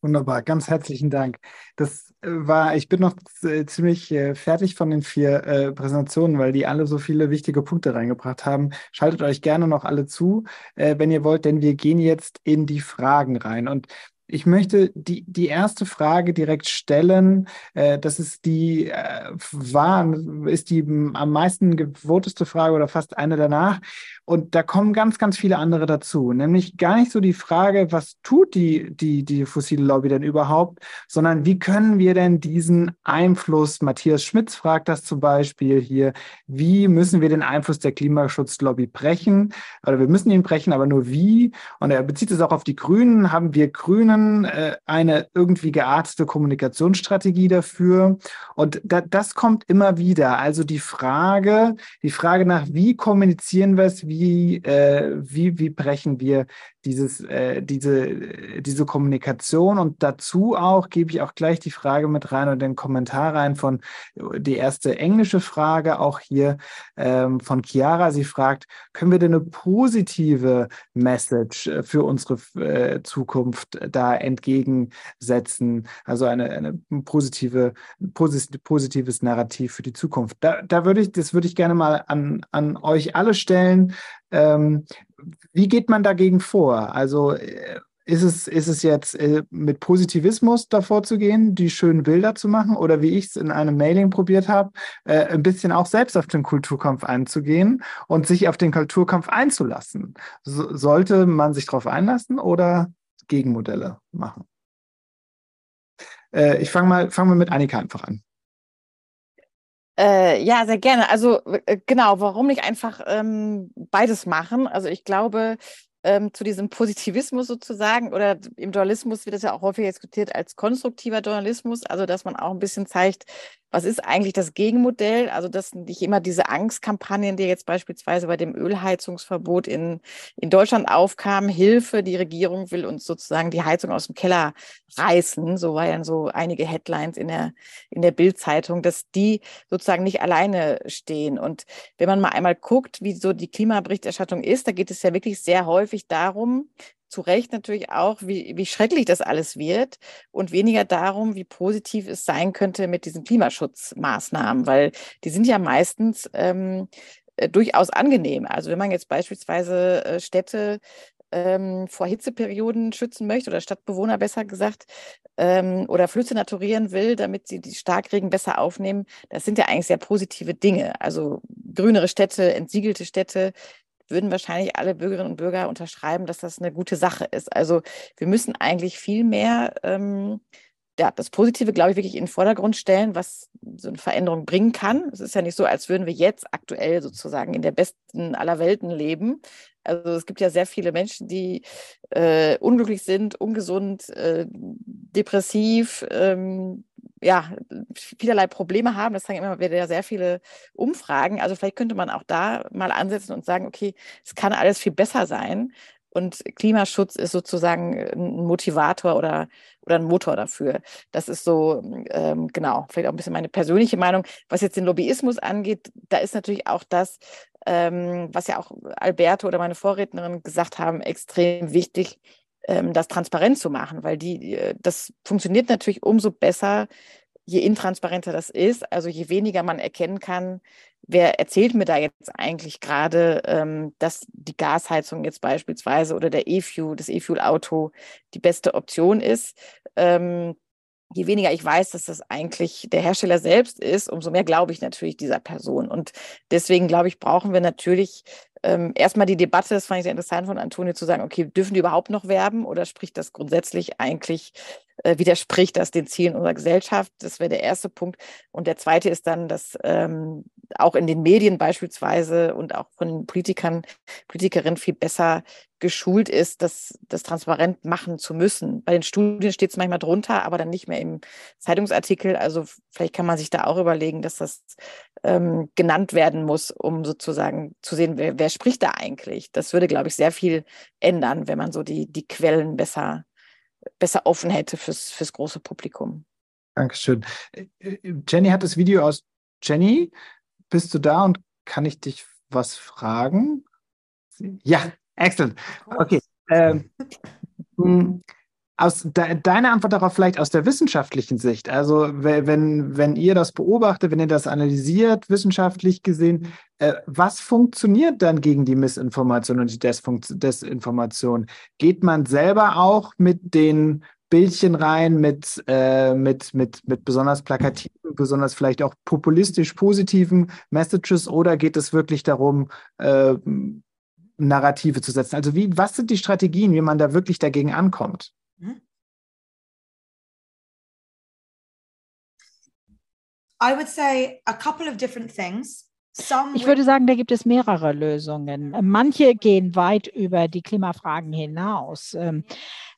Wunderbar, ganz herzlichen Dank. Das war, ich bin noch ziemlich äh, fertig von den vier äh, Präsentationen, weil die alle so viele wichtige Punkte reingebracht haben. Schaltet euch gerne noch alle zu, äh, wenn ihr wollt, denn wir gehen jetzt in die Fragen rein. Und ich möchte die, die erste Frage direkt stellen. Äh, das ist die, äh, war, ist die am meisten gewoteste Frage oder fast eine danach. Und da kommen ganz, ganz viele andere dazu. Nämlich gar nicht so die Frage, was tut die, die, die fossile Lobby denn überhaupt, sondern wie können wir denn diesen Einfluss, Matthias Schmitz fragt das zum Beispiel hier, wie müssen wir den Einfluss der Klimaschutzlobby brechen? Oder wir müssen ihn brechen, aber nur wie? Und er bezieht es auch auf die Grünen. Haben wir Grünen äh, eine irgendwie geartete Kommunikationsstrategie dafür? Und da, das kommt immer wieder. Also die Frage, die Frage nach, wie kommunizieren wir es, wie wie, äh, wie, wie brechen wir dieses, äh, diese, diese Kommunikation und dazu auch gebe ich auch gleich die Frage mit rein und den Kommentar rein von die erste englische Frage auch hier ähm, von Chiara. Sie fragt, können wir denn eine positive Message äh, für unsere äh, Zukunft da entgegensetzen? Also eine, eine positive, posit positives Narrativ für die Zukunft. Da, da würde ich, das würde ich gerne mal an, an euch alle stellen. Ähm, wie geht man dagegen vor? Also äh, ist es, ist es jetzt äh, mit Positivismus davor zu gehen, die schönen Bilder zu machen oder wie ich es in einem Mailing probiert habe, äh, ein bisschen auch selbst auf den Kulturkampf einzugehen und sich auf den Kulturkampf einzulassen? So, sollte man sich darauf einlassen oder Gegenmodelle machen? Äh, ich fange mal, fang mal mit Annika einfach an. Äh, ja, sehr gerne. Also äh, genau, warum nicht einfach ähm, beides machen? Also ich glaube, ähm, zu diesem Positivismus sozusagen oder im Journalismus wird das ja auch häufig diskutiert als konstruktiver Journalismus, also dass man auch ein bisschen zeigt, was ist eigentlich das Gegenmodell? Also, dass nicht immer diese Angstkampagnen, die jetzt beispielsweise bei dem Ölheizungsverbot in, in Deutschland aufkamen, Hilfe, die Regierung will uns sozusagen die Heizung aus dem Keller reißen. So waren so einige Headlines in der, in der Bildzeitung, dass die sozusagen nicht alleine stehen. Und wenn man mal einmal guckt, wie so die Klimaberichterstattung ist, da geht es ja wirklich sehr häufig darum, zu Recht natürlich auch, wie, wie schrecklich das alles wird und weniger darum, wie positiv es sein könnte mit diesen Klimaschutzmaßnahmen, weil die sind ja meistens ähm, äh, durchaus angenehm. Also wenn man jetzt beispielsweise äh, Städte ähm, vor Hitzeperioden schützen möchte oder Stadtbewohner besser gesagt ähm, oder Flüsse naturieren will, damit sie die Starkregen besser aufnehmen, das sind ja eigentlich sehr positive Dinge. Also grünere Städte, entsiegelte Städte, würden wahrscheinlich alle Bürgerinnen und Bürger unterschreiben, dass das eine gute Sache ist. Also wir müssen eigentlich viel mehr ähm, ja, das Positive, glaube ich, wirklich in den Vordergrund stellen, was so eine Veränderung bringen kann. Es ist ja nicht so, als würden wir jetzt aktuell sozusagen in der besten aller Welten leben. Also es gibt ja sehr viele Menschen, die äh, unglücklich sind, ungesund, äh, depressiv, ähm, ja, vielerlei Probleme haben. Das zeigen immer wieder sehr viele Umfragen. Also vielleicht könnte man auch da mal ansetzen und sagen, okay, es kann alles viel besser sein. Und Klimaschutz ist sozusagen ein Motivator oder, oder ein Motor dafür. Das ist so, ähm, genau, vielleicht auch ein bisschen meine persönliche Meinung. Was jetzt den Lobbyismus angeht, da ist natürlich auch das, ähm, was ja auch Alberto oder meine Vorrednerin gesagt haben, extrem wichtig, das transparent zu machen, weil die, äh, das funktioniert natürlich umso besser, je intransparenter das ist, also je weniger man erkennen kann, wer erzählt mir da jetzt eigentlich gerade, ähm, dass die Gasheizung jetzt beispielsweise oder der E-Fuel, das E-Fuel-Auto die beste Option ist. Ähm, je weniger ich weiß, dass das eigentlich der Hersteller selbst ist, umso mehr glaube ich natürlich dieser Person. Und deswegen glaube ich, brauchen wir natürlich ähm, erstmal die Debatte, das fand ich sehr interessant von Antonio, zu sagen, okay, dürfen die überhaupt noch werben oder spricht das grundsätzlich eigentlich, äh, widerspricht das den Zielen unserer Gesellschaft? Das wäre der erste Punkt. Und der zweite ist dann, dass ähm, auch in den Medien beispielsweise und auch von Politikern, Politikerinnen viel besser geschult ist, das, das transparent machen zu müssen. Bei den Studien steht es manchmal drunter, aber dann nicht mehr im Zeitungsartikel. Also vielleicht kann man sich da auch überlegen, dass das ähm, genannt werden muss, um sozusagen zu sehen, wer, wer spricht da eigentlich. Das würde, glaube ich, sehr viel ändern, wenn man so die, die Quellen besser besser offen hätte fürs, fürs große Publikum. Dankeschön. Jenny hat das Video aus. Jenny, bist du da und kann ich dich was fragen? Ja, excellent. Okay. Ähm, hm, aus de, deine Antwort darauf vielleicht aus der wissenschaftlichen Sicht. Also wenn, wenn ihr das beobachtet, wenn ihr das analysiert, wissenschaftlich gesehen, äh, was funktioniert dann gegen die Missinformation und die Desinformation? Geht man selber auch mit den Bildchen rein mit, äh, mit, mit, mit besonders plakativen, besonders vielleicht auch populistisch positiven Messages oder geht es wirklich darum, äh, Narrative zu setzen? Also wie, was sind die Strategien, wie man da wirklich dagegen ankommt? I would say a couple of different things. Ich würde sagen, da gibt es mehrere Lösungen. Manche gehen weit über die Klimafragen hinaus.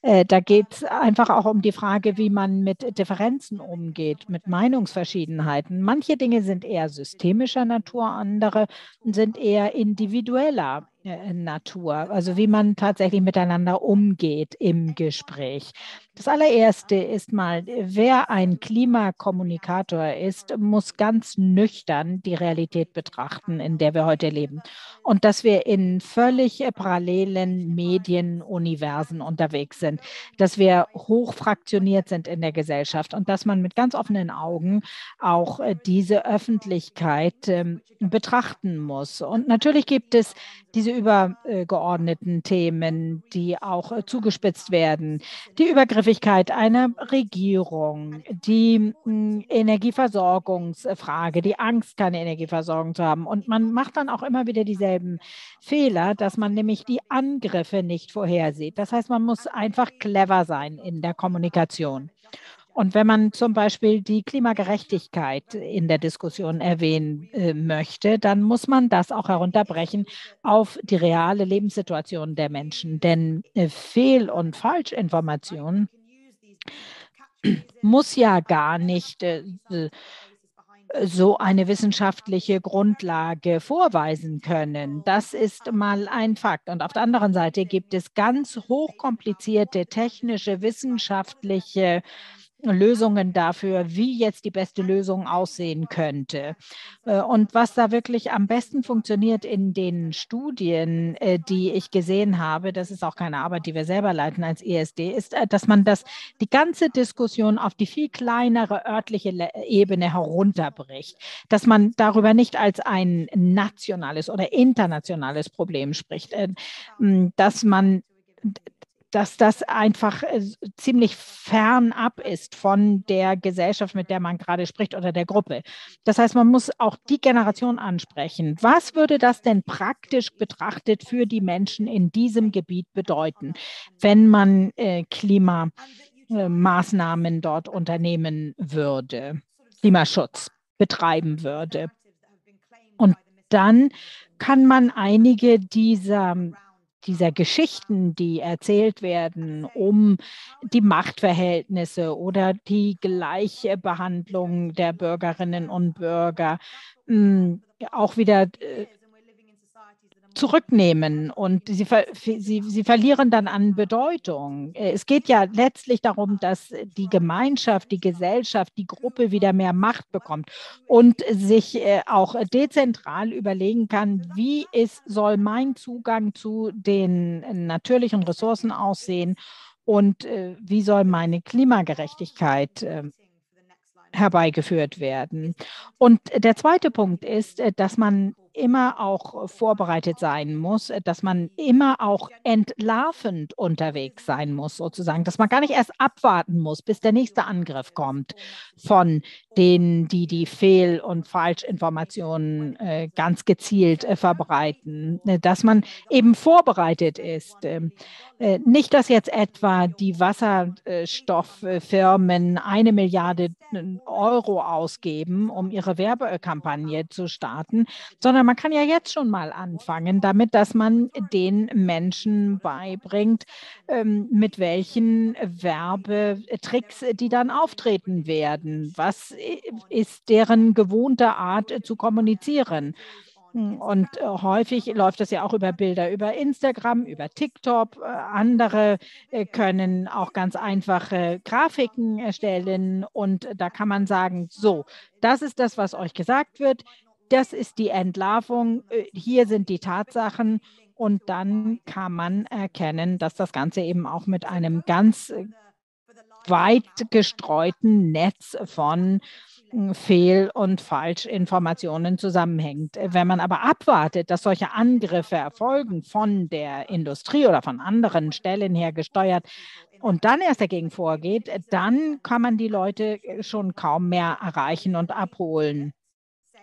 Äh, da geht es einfach auch um die Frage, wie man mit Differenzen umgeht, mit Meinungsverschiedenheiten. Manche Dinge sind eher systemischer Natur, andere sind eher individueller äh, Natur, also wie man tatsächlich miteinander umgeht im Gespräch. Das allererste ist mal, wer ein Klimakommunikator ist, muss ganz nüchtern die Realität betrachten, in der wir heute leben. Und dass wir in völlig parallelen Medienuniversen unterwegs sind, dass wir hochfraktioniert sind in der Gesellschaft und dass man mit ganz offenen Augen auch äh, diese Öffentlichkeit ähm, betrachten muss. Und natürlich gibt es diese übergeordneten Themen, die auch äh, zugespitzt werden. Die Übergriffigkeit einer Regierung, die hm, Energieversorgungsfrage, die Angst, keine Energieversorgung zu haben. Und man macht dann auch immer wieder dieselben Fehler, dass man nämlich die Angriffe nicht vorhersieht. Das heißt, man muss einfach clever sein in der Kommunikation. Und wenn man zum Beispiel die Klimagerechtigkeit in der Diskussion erwähnen äh, möchte, dann muss man das auch herunterbrechen auf die reale Lebenssituation der Menschen. Denn äh, Fehl- und Falschinformation muss ja gar nicht äh, so eine wissenschaftliche Grundlage vorweisen können. Das ist mal ein Fakt. Und auf der anderen Seite gibt es ganz hochkomplizierte technische, wissenschaftliche Lösungen dafür, wie jetzt die beste Lösung aussehen könnte. Äh, und was da wirklich am besten funktioniert in den Studien, äh, die ich gesehen habe, das ist auch keine Arbeit, die wir selber leiten als ESD, ist, äh, dass man das die ganze Diskussion auf die viel kleinere örtliche Ebene herunterbricht, dass man darüber nicht als ein nationales oder internationales Problem spricht, dass man dass das einfach äh, ziemlich fernab ist von der Gesellschaft, mit der man gerade spricht oder der Gruppe. Das heißt, man muss auch die Generation ansprechen. Was würde das denn praktisch betrachtet für die Menschen in diesem Gebiet bedeuten, wenn man äh, Klimamaßnahmen dort unternehmen würde, Klimaschutz betreiben würde? Und dann kann man einige dieser dieser Geschichten, die erzählt werden, um die Machtverhältnisse oder die Gleichbehandlung der Bürgerinnen und Bürger, hm, auch wieder äh, zurücknehmen und sie, sie, sie verlieren dann an Bedeutung. Äh, es geht ja letztlich darum, dass die Gemeinschaft, die Gesellschaft, die Gruppe wieder mehr Macht bekommt und sich äh, auch dezentral überlegen kann, wie ist, soll mein Zugang zu den natürlichen Ressourcen aussehen und äh, wie soll meine Klimagerechtigkeit herbeigeführt werden. Und der zweite Punkt ist, dass man immer auch vorbereitet sein muss, dass man immer auch entlarvend unterwegs sein muss, sozusagen, dass man gar nicht erst abwarten muss, bis der nächste Angriff kommt von denen, die die Fehl- und Falschinformationen äh, ganz gezielt äh, verbreiten, äh, dass man eben vorbereitet ist. Ähm, äh, nicht, dass jetzt etwa die Wasserstofffirmen eine Milliarde Euro ausgeben, um ihre Werbekampagne zu starten, sondern man kann ja jetzt schon mal anfangen, damit, dass man den Menschen beibringt, ähm, mit welchen Werbetricks die dann auftreten werden. Was ist deren gewohnte Art zu kommunizieren? Hm, und äh, häufig läuft das ja auch über Bilder über Instagram, über TikTok. Äh, andere äh, können auch ganz einfache Grafiken erstellen. Und da kann man sagen, so, das ist das, was euch gesagt wird. Das ist die Entlarvung. Hier sind die Tatsachen. Und dann kann man erkennen, dass das Ganze eben auch mit einem ganz weit gestreuten Netz von Fehl- und Falschinformationen zusammenhängt. Wenn man aber abwartet, dass solche Angriffe erfolgen von der Industrie oder von anderen Stellen her gesteuert und dann erst dagegen vorgeht, dann kann man die Leute schon kaum mehr erreichen und abholen.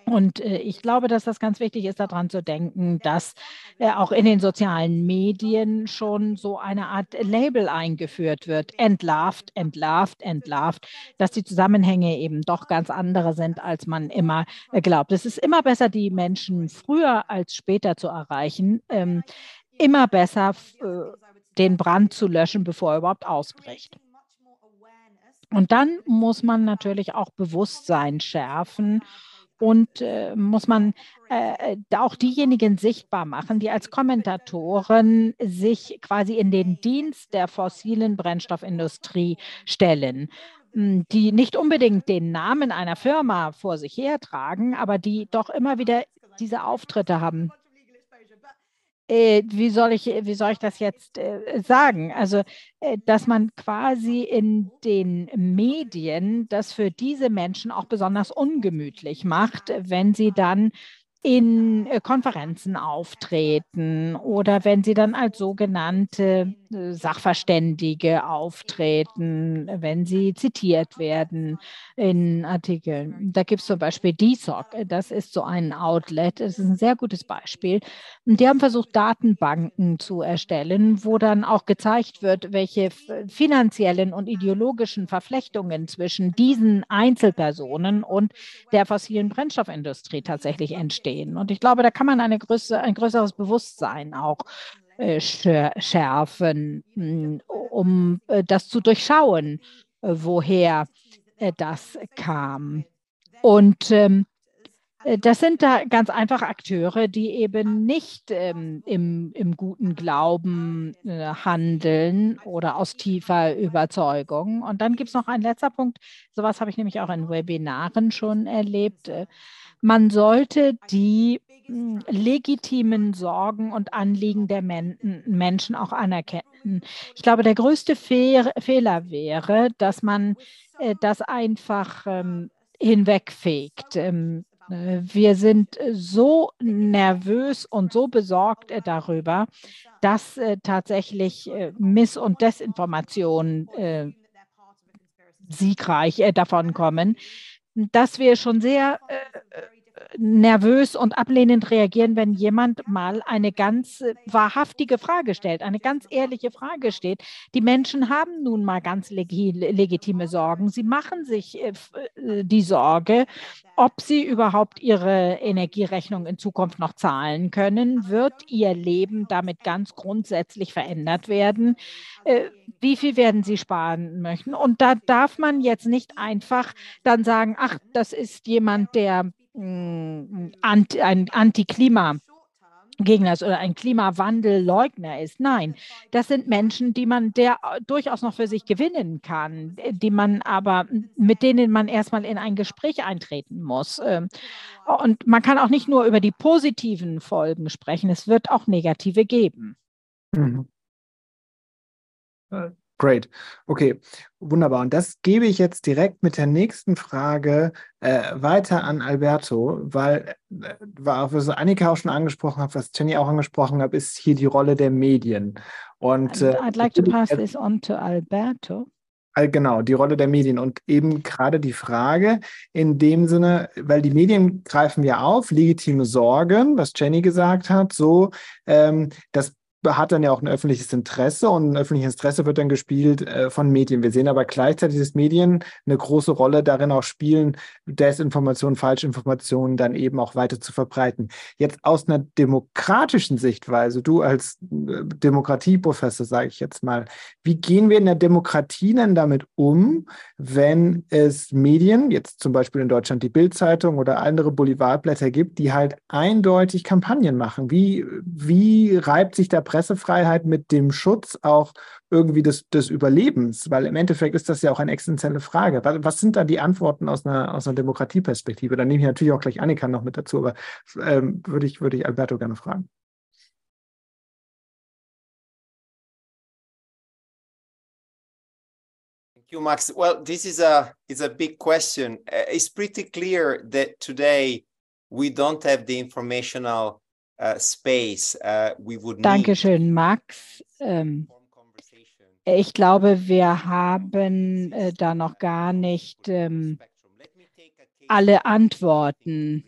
Und äh, ich glaube, dass das ganz wichtig ist, daran zu denken, dass äh, auch in den sozialen Medien schon so eine Art Label eingeführt wird. Entlarvt, entlarvt, entlarvt, dass die Zusammenhänge eben doch ganz andere sind, als man immer äh, glaubt. Es ist immer besser, die Menschen früher als später zu erreichen, ähm, immer besser den Brand zu löschen, bevor er überhaupt ausbricht. Und dann muss man natürlich auch Bewusstsein schärfen und äh, muss man äh, auch diejenigen sichtbar machen, die als Kommentatoren sich quasi in den Dienst der fossilen Brennstoffindustrie stellen. Hm, die nicht unbedingt den Namen einer Firma vor sich hertragen, aber die doch immer wieder diese Auftritte haben wie, soll ich, wie soll ich das jetzt äh, sagen? Also, äh, dass man quasi in den Medien das für diese Menschen auch besonders ungemütlich macht, wenn sie dann in äh, Konferenzen auftreten oder wenn sie dann als sogenannte äh, Sachverständige auftreten, wenn sie zitiert werden in Artikeln. Da gibt es zum Beispiel DSOC, das ist so ein Outlet, das ist ein sehr gutes Beispiel. Und die haben versucht, Datenbanken zu erstellen, wo dann auch gezeigt wird, welche finanziellen und ideologischen Verflechtungen zwischen diesen Einzelpersonen und der fossilen Brennstoffindustrie tatsächlich entstehen sehen. Und ich glaube, da kann man eine größere, ein größeres Bewusstsein auch äh, schärfen, hm, um äh, das zu durchschauen, äh, woher das kam. Und ähm, äh, das sind da ganz einfach Akteure, die eben nicht ähm, im, im, guten Glauben handeln oder aus tiefer Überzeugung. Und dann gibt es noch einen letzter Punkt. Sowas habe ich nämlich auch in Webinaren schon erlebt. Man sollte die hm, legitimen Sorgen und Anliegen der Men Menschen auch anerkennen. Ich glaube, der größte Fe Fehler wäre, dass man äh, das einfach ähm, hinwegfegt. Ähm, äh, wir sind so nervös und so besorgt äh, darüber, dass äh, tatsächlich Miss- und Desinformation siegreich davon kommen, dass wir schon sehr nervös und ablehnend reagieren, wenn jemand mal eine ganz wahrhaftige Frage stellt, eine ganz ehrliche Frage steht. Die Menschen haben nun mal ganz legitime Sorgen. Sie machen sich äh, äh, die Sorge, ob sie überhaupt ihre Energierechnung in Zukunft noch zahlen können. Wird ihr Leben damit ganz grundsätzlich verändert werden? Äh, wie viel werden sie sparen möchten? Und da darf man jetzt nicht einfach dann sagen, ach, das ist jemand, der ein Anti-Klima- Gegner ist oder ein Klimawandelleugner ist. Nein, das sind Menschen, die man der durchaus noch für sich gewinnen kann, die man aber mit denen man erstmal in ein Gespräch eintreten muss. Ähm, und man kann auch nicht nur über die positiven Folgen sprechen, es wird auch negative geben. Mhm. Great. Okay, wunderbar. Und das gebe ich jetzt direkt mit der nächsten Frage äh, weiter an Alberto, weil, äh, was Annika auch schon angesprochen hat, was Jenny auch angesprochen hat, ist hier die Rolle der Medien. Und äh, I'd like to pass this on to Alberto. Genau, die Rolle der Medien und eben gerade die Frage in dem Sinne, weil die Medien greifen ja auf, legitime Sorgen, was Jenny gesagt hat, so, ähm, dass hat dann ja auch ein öffentliches Interesse und ein öffentliches Interesse wird dann gespielt äh, von Medien. Wir sehen aber gleichzeitig, dass Medien eine große Rolle darin auch spielen, Desinformation, Falschinformationen dann eben auch weiter zu verbreiten. Jetzt aus einer demokratischen Sichtweise, du als äh, Demokratieprofessor, sage ich jetzt mal, wie gehen wir in der Demokratie denn damit um, wenn es Medien, jetzt zum Beispiel in Deutschland die Bildzeitung oder andere Boulevardblätter gibt, die halt eindeutig Kampagnen machen? Wie, wie reibt sich da Pressefreiheit mit dem Schutz auch irgendwie des, des Überlebens? Weil im Endeffekt ist das ja auch eine existenzielle Frage. Was, was sind da die Antworten aus einer, aus einer Demokratieperspektive? Da nehme ich natürlich auch gleich Annika noch mit dazu, aber ähm, würde ich, würde ich Alberto gerne fragen. Thank you, Max. Well, this is a is a big question. Uh, it's pretty clear that today we don't have the informational uh, space uh, we would Dankeschön, Max. Ähm, ich glaube, wir haben äh, da noch gar nicht ähm, alle Antworten.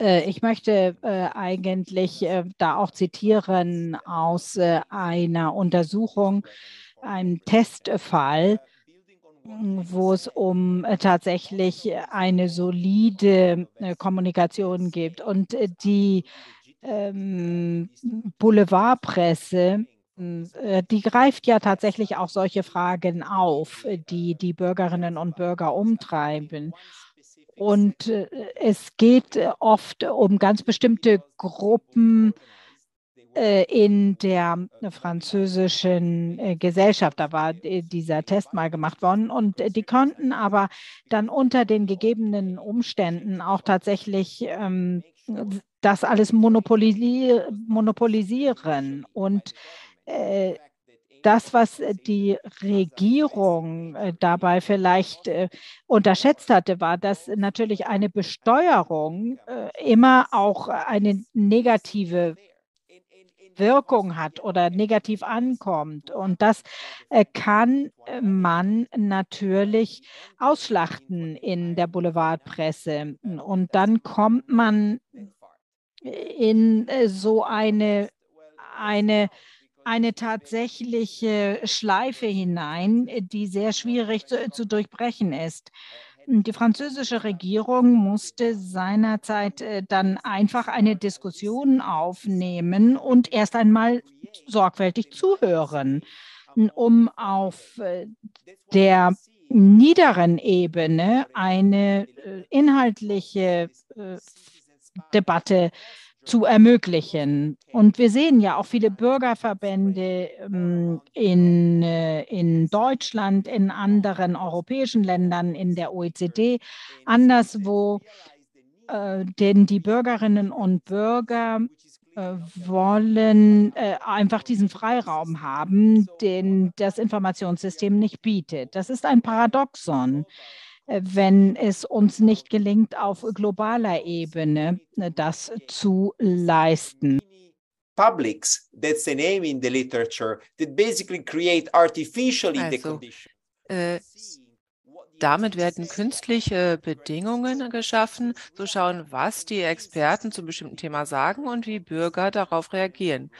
Äh, ich möchte äh, eigentlich da auch zitieren aus einer Untersuchung, einem Testfall, wo es um äh, tatsächlich eine solide äh, Kommunikation gibt. Und äh, die ähm, Boulevardpresse, die greift ja tatsächlich auch solche Fragen auf, die die Bürgerinnen und Bürger umtreiben. Und es geht oft um ganz bestimmte Gruppen, äh, in der französischen äh, Gesellschaft. Da war dieser Test mal gemacht worden und die konnten aber dann unter den gegebenen Umständen auch tatsächlich ähm, das alles monopolisi monopolisieren und äh, das, was die Regierung äh, dabei vielleicht äh, unterschätzt hatte, war, dass natürlich eine Besteuerung äh, immer auch eine negative Wirkung hat oder negativ ankommt. Und das äh, kann man natürlich ausschlachten in der Boulevardpresse. Und dann kommt man in äh, so eine, eine, eine tatsächliche Schleife hinein, die sehr schwierig zu, zu durchbrechen ist. Die französische Regierung musste seinerzeit äh, dann einfach eine Diskussion aufnehmen und erst einmal sorgfältig zuhören, um auf äh, der niederen Ebene eine äh, inhaltliche Debatte zu ermöglichen. Und wir sehen ja auch viele Bürgerverbände ähm, in, äh, in Deutschland, in anderen europäischen Ländern, in der OECD, anderswo, äh, denn die Bürgerinnen und Bürger äh, wollen äh, einfach diesen Freiraum haben, den das Informationssystem nicht bietet. Das ist ein Paradoxon wenn es uns nicht gelingt, auf globaler Ebene äh, das zu leisten. Publics, that's the name in the literature, that basically create artificially also, the condition. Äh, damit werden künstliche Bedingungen geschaffen, zu schauen, was die Experten zu einem bestimmten Thema sagen und wie Bürger darauf reagieren.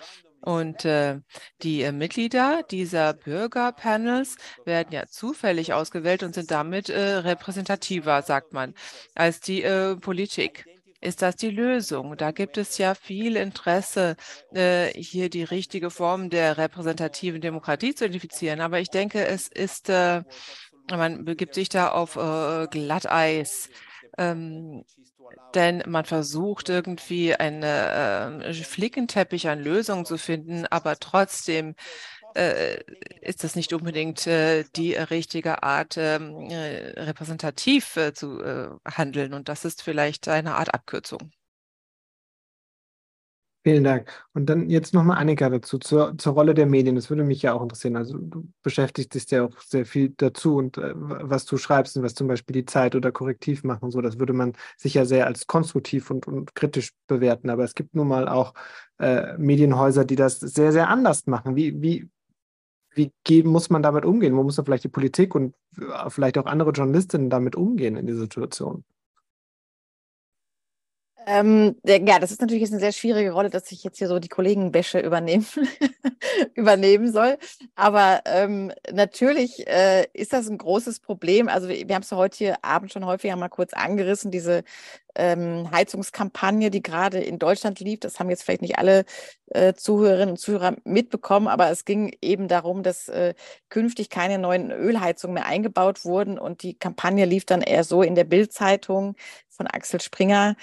Und äh, die äh, Mitglieder dieser Bürgerpanels werden ja zufällig ausgewählt und sind damit äh, repräsentativer, sagt man, als die äh, Politik. Ist das die Lösung? Da gibt es ja viel Interesse, äh, hier die richtige Form der repräsentativen Demokratie zu identifizieren. Aber ich denke, es ist, äh, man begibt sich da auf Glatteis. Ähm, denn man versucht irgendwie einen äh, Flickenteppich an Lösungen zu finden, aber trotzdem äh, ist das nicht unbedingt äh, die richtige Art, ähm, äh, repräsentativ äh, zu äh, handeln. Und das ist vielleicht eine Art Abkürzung. Vielen Dank. Und dann jetzt nochmal Annika dazu, zur, zur Rolle der Medien. Das würde mich ja auch interessieren. Also du beschäftigst dich ja auch sehr viel dazu und äh, was du schreibst und was zum Beispiel die Zeit oder Korrektiv machen, so, das würde man sicher sehr als konstruktiv und, und kritisch bewerten. Aber es gibt nun mal auch äh, Medienhäuser, die das sehr, sehr anders machen. Wie, wie, wie geht, muss man damit umgehen? Wo muss da vielleicht die Politik und äh, vielleicht auch andere Journalistinnen damit umgehen in dieser Situation? Ähm, ja, das ist natürlich jetzt eine sehr schwierige Rolle, dass ich jetzt hier so die Kollegenbäsche übernehmen, <laughs> übernehmen soll. Aber ähm, natürlich äh, ist das ein großes Problem. Also wir, wir haben es ja heute hier Abend schon häufiger mal kurz angerissen, diese ähm, Heizungskampagne, die gerade in Deutschland lief. Das haben jetzt vielleicht nicht alle äh, Zuhörerinnen und Zuhörer mitbekommen, aber es ging eben darum, dass äh, künftig keine neuen Ölheizungen mehr eingebaut wurden. Und die Kampagne lief dann eher so in der Bildzeitung von Axel Springer,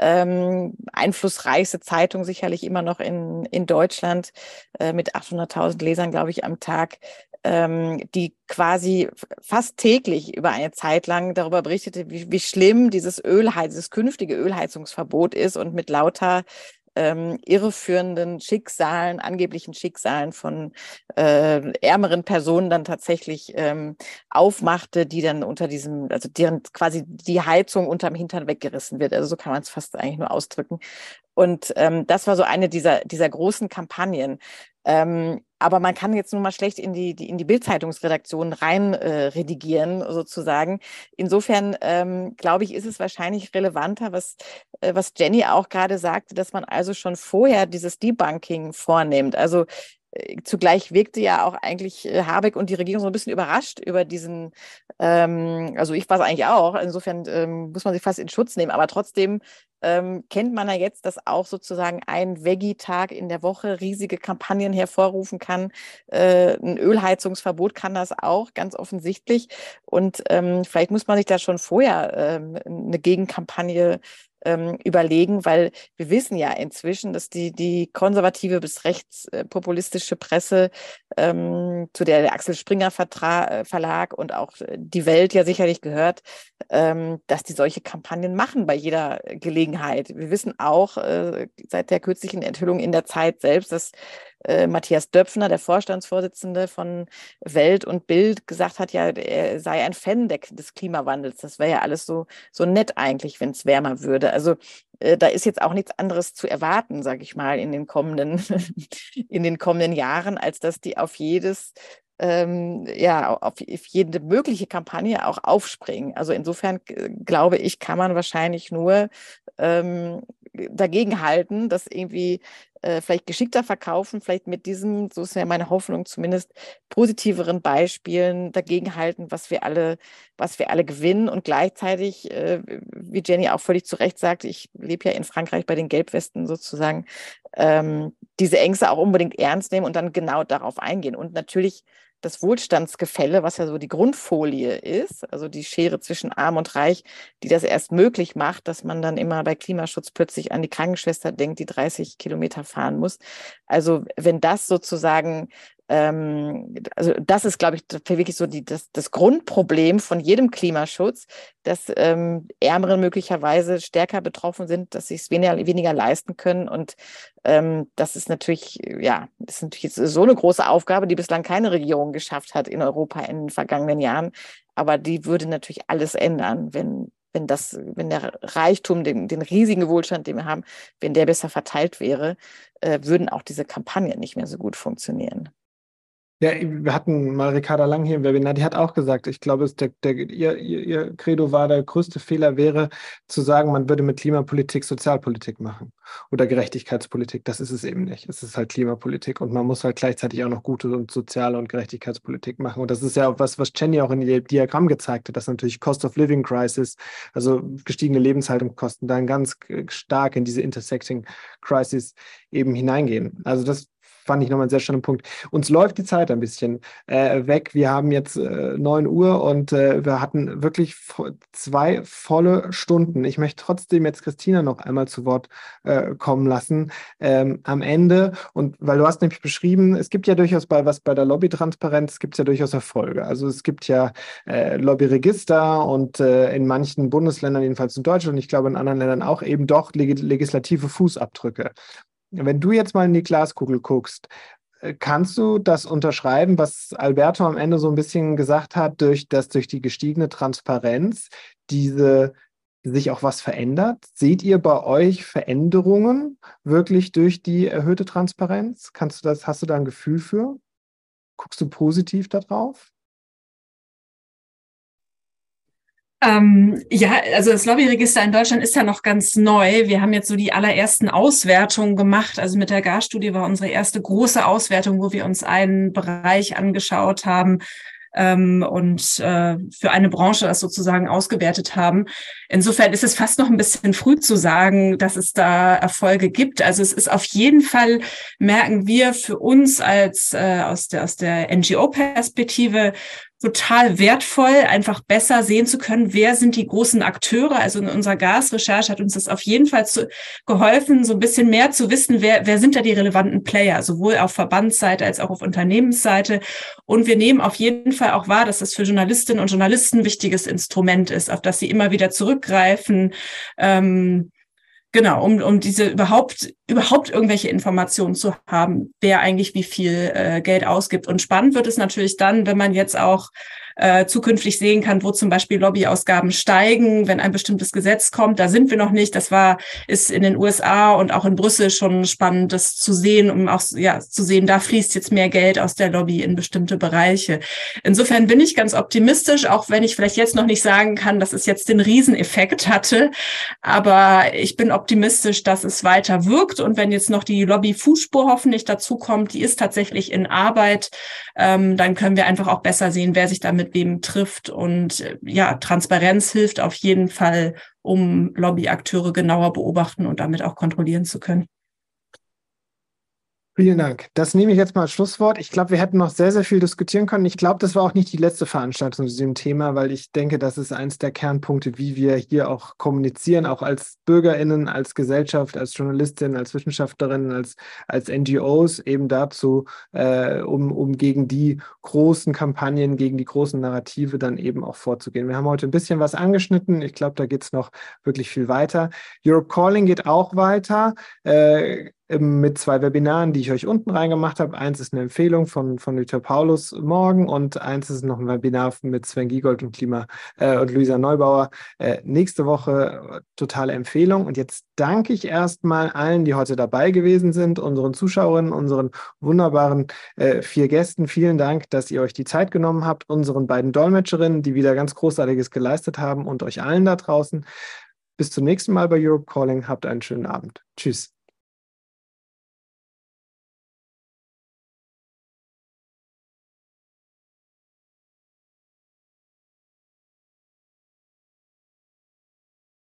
ähm, einflussreichste Zeitung sicherlich immer noch in, in Deutschland äh, mit 800.000 Lesern, glaube ich, am Tag, ähm, die quasi fast täglich über eine Zeit lang darüber berichtete, wie, wie schlimm dieses Ölheiz, dieses künftige Ölheizungsverbot ist und mit lauter ähm, irreführenden Schicksalen, angeblichen Schicksalen von äh, ärmeren Personen dann tatsächlich ähm, aufmachte, die dann unter diesem, also deren quasi die Heizung unterm Hintern weggerissen wird. Also so kann man es fast eigentlich nur ausdrücken. Und ähm, das war so eine dieser, dieser großen Kampagnen. Ähm, aber man kann jetzt nun mal schlecht in die, die in die Bildzeitungsredaktion rein äh, redigieren, sozusagen. Insofern ähm, glaube ich, ist es wahrscheinlich relevanter, was, äh, was Jenny auch gerade sagte, dass man also schon vorher dieses Debunking vornimmt. Also zugleich wirkte ja auch eigentlich äh, Habeck und die Regierung so ein bisschen überrascht über diesen, ähm, also ich war es eigentlich auch, insofern ähm, muss man sich fast in Schutz nehmen, aber trotzdem ähm, kennt man ja jetzt, dass auch sozusagen ein Veggie-Tag in der Woche riesige Kampagnen hervorrufen kann. Äh, ein Ölheizungsverbot kann das auch, ganz offensichtlich. Und ähm, vielleicht muss man sich da schon vorher ähm, eine Gegenkampagne ähm, überlegen, weil wir wissen ja inzwischen, dass die, die konservative bis rechtspopulistische Presse, ähm, zu der der Axel Springer Vertra äh, Verlag und auch die Welt ja sicherlich gehört, ähm, dass die solche Kampagnen machen bei jeder Gelegenheit. Wir wissen auch äh, seit der kürzlichen Enthüllung in der Zeit selbst, dass äh, Matthias Döpfner, der Vorstandsvorsitzende von Welt und Bild, gesagt hat, ja, er sei ein Fan des Klimawandels. Das wäre ja alles so, so nett eigentlich, wenn es wärmer würde. Also äh, da ist jetzt auch nichts anderes zu erwarten, sage ich mal, in den kommenden, <laughs> in den kommenden Jahren, als dass die auf jedes ähm, ja, auf, jede mögliche Kampagne auch aufspringen. Also insofern äh, glaube ich, kann man wahrscheinlich nur ähm, dagegen halten, dass irgendwie äh, vielleicht geschickter verkaufen, vielleicht mit diesem, so ist ja meine Hoffnung, zumindest positiveren Beispielen dagegenhalten, was wir alle, was wir alle gewinnen. Und gleichzeitig, äh, wie Jenny auch völlig zu Recht sagt, ich lebe ja in Frankreich bei den Gelbwesten sozusagen, ähm, diese Ängste auch unbedingt ernst nehmen und dann genau darauf eingehen. Und natürlich das Wohlstandsgefälle, was ja so die Grundfolie ist, also die Schere zwischen Arm und Reich, die das erst möglich macht, dass man dann immer bei Klimaschutz plötzlich an die Krankenschwester denkt, die 30 Kilometer fahren muss. Also wenn das sozusagen ähm, also das ist, glaube ich, wirklich so die, das, das Grundproblem von jedem Klimaschutz, dass ähm, Ärmere möglicherweise stärker betroffen sind, dass sie es weniger, weniger leisten können. Und ähm, das ist natürlich, ja, das ist natürlich so eine große Aufgabe, die bislang keine Regierung geschafft hat in Europa in den vergangenen Jahren. Aber die würde natürlich alles ändern, wenn, wenn das, wenn der Reichtum, den, den riesigen Wohlstand, den wir haben, wenn der besser verteilt wäre, äh, würden auch diese Kampagnen nicht mehr so gut funktionieren. Ja, wir hatten mal Ricarda Lang hier im Webinar, die hat auch gesagt, ich glaube, der, der, ihr, ihr Credo war, der größte Fehler wäre zu sagen, man würde mit Klimapolitik Sozialpolitik machen oder Gerechtigkeitspolitik. Das ist es eben nicht. Es ist halt Klimapolitik und man muss halt gleichzeitig auch noch gute und soziale und Gerechtigkeitspolitik machen. Und das ist ja auch was, was Jenny auch in ihrem Diagramm gezeigt hat, dass natürlich Cost of Living Crisis, also gestiegene Lebenshaltungskosten, dann ganz stark in diese Intersecting Crisis eben hineingehen. Also das fand ich nochmal einen sehr schönen Punkt. Uns läuft die Zeit ein bisschen äh, weg. Wir haben jetzt äh, 9 Uhr und äh, wir hatten wirklich zwei volle Stunden. Ich möchte trotzdem jetzt Christina noch einmal zu Wort äh, kommen lassen ähm, am Ende. Und weil du hast nämlich beschrieben, es gibt ja durchaus bei was bei der Lobbytransparenz gibt es ja durchaus Erfolge. Also es gibt ja äh, Lobbyregister und äh, in manchen Bundesländern, jedenfalls in Deutschland, ich glaube in anderen Ländern auch eben doch legislative Fußabdrücke. Wenn du jetzt mal in die Glaskugel guckst, äh, kannst du das unterschreiben, was Alberto am Ende so ein bisschen gesagt hat, durch, dass durch die gestiegene Transparenz diese sich auch was verändert? Seht ihr bei euch Veränderungen wirklich durch die erhöhte Transparenz? Kannst du das, hast du da ein Gefühl für? Guckst du positiv darauf? Ähm, ja, also das Lobbyregister in Deutschland ist ja noch ganz neu. Wir haben jetzt so die allerersten Auswertungen gemacht. Also mit der GAR-Studie war unsere erste große Auswertung, wo wir uns einen Bereich angeschaut haben, ähm, und äh, für eine Branche das sozusagen ausgewertet haben. Insofern ist es fast noch ein bisschen früh zu sagen, dass es da Erfolge gibt. Also es ist auf jeden Fall, merken wir für uns als äh, aus der, aus der NGO-Perspektive total wertvoll, einfach besser sehen zu können, wer sind die großen Akteure. Also in unserer Gasrecherche hat uns das auf jeden Fall zu, geholfen, so ein bisschen mehr zu wissen, wer, wer sind da die relevanten Player, sowohl auf Verbandsseite als auch auf Unternehmensseite. Und wir nehmen auf jeden Fall auch wahr, dass das für Journalistinnen und Journalisten ein wichtiges Instrument ist, auf das sie immer wieder zurückgreifen. Ähm, Genau, um, um diese überhaupt, überhaupt irgendwelche Informationen zu haben, wer eigentlich wie viel äh, Geld ausgibt. Und spannend wird es natürlich dann, wenn man jetzt auch äh, zukünftig sehen kann, wo zum Beispiel Lobbyausgaben steigen, wenn ein bestimmtes Gesetz kommt. Da sind wir noch nicht. Das war, ist in den USA und auch in Brüssel schon spannend, das zu sehen, um auch ja, zu sehen, da fließt jetzt mehr Geld aus der Lobby in bestimmte Bereiche. Insofern bin ich ganz optimistisch, auch wenn ich vielleicht jetzt noch nicht sagen kann, dass es jetzt den Rieseneffekt hatte. Aber ich bin optimistisch, dass es weiter wirkt. Und wenn jetzt noch die Lobby-Fußspur hoffentlich dazu kommt, die ist tatsächlich in Arbeit, ähm, dann können wir einfach auch besser sehen, wer sich damit wem trifft. Und äh, ja, Transparenz hilft auf jeden Fall, um Lobbyakteure genauer beobachten und damit auch kontrollieren zu können. Vielen Dank. Das nehme ich jetzt mal als Schlusswort. Ich glaube, wir hätten noch sehr, sehr viel diskutieren können. Ich glaube, das war auch nicht die letzte Veranstaltung zu diesem Thema, weil ich denke, das ist eines der Kernpunkte, wie wir hier auch kommunizieren, auch als BürgerInnen, als Gesellschaft, als Journalistinnen, als Wissenschaftlerinnen, als, als NGOs, eben dazu, äh, um, um gegen die großen Kampagnen, gegen die großen Narrative dann eben auch vorzugehen. Wir haben heute ein bisschen was angeschnitten. Ich glaube, da geht es noch wirklich viel weiter. Europe Calling geht auch weiter. Äh, mit zwei Webinaren, die ich euch unten reingemacht habe. Eins ist eine Empfehlung von, von Luther Paulus morgen und eins ist noch ein Webinar mit Sven Giegold und Klima äh, und Luisa Neubauer äh, nächste Woche. Totale Empfehlung. Und jetzt danke ich erstmal allen, die heute dabei gewesen sind, unseren Zuschauerinnen, unseren wunderbaren äh, vier Gästen. Vielen Dank, dass ihr euch die Zeit genommen habt, unseren beiden Dolmetscherinnen, die wieder ganz Großartiges geleistet haben und euch allen da draußen. Bis zum nächsten Mal bei Europe Calling. Habt einen schönen Abend. Tschüss.